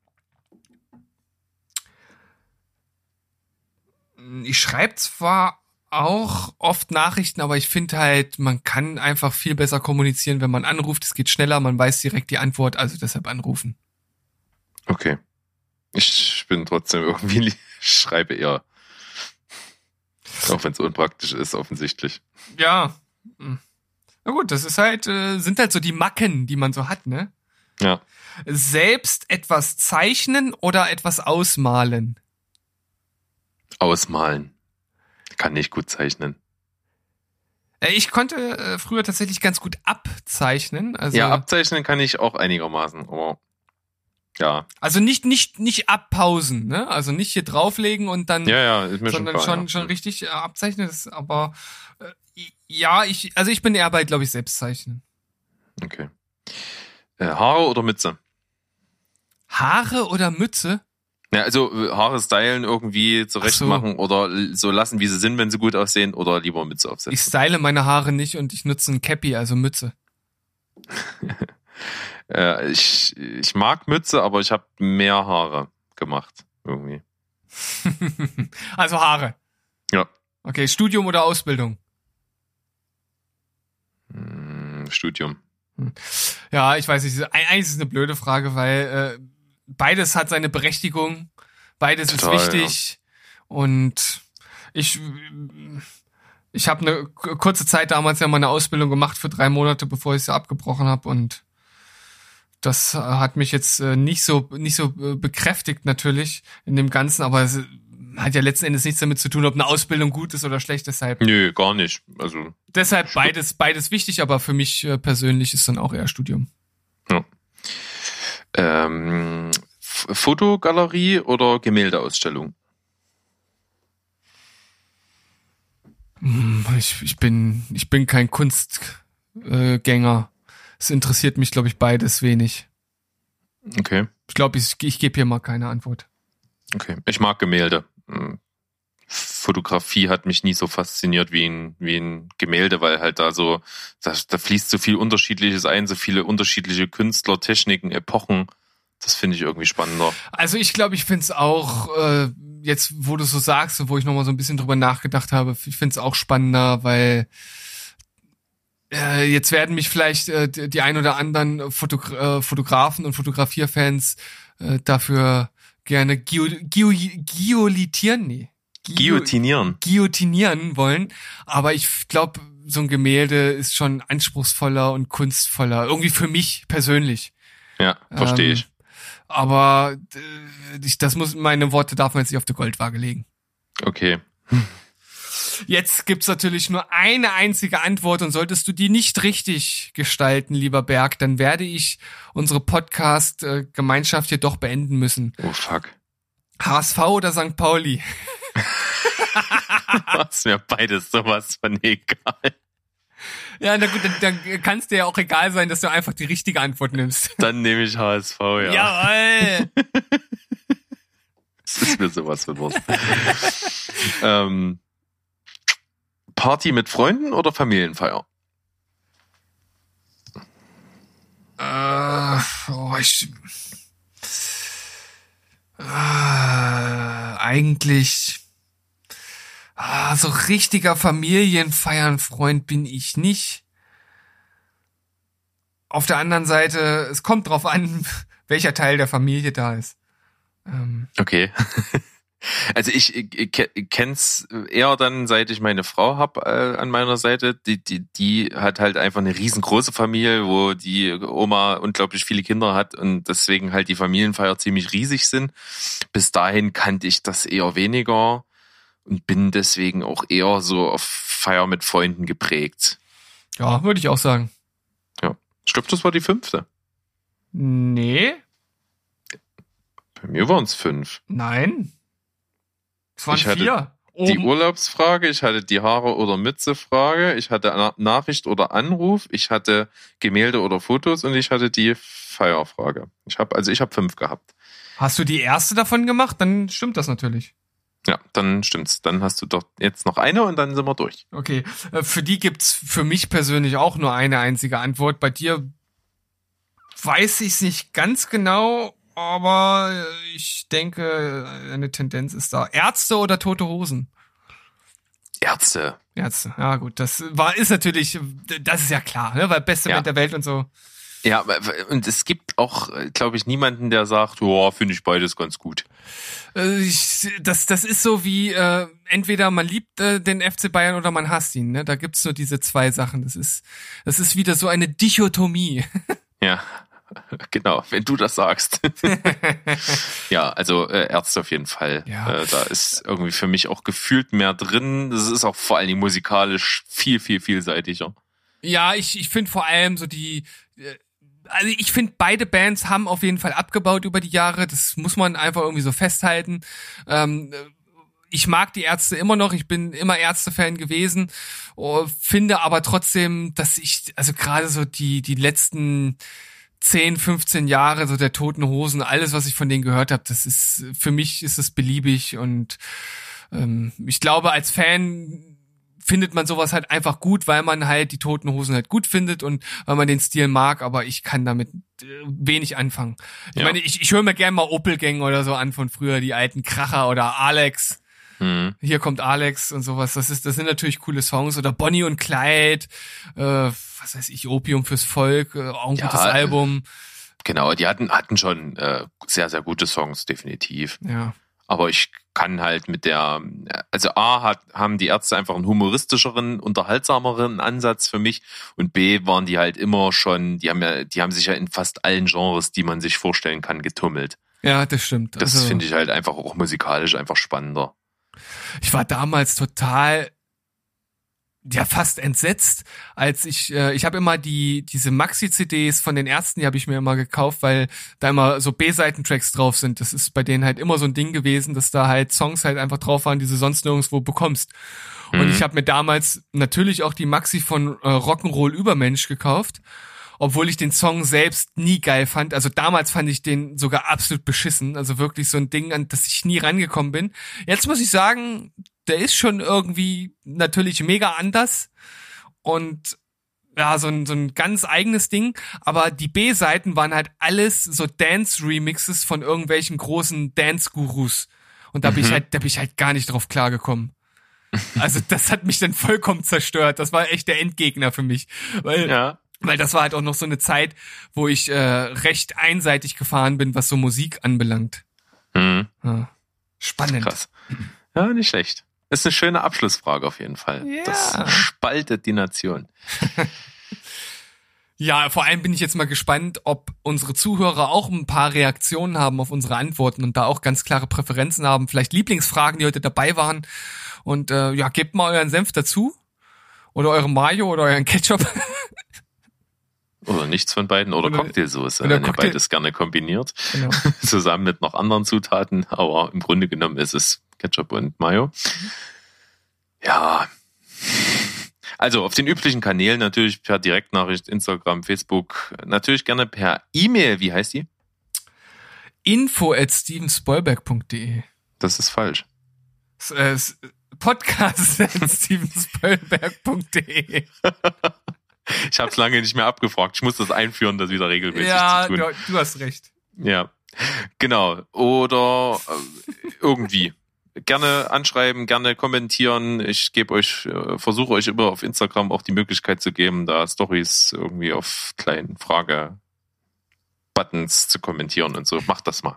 Speaker 2: Ich schreibe zwar auch oft Nachrichten, aber ich finde halt, man kann einfach viel besser kommunizieren, wenn man anruft. Es geht schneller, man weiß direkt die Antwort, also deshalb anrufen.
Speaker 1: Okay. Ich bin trotzdem irgendwie, ich schreibe eher. Auch wenn es unpraktisch ist, offensichtlich.
Speaker 2: Ja. Hm. Na gut, das ist halt, äh, sind halt so die Macken, die man so hat, ne?
Speaker 1: Ja.
Speaker 2: Selbst etwas zeichnen oder etwas ausmalen.
Speaker 1: Ausmalen. Kann nicht gut zeichnen.
Speaker 2: Äh, Ich konnte äh, früher tatsächlich ganz gut abzeichnen. Also,
Speaker 1: ja, abzeichnen kann ich auch einigermaßen, aber ja.
Speaker 2: also nicht, nicht, nicht abpausen, ne? Also nicht hier drauflegen und dann,
Speaker 1: Ja, ja, ist mir
Speaker 2: sondern
Speaker 1: schon
Speaker 2: schon,
Speaker 1: klar.
Speaker 2: schon,
Speaker 1: ja.
Speaker 2: richtig äh, abzeichnen. Das, aber äh, ja, ich, also ich bin eher bei, glaube ich, Selbstzeichnen.
Speaker 1: Okay. Äh, Haare oder Mütze?
Speaker 2: Haare oder Mütze?
Speaker 1: Ja, also äh, Haare stylen irgendwie zurecht
Speaker 2: so.
Speaker 1: machen oder so lassen, wie sie sind, wenn sie gut aussehen oder lieber Mütze
Speaker 2: Ich
Speaker 1: aufsetzen.
Speaker 2: style meine Haare nicht und ich nutze ein Cappy, also Mütze.
Speaker 1: Äh, ich, ich mag Mütze, aber ich habe mehr Haare gemacht irgendwie.
Speaker 2: also Haare.
Speaker 1: Ja.
Speaker 2: Okay, Studium oder Ausbildung?
Speaker 1: Hm, Studium.
Speaker 2: Ja, ich weiß nicht. Eigentlich ist es eine blöde Frage, weil äh, beides hat seine Berechtigung, beides
Speaker 1: Total,
Speaker 2: ist wichtig und ich ich habe eine kurze Zeit damals ja meine Ausbildung gemacht für drei Monate, bevor ich sie abgebrochen habe und das äh, hat mich jetzt äh, nicht so nicht so äh, bekräftigt natürlich in dem Ganzen, aber es hat ja letzten Endes nichts damit zu tun, ob eine Ausbildung gut ist oder schlecht. Deshalb
Speaker 1: Nö, gar nicht. Also
Speaker 2: deshalb beides beides wichtig, aber für mich persönlich ist dann auch eher Studium.
Speaker 1: ähm, F Fotogalerie oder Gemäldeausstellung?
Speaker 2: Hm, Ich, ich bin, ich bin kein Kunstgänger. Es interessiert mich, glaube ich, beides wenig.
Speaker 1: Okay,
Speaker 2: Ich glaube, ich, ich gebe hier mal keine Antwort.
Speaker 1: okay. Ich mag Gemälde. Hm. Fotografie hat mich nie so fasziniert wie ein, wie ein Gemälde, weil halt da so, da, da fließt so viel Unterschiedliches ein, so viele unterschiedliche Künstler, Techniken, Epochen. Das finde ich irgendwie spannender.
Speaker 2: Also ich glaube, ich finde es auch, äh, jetzt wo du so sagst und wo ich nochmal so ein bisschen drüber nachgedacht habe, ich finde es auch spannender, weil äh, jetzt werden mich vielleicht äh, die die ein oder anderen Fotogra äh, Fotografen und Fotografierfans äh, dafür gerne geo geo geolitieren, nee. Geo-
Speaker 1: Guillotinieren.
Speaker 2: guillotinieren wollen. Aber ich glaube, so ein Gemälde ist schon anspruchsvoller und kunstvoller. Irgendwie für mich persönlich.
Speaker 1: Ja, verstehe
Speaker 2: Ähm,
Speaker 1: ich.
Speaker 2: Aber äh, ich, das muss, meine Worte darf man jetzt nicht auf der Goldwaage legen.
Speaker 1: Okay.
Speaker 2: Jetzt gibt's natürlich nur eine einzige Antwort und solltest du die nicht richtig gestalten, lieber Berg, dann werde ich unsere Podcast-Gemeinschaft hier doch beenden müssen.
Speaker 1: Oh fuck.
Speaker 2: HSV oder St. Pauli?
Speaker 1: Was mir beides sowas von egal.
Speaker 2: Ja, na gut, dann, dann kann es dir ja auch egal sein, dass du einfach die richtige Antwort nimmst.
Speaker 1: Dann nehme ich HSV, ja.
Speaker 2: Jawoll!
Speaker 1: Das ist mir sowas von Wurst. ähm, Party mit Freunden oder Familienfeier?
Speaker 2: Äh, oh, ich. Äh, eigentlich. Ah, so richtiger Familienfeiern-Freund bin ich nicht. Auf der anderen Seite, es kommt drauf an, welcher Teil der Familie da ist. Ähm,
Speaker 1: Okay. Also ich, ich ke- kenn's eher dann, seit ich meine Frau hab äh, an meiner Seite. Die, die, die hat halt einfach eine riesengroße Familie, wo die Oma unglaublich viele Kinder hat und deswegen halt die Familienfeier ziemlich riesig sind. Bis dahin kannte ich das eher weniger und bin deswegen auch eher so auf Feier mit Freunden geprägt.
Speaker 2: Ja, würde ich auch sagen.
Speaker 1: Ja. Ich glaube, das war die fünfte.
Speaker 2: Nee,
Speaker 1: Bei mir waren es fünf.
Speaker 2: nein. Es waren
Speaker 1: Ich hatte
Speaker 2: vier.
Speaker 1: Die
Speaker 2: Oben.
Speaker 1: Urlaubsfrage, ich hatte die Haare oder Mütze Frage, ich hatte Na Nachricht oder Anruf, ich hatte Gemälde oder Fotos und ich hatte die Feierfrage. Ich habe also ich habe fünf gehabt.
Speaker 2: Hast du die erste davon gemacht? Dann stimmt das natürlich.
Speaker 1: Ja, dann stimmt's. Dann hast du doch jetzt noch eine und dann sind wir durch.
Speaker 2: Okay, äh, für die gibt's für mich persönlich auch nur eine einzige Antwort. Bei dir weiß ich's nicht ganz genau, aber äh, ich denke, eine Tendenz ist da. Ärzte oder tote Hosen?
Speaker 1: Ärzte.
Speaker 2: Ärzte. Ja, gut, das war ist natürlich, das ist ja klar, ne? weil beste
Speaker 1: Ja.
Speaker 2: Band der Welt und so.
Speaker 1: Ja, und es gibt auch, glaube ich, niemanden, der sagt, ja, finde ich beides ganz gut.
Speaker 2: Äh, Ich, das, das ist so wie äh, entweder man liebt äh, den FC Bayern oder man hasst ihn. Ne? Da gibt's nur diese zwei Sachen. Das ist, das ist wieder so eine Dichotomie.
Speaker 1: Ja, genau, wenn du das sagst. ja, also äh, Ärzte auf jeden Fall.
Speaker 2: Ja.
Speaker 1: Äh, da ist irgendwie für mich auch gefühlt mehr drin. Das ist auch vor allen Dingen musikalisch viel, viel vielseitiger.
Speaker 2: Ja, ich, ich finde vor allem so die, äh, also ich finde beide Bands haben auf jeden Fall abgebaut über die Jahre. Das muss man einfach irgendwie so festhalten. Ähm, äh, ich mag die Ärzte immer noch, ich bin immer Ärzte-Fan gewesen, oh, finde aber trotzdem, dass ich, also gerade so die, die letzten 10, 15 Jahre, so der Toten Hosen, alles, was ich von denen gehört habe, das ist, für mich ist es beliebig und ähm, ich glaube, als Fan findet man sowas halt einfach gut, weil man halt die Toten Hosen halt gut findet und weil man den Stil mag, aber ich kann damit äh, wenig anfangen. Ich
Speaker 1: Ja.
Speaker 2: meine, ich, ich höre mir gerne mal Opel-Gang oder so an von früher, die alten Kracher oder Alex.
Speaker 1: Hm.
Speaker 2: Hier kommt Alex und sowas. Das ist, das sind natürlich coole Songs. Oder Bonnie und Clyde, äh, was weiß ich, Opium fürs Volk, äh, auch ein
Speaker 1: Ja,
Speaker 2: gutes
Speaker 1: äh,
Speaker 2: Album.
Speaker 1: Genau, die hatten, hatten schon äh, sehr, sehr gute Songs, definitiv.
Speaker 2: Ja.
Speaker 1: Aber ich kann halt mit der, also A hat, haben die Ärzte einfach einen humoristischeren, unterhaltsameren Ansatz für mich und B waren die halt immer schon, die haben ja, die haben sich ja in fast allen Genres, die man sich vorstellen kann, getummelt.
Speaker 2: Ja, das stimmt.
Speaker 1: Das
Speaker 2: Also-
Speaker 1: finde ich halt einfach auch musikalisch einfach spannender.
Speaker 2: Ich war damals total ja fast entsetzt, als ich äh, ich habe immer die diese Maxi CDs von den Ärzten, die habe ich mir immer gekauft, weil da immer so B-Seiten-Tracks drauf sind. Das ist bei denen halt immer so ein Ding gewesen, dass da halt Songs halt einfach drauf waren, die du sonst nirgendwo bekommst. Und
Speaker 1: Mhm.
Speaker 2: ich habe mir damals natürlich auch die Maxi von äh, Rock'n'Roll Übermensch gekauft, obwohl ich den Song selbst nie geil fand. Also damals fand ich den sogar absolut beschissen. Also wirklich so ein Ding, an das ich nie rangekommen bin. Jetzt muss ich sagen, der ist schon irgendwie natürlich mega anders und ja, so ein, so ein ganz eigenes Ding. Aber die B-Seiten waren halt alles so Dance-Remixes von irgendwelchen großen Dance-Gurus. Und da bin ich
Speaker 1: Mhm.
Speaker 2: halt, da bin ich halt gar nicht drauf klargekommen. Also das hat mich dann vollkommen zerstört. Das war echt der Endgegner für mich. Weil,
Speaker 1: Ja.
Speaker 2: Weil das war halt auch noch so eine Zeit, wo ich äh, recht einseitig gefahren bin, was so Musik anbelangt.
Speaker 1: Mhm.
Speaker 2: Ja. Spannend.
Speaker 1: Krass. Ja, nicht schlecht. Ist eine schöne Abschlussfrage auf jeden Fall.
Speaker 2: Ja.
Speaker 1: Das spaltet die Nation.
Speaker 2: Ja, vor allem bin ich jetzt mal gespannt, ob unsere Zuhörer auch ein paar Reaktionen haben auf unsere Antworten und da auch ganz klare Präferenzen haben, vielleicht Lieblingsfragen, die heute dabei waren. Und äh, ja, gebt mal euren Senf dazu. Oder euren Mayo oder euren Ketchup.
Speaker 1: Oder nichts von beiden. Oder,
Speaker 2: Oder-
Speaker 1: Cocktailsoße,
Speaker 2: oder
Speaker 1: wenn ihr
Speaker 2: Cocktail-
Speaker 1: beides gerne kombiniert.
Speaker 2: genau.
Speaker 1: Zusammen mit noch anderen Zutaten. Aber im Grunde genommen ist es Ketchup und Mayo. Ja. Also auf den üblichen Kanälen natürlich per Direktnachricht, Instagram, Facebook, natürlich gerne per E-Mail. Wie heißt die?
Speaker 2: Info at stevenspoilberg.de
Speaker 1: Das ist falsch.
Speaker 2: Äh, Podcast at stevenspoilberg.de
Speaker 1: Ich habe es lange nicht mehr abgefragt. Ich muss das einführen, das wieder regelmäßig
Speaker 2: Ja,
Speaker 1: zu tun.
Speaker 2: du, du hast recht.
Speaker 1: Ja, genau. Oder äh, irgendwie. Gerne anschreiben, gerne kommentieren. Ich gebe euch, äh, versuche euch immer auf Instagram auch die Möglichkeit zu geben, da Stories irgendwie auf kleinen Frage-Buttons zu kommentieren und so. Macht das mal.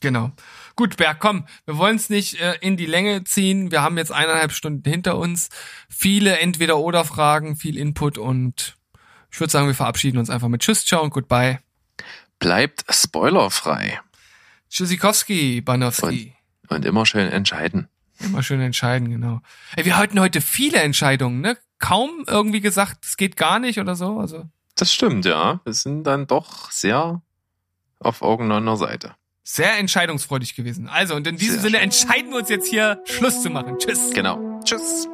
Speaker 2: Genau. Gut, Berg, komm, wir wollen es nicht äh, in die Länge ziehen. Wir haben jetzt eineinhalb Stunden hinter uns. Viele Entweder-Oder-Fragen, viel Input und ich würde sagen, wir verabschieden uns einfach mit Tschüss, ciao und goodbye.
Speaker 1: Bleibt spoilerfrei
Speaker 2: Tschüssikowski, Banowski.
Speaker 1: und immer schön entscheiden.
Speaker 2: Immer schön entscheiden, genau. Ey, wir hatten heute viele Entscheidungen, ne? kaum irgendwie gesagt, es geht gar nicht oder so. Also
Speaker 1: Das stimmt, ja. Wir sind dann doch sehr auf irgendeiner Seite.
Speaker 2: Sehr entscheidungsfreudig gewesen. Also, und in diesem
Speaker 1: Sehr
Speaker 2: Sinne entscheiden wir uns jetzt hier, Schluss zu machen. Tschüss.
Speaker 1: Genau. Tschüss.